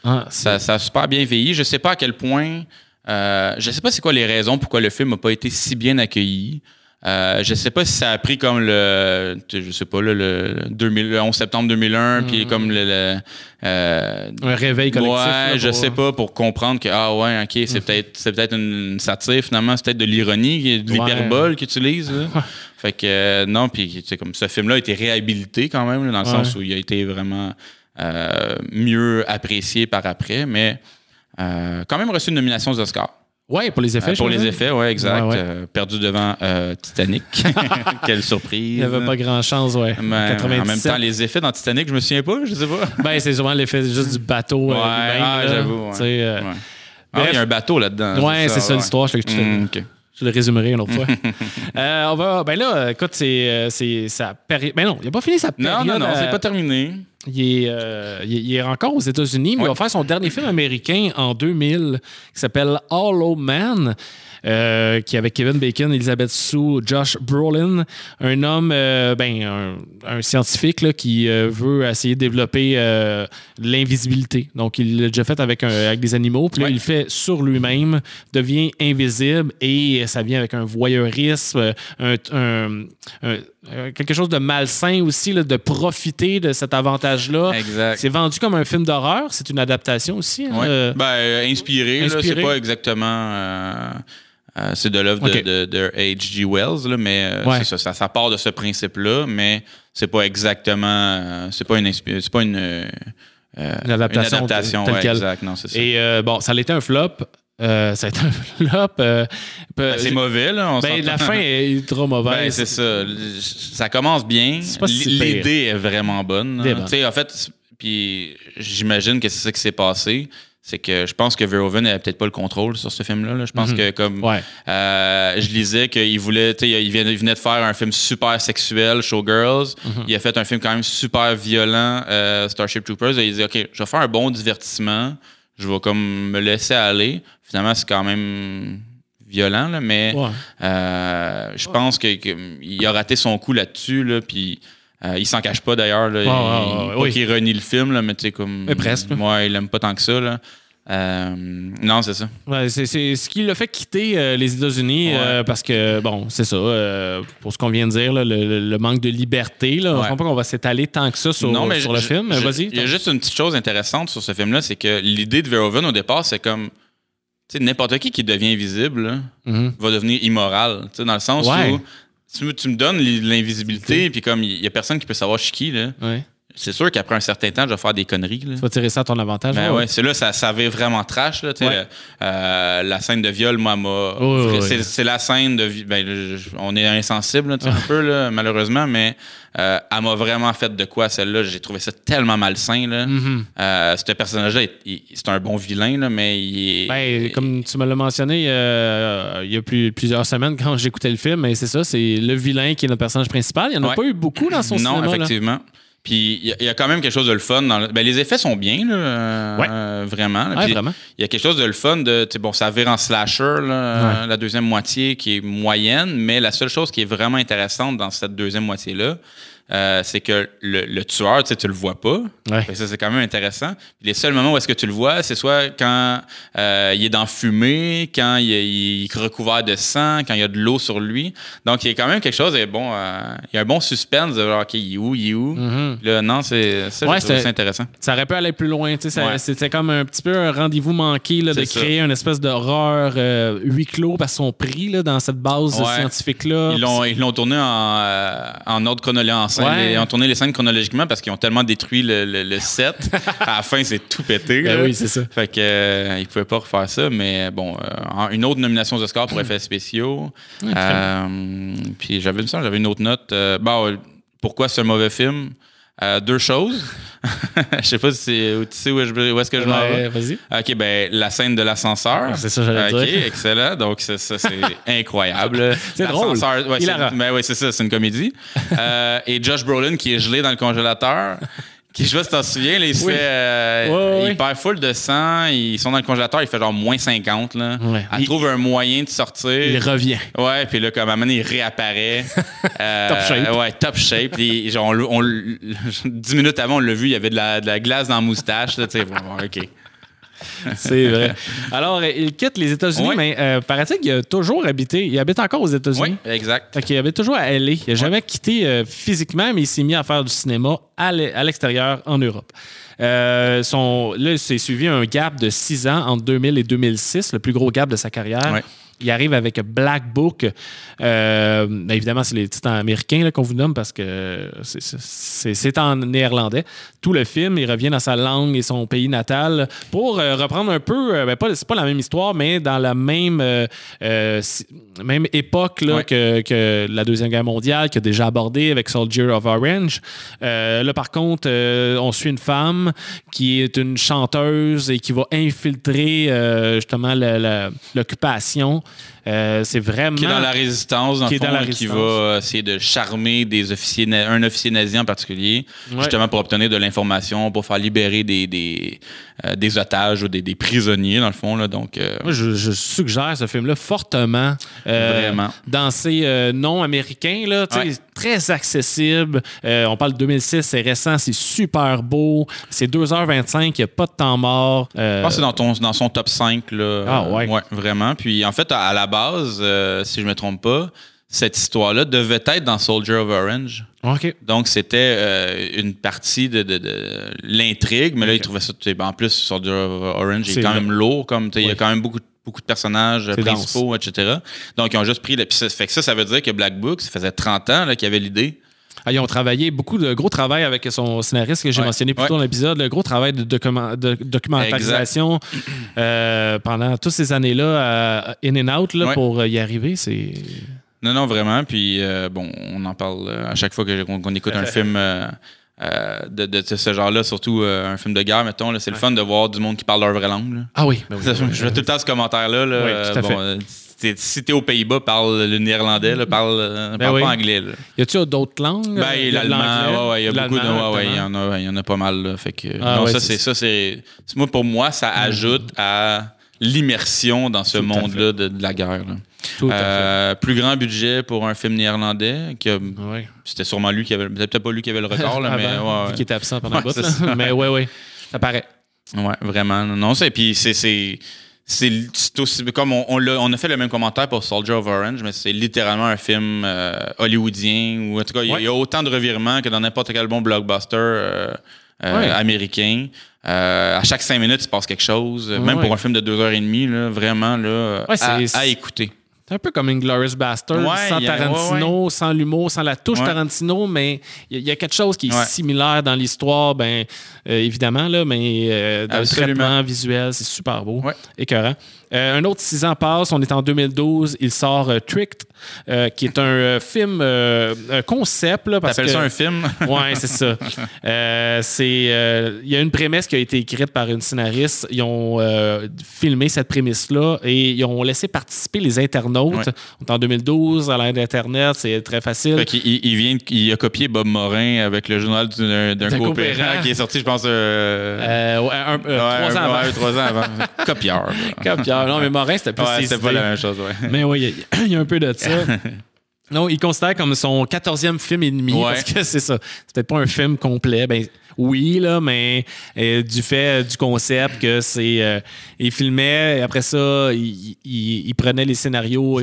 Ah, ça, ça a super bien vieilli. Je sais pas à quel point. euh, je sais pas c'est quoi les raisons pourquoi le film n'a pas été si bien accueilli. Euh, je sais pas si ça a pris comme le. Je sais pas, le 2000 le 11 septembre 2001, puis comme le. le, euh, un réveil collectif. Ouais, là, je sais pas pour comprendre que ah ouais, ok, c'est peut-être c'est peut-être une satire finalement, c'est peut-être de l'ironie, de l'hyperbole qu'ils utilisent. fait que euh, non, puis comme ce film-là a été réhabilité quand même là, dans le Ouais. sens où il a été vraiment euh, mieux apprécié par après, mais euh, quand même reçu une nomination aux Oscars. Ouais, pour les effets. Euh, pour les effets, ouais, exact. Ouais, ouais. Euh, perdu devant euh, Titanic. Quelle surprise. Il n'y avait pas grand chance, ouais. Mais 97. en même temps, les effets dans Titanic, je me souviens pas, je sais pas. Ben, c'est souvent l'effet juste du bateau. Ouais, ah, j'avoue, euh. Ah, il y a un bateau là-dedans. Ouais, c'est ça, l'histoire. Je, Mm, ok. je le résumerai une autre fois. On va, ben là, écoute, c'est, c'est période. Ben non, il n'a pas fini sa Non, période. non, non, euh, c'est pas terminé. Il, est, euh, il, est- il est encore aux États-Unis, mais il va faire son dernier film américain en 2000 qui s'appelle Hollow Man. euh, qui est avec Kevin Bacon, Elizabeth Sue, Josh Brolin, un homme, euh, ben, un, un scientifique là, qui euh, veut essayer de développer euh, l'invisibilité. Donc, il l'a déjà fait avec, un- avec des animaux, puis là, Ouais. il le fait sur lui-même, devient invisible et ça vient avec un voyeurisme, un, un- un- quelque chose de malsain aussi, là, de profiter de cet avantage-là. Exact. C'est vendu comme un film d'horreur, c'est une adaptation aussi. hein, Ouais. euh, Ben, euh, inspiré, c'est pas exactement. euh, euh, c'est de l'œuvre de, de, de H.G. Wells, là, mais euh, Ouais. ça, ça, ça part de ce principe-là, mais c'est pas exactement. euh, c'est pas une. C'est pas une. euh, euh, Une adaptation Une adaptation, ouais, exact. Non, c'est ça. Et euh, bon, ça a été un flop. Euh, ça a été un flop. euh, Ben, c'est mauvais, là. On ben, la fin est trop mauvaise. Ben, c'est ça. Ça commence bien. L'idée est vraiment bonne. En fait, puis j'imagine que c'est ça qui s'est passé. C'est que je pense que Verhoeven n'avait peut-être pas le contrôle sur ce film-là. là. Je pense que comme Mhm. Ouais. euh, je lisais qu'il voulait, il venait, il venait de faire un film super sexuel, Showgirls. Mhm. Il a fait un film quand même super violent, euh, Starship Troopers. Et il dit, ok, je vais faire un bon divertissement. Je vais comme me laisser aller. Finalement, c'est quand même violent, là, mais Ouais. euh, je pense que- que il a raté son coup là-dessus, là, puis euh, il s'en cache pas d'ailleurs. Ouais, Il- oui. qu'il renie le film, là, mais tu sais, comme. Mais presque. Ouais, il aime pas tant que ça. Là. Euh, non, c'est ça. Ouais, c'est, ce qui l'a fait quitter euh, les États-Unis Ouais. euh, parce que, bon, c'est ça, pour ce qu'on vient de dire, là, le, manque de liberté. Là, Je Ouais. pense pas qu'on va s'étaler tant que ça sur, non, mais sur le je- film. je- Vas-y. Il y a juste une petite chose intéressante sur ce film-là, c'est que l'idée de Verhoeven au départ, c'est comme. N'importe qui qui devient invisible là, Mhm. va devenir immoral. Dans le sens où tu, me- tu me donnes l'invisibilité, puis comme il y a personne qui peut savoir je suis qui, là. C'est sûr qu'après un certain temps, je vais faire des conneries. Là. Tu vas tirer ça à ton avantage. Ben ouais. ouais, c'est là, ça, ça avait vraiment trash. Là, Ouais. euh, la scène de viol, moi, m'a. C'est, la scène de. Ben, je- on est insensible, un peu, là, malheureusement, mais euh, elle m'a vraiment fait de quoi, celle-là. J'ai trouvé ça tellement malsain. Là. Euh, ce personnage-là, c'est un bon vilain, là, mais il est. Ben, comme tu me l'as mentionné il y a plus, plusieurs semaines quand j'écoutais le film, mais c'est ça, c'est le vilain qui est notre personnage principal. Il n'y en a pas eu beaucoup dans son non, cinéma. là. effectivement. Puis il y y, a quand même quelque chose de le fun. Dans le- ben, les effets sont bien, là, euh, Ouais. euh, vraiment. Ouais. Il y a quelque chose de le fun de, bon, ça vire en slasher, là, Ouais. la deuxième moitié qui est moyenne, mais la seule chose qui est vraiment intéressante dans cette deuxième moitié-là, euh, c'est que le, le tueur, tu sais, tu le vois pas. Ouais. Ça, c'est quand même intéressant. Puis les seuls moments où est-ce que tu le vois, c'est soit quand euh, il est dans fumée, quand il, est- il est recouvert de sang, quand il y a de l'eau sur lui. Donc, il y a quand même quelque chose, et bon, euh, il y a un bon suspense de genre, OK, il est où, il est où? Mhm. Là, non, c'est ça, Ouais, c'est- intéressant. Ça aurait pu aller plus loin. tu sais, ça- Ouais. C'était comme un petit peu un rendez-vous manqué là, de ça. créer une espèce d'horreur huis clos parce sont pris là, dans cette base scientifique-là. Ils l'ont, ils l'ont tourné en, en ordre chronologique. Scène. Ouais. Ils ont tourné les scènes chronologiquement parce qu'ils ont tellement détruit le, le- le set. à la fin, c'est tout pété. Ben oui, c'est ça. Fait que euh, ils pouvaient pas refaire ça, mais bon, euh, une autre nomination aux Oscars pour effets spéciaux. Euh, puis j'avais une j'avais une autre note. Euh, bon, euh, pourquoi c'est un mauvais film? Euh, deux choses. Je sais pas si c'est- tu sais où, je- où est-ce que je m'en vais. vas-y. OK, ben la scène de l'ascenseur. Ah, c'est ça, j'allais OK, dire. excellent. Donc, ça, c'est incroyable. C'est drôle. Ouais, c'est, ben oui, c'est ça, c'est une comédie. Euh, et Josh Brolin qui est gelé dans le congélateur. Qui, je sais pas si t'en souviens, là, il se Oui. fait. euh, Ouais, ouais, il perd full de sang. Ils sont dans le congélateur, il fait genre moins 50. Là. Ouais. Elle Il- trouve un moyen de sortir. Il revient. Ouais, puis là, comme à un moment donné, il réapparaît. Euh, Top shape. Ouais, top shape. Puis, genre, on, on l- dix minutes avant, on l'a vu, il y avait de la, de la glace dans la moustache. Là, tu sais, bon, bon, OK. C'est vrai. Alors, euh, il quitte les États-Unis, mais euh, paraît-il qu'il a toujours habité. Il habite encore aux États-Unis. Oui, exact. Fait qu'il habite toujours à LA. Il n'a jamais quitté euh, physiquement, mais il s'est mis à faire du cinéma à l'e- à l'extérieur en Europe. Euh, son, là, c'est suivi un gap de six ans entre 2000 et 2006, le plus gros gap de sa carrière. Il arrive avec Black Book. Euh, ben, évidemment, c'est les titres américains qu'on vous nomme parce que c'est- en néerlandais. Tout le film, il revient dans sa langue et son pays natal pour euh, reprendre prendre un peu, euh, ben, pas, c'est pas la même histoire, mais dans la même, euh, euh, si- même époque là, Ouais. que, que la Deuxième Guerre mondiale, qui a déjà abordé avec Soldier of Orange. Là, par contre, on suit une femme qui est une chanteuse et qui va infiltrer justement l'occupation. Euh, c'est vraiment. Qui est dans la résistance, dans Qui dans fond, la qui va essayer de charmer des officiers, un officier nazi en particulier, Ouais. justement pour obtenir de l'information, pour faire libérer des, des, euh, des otages ou des, des prisonniers, dans le fond. Là, donc, euh, Moi, je, je suggère ce film-là fortement. Vraiment. Dans ses noms américains, là, Ouais. très accessible. On parle de 2006, c'est récent, c'est super beau. C'est 2h25, il n'y a pas de temps mort. Je pense que c'est dans, ton, dans son top 5. Là, Ah, ouais. vraiment. Puis en fait, à, la base, euh, si je me trompe pas, cette histoire-là devait être dans Soldier of Orange. Donc, c'était euh, une partie de, de- de l'intrigue, mais là, Ok. il trouvait ça. sais, En plus, Soldier of Orange C'est est quand même lourd, comme il y a quand même beaucoup, de- beaucoup de personnages euh, principaux, etc. Donc, ils ont juste pris. Le, puis ça fait que ça, ça veut dire que Black Book, ça faisait 30 ans qu'il y avait l'idée. Ah, ils ont travaillé beaucoup de gros travail avec son scénariste que j'ai Ouais. mentionné plus Ouais. tôt dans l'épisode, le gros travail de, document- de documentarisation euh, pendant toutes ces années-là à In and Out là, Ouais. pour y arriver. C'est Non, non, vraiment. Puis, euh, bon, on en parle euh, à chaque fois qu'on écoute un film euh, euh, de, de ce genre-là, surtout euh, un film de guerre, mettons. C'est le fun de voir du monde qui parle leur vraie langue. là. ah oui, ben oui. Je fais tout le temps ce commentaire-là. là. Oui, tout à Bon, fait. euh, t'es- si t'es aux Pays-Bas, parle le néerlandais, là, parle, euh, Ben parle oui. pas anglais. là. Y a-tu d'autres langues? Ben, l'allemand, ouais, ouais, il y a beaucoup de. l'allemand, Ouais, ouais, il y en a, il y en a pas mal. là. fait que, Ah, non, ça, c'est- ça, c'est. Moi, pour moi, ça ajoute à l'immersion dans ce monde-là de, de la guerre. là. Tout à Euh, plus grand budget pour un film néerlandais. qui. Ouais. C'était sûrement lui qui avait. C'était peut-être pas lui qui avait le record, là, mais Avant, ouais, qu'il était absent pendant Ouais, bout, là. Mais ouais, ouais, ça paraît. Ouais, vraiment. Non, c'est puis c'est c'est aussi comme on, on, l'a- on a fait le même commentaire pour Soldier of Orange, mais c'est littéralement un film euh, hollywoodien ou en tout cas il y a- Ouais. il y, a autant de revirements que dans n'importe quel bon blockbuster euh, euh, Ouais. américain. À chaque cinq minutes, il se passe quelque chose. Même pour un film de deux heures et demie, là, vraiment là, à écouter. C'est un peu comme Inglourious Bastard, Ouais, sans Tarantino, sans l'humour, sans la touche. Tarantino, mais il y, a- il y a quelque chose qui est similaire dans l'histoire, ben euh, évidemment, là, mais euh, dans Absolument. le traitement visuel, c'est super beau, écœurant. Euh, un autre six ans passe, on est en 2012, il sort euh, Tricked, euh, qui est un film un concept. Là, parce que, ça un film? Ouais, c'est ça. Il y a une prémisse qui a été écrite par une scénariste. Ils ont filmé cette prémisse-là et ils ont laissé participer les internautes. Ouais. On est en 2012, à l'ère d'Internet, c'est très facile. Il, il vient, il a copié Bob Morin avec le journal d'un coopérant qui est sorti, je pense, un- ouais, trois ans ouais, avant. trois ans avant. Copieur. là. Non, mais Morin, c'était plus Ouais, c'était pas la même chose, ouais. Mais oui, il y a- il y, a un peu de ça. Non, il considère comme son 14e film et demi Ouais. parce que c'est ça. C'est peut-être pas un film complet. Ben, oui, là, mais euh, du fait euh, du concept que c'est. euh, il filmait, et après ça, il, il- il prenait les scénarios,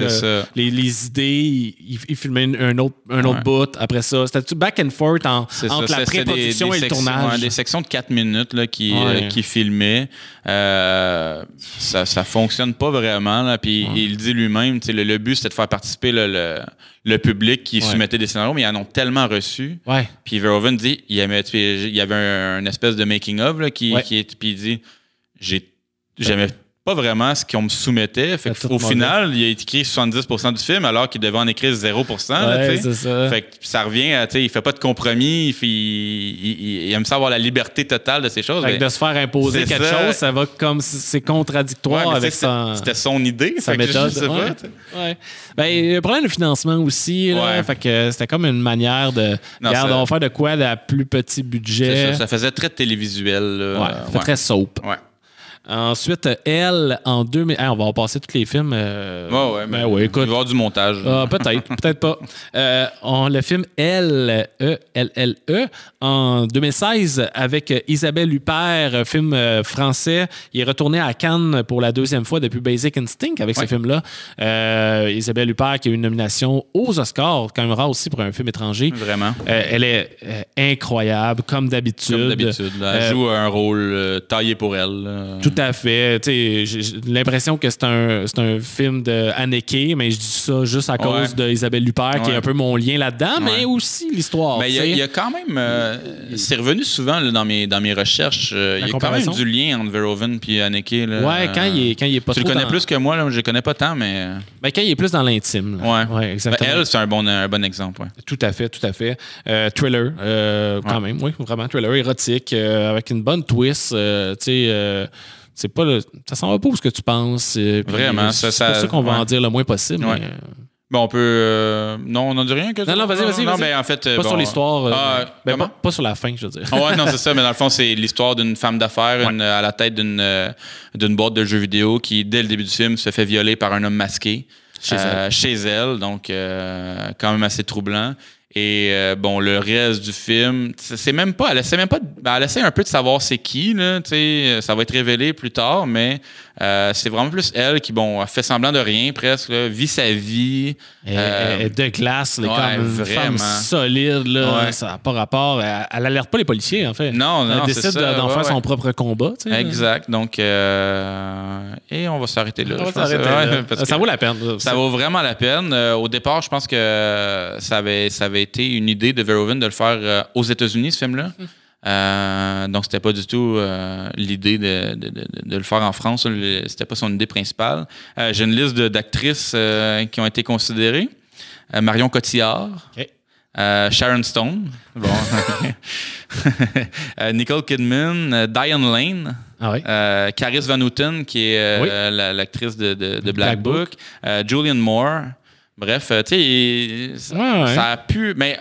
les, les idées, il, il filmait un- un autre, un autre bout. Après ça, c'était tout back and forth en- entre ça, la pré-production et le tournage. ouais, des sections de 4 minutes là, qui, Ouais. qui filmaient. Ça, ça fonctionne pas vraiment. Là, puis il dit lui-même, le, le but c'était de faire participer le, le, le public qui Ouais. soumettait des scénarios, mais ils en ont tellement reçu. Ouais. Puis Verhoeven dit, il y avait, tu sais, il y avait un, espèce de making-of là, qui, Ouais. qui est, puis il dit, j'ai, pas vraiment ce qu'on me soumettait. Fait au final, il a écrit 70% du film alors qu'il devait en écrire 0%. là, Ouais, tu sais. c'est ça. Fait que ça revient à, il fait pas de compromis, il, fait- il, il- il aime ça avoir la liberté totale de ces choses. Fait que de se faire imposer quelque ça. chose, ça va comme c'est contradictoire avec son, C'était son idée. sa fait que méthode. Je pas, Ouais. Ben, le problème de financement aussi, là, Ouais. fait que c'était comme une manière de. Non, regarde, on va faire de quoi de plus petit budget. ça, ça faisait très télévisuel. là. Très soap. Ensuite, elle, en 2000. Hey, on va passer tous les films. euh, Ouais, ouais, ben mais ouais, il va y écoute. avoir du montage. Ah, peut-être, peut-être pas. Euh, on, le film Elle, E, L, L, E, en 2016, avec Isabelle Huppert, un film euh, français. Il est retourné à Cannes pour la deuxième fois depuis Basic Instinct avec ce Ouais. film-là. Euh, Isabelle Huppert qui a eu une nomination aux Oscars, quand même rare aussi pour un film étranger. Vraiment. Elle est incroyable, comme d'habitude. Comme d'habitude. Elle joue un rôle taillé pour elle. Tout Tout à fait. J'ai l'impression que c'est un, un film de Haneke, mais je dis ça juste à cause Ouais. d'Isabelle Luppert, qui est un peu mon lien là-dedans, mais aussi l'histoire. Mais il y, a- y quand même. euh, c'est revenu souvent là, dans, mes, dans mes recherches. euh, Il y a quand même du lien entre Verhoeven et Haneke. Là. Ouais, quand il est, quand il est pas Tu le connais dans- plus que moi, là, je le connais pas tant, mais. Ben, quand il est plus dans l'intime. Ouais. Ouais, Ben, exactement. elle, c'est un bon, un bon exemple. Tout à fait, tout à fait. Euh, thriller, quand même, oui, vraiment. Thriller érotique, avec une bonne twist. tu sais, c'est pas le, ça s'en va pas où ce que tu penses. euh, puis, Vraiment, euh, ça- C'est pour ça- ça qu'on va ouais. en dire le moins possible. Ouais. mais, euh, Bon, on peut. euh, non, on n'en dit rien que Non, non, vas-y, vas-y, Non, vas-y. mais en fait. pas bon, sur l'histoire. euh, Ah, ben, pas, pas sur la fin, je veux dire. Ah ouais, non, c'est ça, mais dans le fond, c'est l'histoire d'une femme d'affaires à la tête d'une d'une boîte de jeux vidéo qui, dès le début du film, se fait violer par un homme masqué. Chez Euh, Chez elle, donc quand même assez troublant. Et euh, bon, le reste du film, c'est même pas, elle essaie même pas, ben, elle essaie un peu de savoir c'est qui, là, ça va être révélé plus tard, mais euh, c'est vraiment plus elle qui, bon, a fait semblant de rien presque, là, vit sa vie. Elle- Euh, elle est de glace, elle est ouais, comme vraiment. femme solide, là, Ouais. ça n'a pas rapport. Elle, elle alerte pas les policiers, en fait. Non, non, Elle décide d'en ouais, faire son propre combat. tu sais. Exact. Donc, euh, et on va s'arrêter là. On va parce Ça vaut la peine. Ça vaut vraiment la peine. Euh, au départ, je pense que ça avait, ça avait été une idée de Verhoeven de le faire euh, aux États-Unis, ce film-là. Euh, donc, c'était pas du tout euh, l'idée de, de- de- de le faire en France. C'était pas son idée principale. Euh, J'ai une liste d'actrices qui ont été considérées. Marion Cotillard. Sharon Stone. Bon. Nicole Kidman. Diane Lane. Ah oui. Caris Van Houten, qui est Oui. l'actrice de, Black, Black Book. Book. Julian Moore. Bref, tu sais, Ouais, ouais. ça a pu. Mais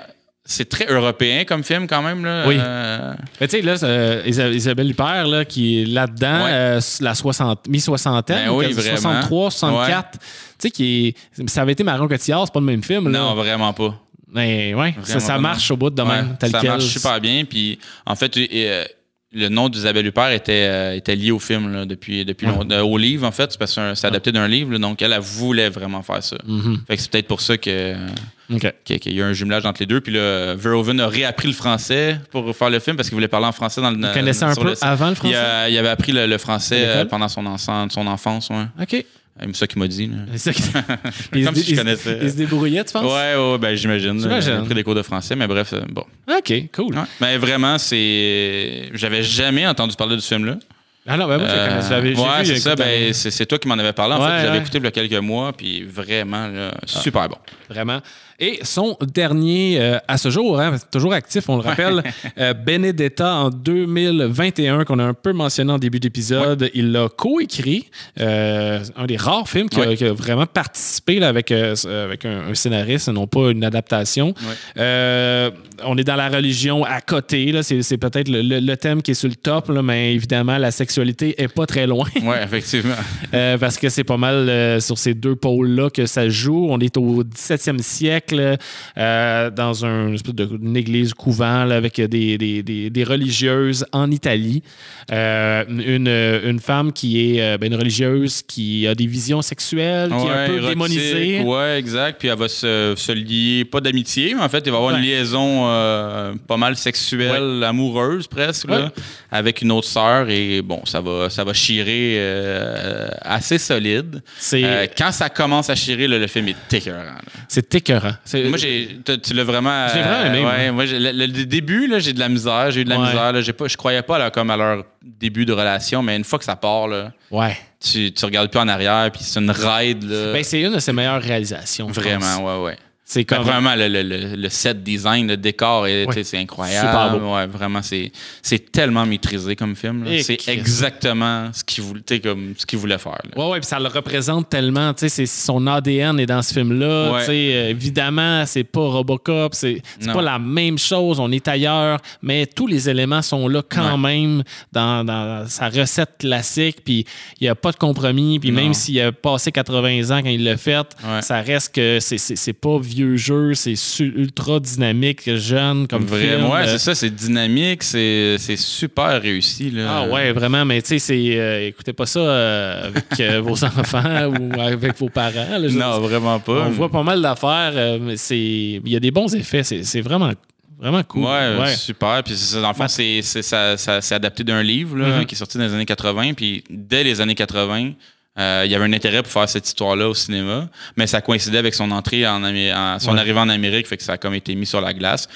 c'est très européen comme film, quand même. Là. Oui. Euh, Mais tu sais, là, euh, Isa- Isabelle Huppert, là, qui est là-dedans, Ouais. euh, la 60, mi-soixantaine, Ben oui, quasi vraiment. 63, 64. Tu sais, qui est, ça avait été Marion Cotillard, c'est pas le même film. Là. non, vraiment pas. Mais ouais, ça, marche au bout de Ouais, même, tel ça quel. marche super bien. Puis, en fait, le nom d'Isabelle Huppert était, euh, était lié au film là, depuis, depuis Ouais. Euh, au livre, en fait, parce que c'est un- adapté d'un livre. là, donc, elle, elle voulait vraiment faire ça. Mhm. Fait que c'est peut-être pour ça que. Qu'il y a un jumelage entre les deux. Puis là, Verhoeven a réappris le français pour faire le film parce qu'il voulait parler en français dans le. Vous connaissez un sur peu le- avant le Il, français? a- il avait appris le, français euh, pendant son, enfance, son enfance. Ouais. OK. C'est ça qu'il m'a dit. C'est ça Comme se- si je connaissais. Il se débrouillait, tu penses? Ouais, ouais, ben j'imagine. J'ai pris des cours de français, mais bref, euh, bon. OK, cool. Ouais. Mais vraiment, c'est. J'avais jamais entendu parler de ce film-là. Ah non, ben moi, je le Euh, ouais, c'est ça. Ben, c'est toi qui m'en avais parlé. En Ouais, fait, j'avais ouais. écouté il y a quelques mois, puis vraiment, là, super bon. Vraiment. Et son dernier, euh, à ce jour, hein, toujours actif, on le rappelle, euh, Benedetta en 2021, qu'on a un peu mentionné en début d'épisode. Il l'a coécrit. euh, un des rares films qui, a, Ouais. qui a vraiment participé là, avec, euh, avec un, un scénariste, non pas une adaptation. On est dans la religion à côté. C'est peut-être le, le- le thème qui est sur le top, là, mais évidemment, la sexualité est pas très loin. Ouais, effectivement. Parce que c'est pas mal sur ces deux pôles-là que ça joue. On est au 17e siècle, euh, dans un, une église couvent là, avec des, des- des- des religieuses en Italie. Euh, une, une femme qui est euh, ben, une religieuse qui a des visions sexuelles, qui est un peu érotique, démonisée. Ouais, exact. Puis elle va se, se lier, pas d'amitié, mais en fait, il va avoir une liaison euh, pas mal sexuelle, amoureuse presque, là, avec une autre sœur. Et bon, ça va, ça va chirer assez solide. Quand ça commence à chirer, là, le film est écœurant. c'est écœurant. Moi, j'ai, tu l'as vraiment. Je l'ai vraiment aimé, ouais, moi. j'ai- le, le début, là, j'ai de la misère. J'ai eu de la Ouais. misère. Là, j'ai pas, je croyais pas là, comme à leur début de relation, mais une fois que ça part, là, Ouais. tu, tu regardes plus en arrière, puis c'est une ride. Là, Ben, c'est une de ses meilleures réalisations. Vraiment, ouais, ouais. C'est comme. Premièrement, le, le- le- le set design, le décor, Ouais. c'est incroyable. Super beau. Ouais, vraiment, c'est, tellement maîtrisé comme film. C'est exactement ce qu'il voulait, comme, ce faire. là. Ouais, ouais, puis ça le représente tellement, son ADN est dans ce film-là. Ouais. Euh, évidemment, c'est pas Robocop, c'est pas la même chose, on est ailleurs, mais tous les éléments sont là quand même dans, dans sa recette classique, puis il n'y a pas de compromis, puis même s'il a passé 80 ans quand il l'a fait, ça reste que c'est pas vieux jeu, c'est ultra dynamique, jeune comme. Vraiment, ouais, Euh, c'est ça, c'est dynamique, c'est, super réussi. Là. ah ouais, vraiment, mais tu sais, euh, écoutez pas ça euh, avec euh, vos enfants ou avec vos parents. là, Non, vraiment pas. On voit pas mal d'affaires, mais c'est il y a des bons effets, c'est vraiment Vraiment cool. Ouais, super. Puis dans le fond, c'est, adapté d'un livre là, Mhm. qui est sorti dans les années 80. Puis dès les années 80, euh, il y avait un intérêt pour faire cette histoire-là au cinéma. Mais ça coïncidait avec son entrée en, Amé- en- son Ouais. arrivée en Amérique, fait que ça a comme été mis sur la glace.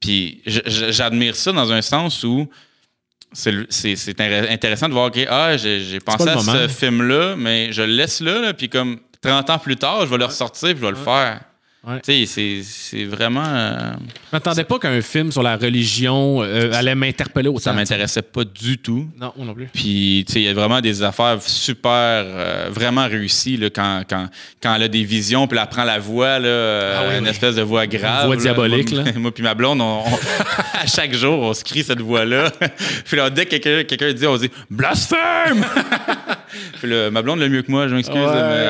Puis j'admire ça dans un sens où c'est, intéressant de voir, OK, ah, j'ai, pensé à moment. ce film-là, mais je le laisse là, là, puis comme 30 ans plus tard, je vais le ressortir, puis je vais le faire. Ouais. Tu sais, c'est, vraiment... euh, Je m'attendais pas qu'un film sur la religion euh, allait m'interpeller autant. ça m'intéressait pas du tout. Non, non plus. Puis, tu sais, il y a vraiment des affaires super, euh, vraiment réussies là, quand, quand, quand elle a des visions, puis elle prend la voix, là, Ah oui, une oui. espèce de voix grave. voix là. diabolique, Moi, là. Moi, puis ma blonde, on, on- à chaque jour, on se crie cette voix-là. puis là, dès que quelqu'un dit, on dit blasphème! puis là, ma blonde l'a mieux que moi, je m'excuse, Ouais.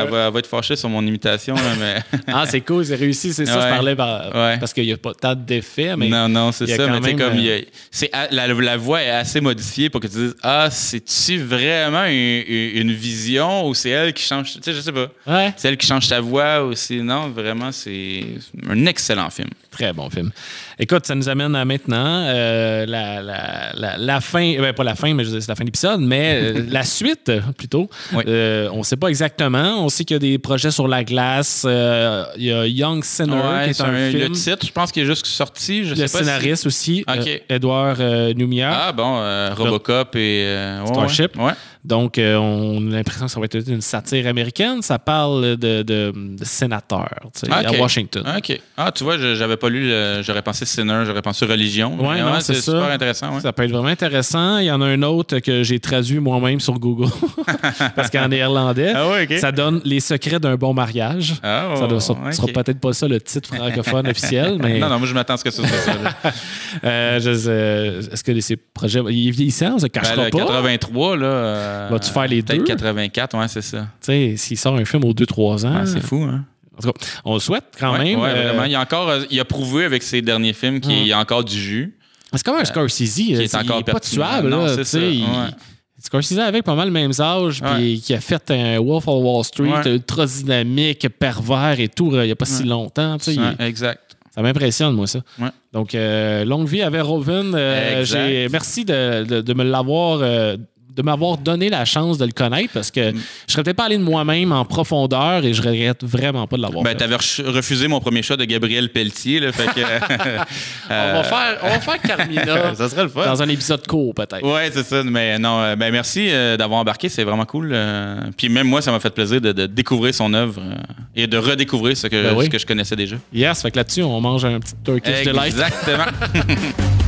elle va, elle va être fâchée sur mon imitation. là, mais... Ah, c'est cool, c'est réussi. C'est ça, je Ouais. parlais par- Ouais. parce qu'il n'y a pas tant d'effets, mais. non, non, c'est ça. Mais même, comme euh, y a- c'est a- la, la voix est assez modifiée pour que tu dises Ah, c'est-tu vraiment une, vision ou c'est elle qui change. Tu sais, je sais pas. Ouais, C'est elle qui change sa voix ou c'est. Non, vraiment, c'est un excellent film. très bon film. Écoute, ça nous amène à maintenant euh, la, la, la, la fin, ben, pas la fin, mais c'est la fin de l'épisode, mais euh, la suite euh, plutôt. Oui. Euh, on ne sait pas exactement. On sait qu'il y a des projets sur la glace. Euh, il y a Young Sinner, qui est un, un- film. le titre, je pense qu'il est juste sorti. Je le sais pas si- scénariste aussi, euh, Edouard euh, Lumière. Ah, bon, euh, Robocop et. euh, ouais, Starship. Ouais. Donc, euh, on a l'impression que ça va être une satire américaine. Ça parle de, de, de sénateurs tu sais, à Washington. OK. Ah, tu vois, je- j'avais pas lu. le- J'aurais pensé Sinner, j'aurais pensé religion. Ouais, Mais non, c'est super intéressant. ouais. Ça peut être vraiment intéressant. Il y en a un autre que j'ai traduit moi-même sur Google parce qu'en néerlandais, Ah ouais, ça donne les secrets d'un bon mariage. Ah, ça ne sera peut-être pas ça le titre francophone officiel, mais Non, non, moi, je m'attends à ce que ce soit ça. euh, je sais- est-ce que ces projets. Il est vieillissant, on se Ben, cachera le pas. 83, là. euh, Vas-tu faire les deux? 84, ouais, c'est ça. Tu sais, S'il sort un film aux 2-3 ans, Ouais, c'est fou, hein? en tout cas, on le souhaite quand Ouais, même. ouais, Euh, vraiment. Il a encore, euh, il a prouvé avec ses derniers films qu'il y a encore du jus. C'est comme un Scorsese. Qui est encore pas tuable. Non, là, c'est ça, il-. Scorsese avec pas mal le même âge, puis qui a fait un Wolf of Wall Street ultra dynamique, pervers et tout, euh, il n'y a pas si longtemps. tu sais, il- Ouais, exact. Ça m'impressionne, moi, ça. Ouais. Donc, euh, longue vie à Verhoeven. Euh, merci de, de- de me l'avoir. euh, de m'avoir donné la chance de le connaître parce que je serais peut-être pas allé de moi-même en profondeur et je regrette vraiment pas de l'avoir Ben, fait. t'avais refusé mon premier choix de Gabriel Pelletier, là, fait que. on, va faire, on va faire Carmina ça serait le fun. dans un épisode court, peut-être. Ouais, c'est ça. Mais non, euh, ben merci euh, d'avoir embarqué, c'est vraiment cool. euh. Puis même moi, ça m'a fait plaisir de, de découvrir son œuvre euh, et de redécouvrir ce que, Ben oui. ce que je connaissais déjà. Yes, fait que là-dessus, on mange un petit Turkish Delight. Exactement.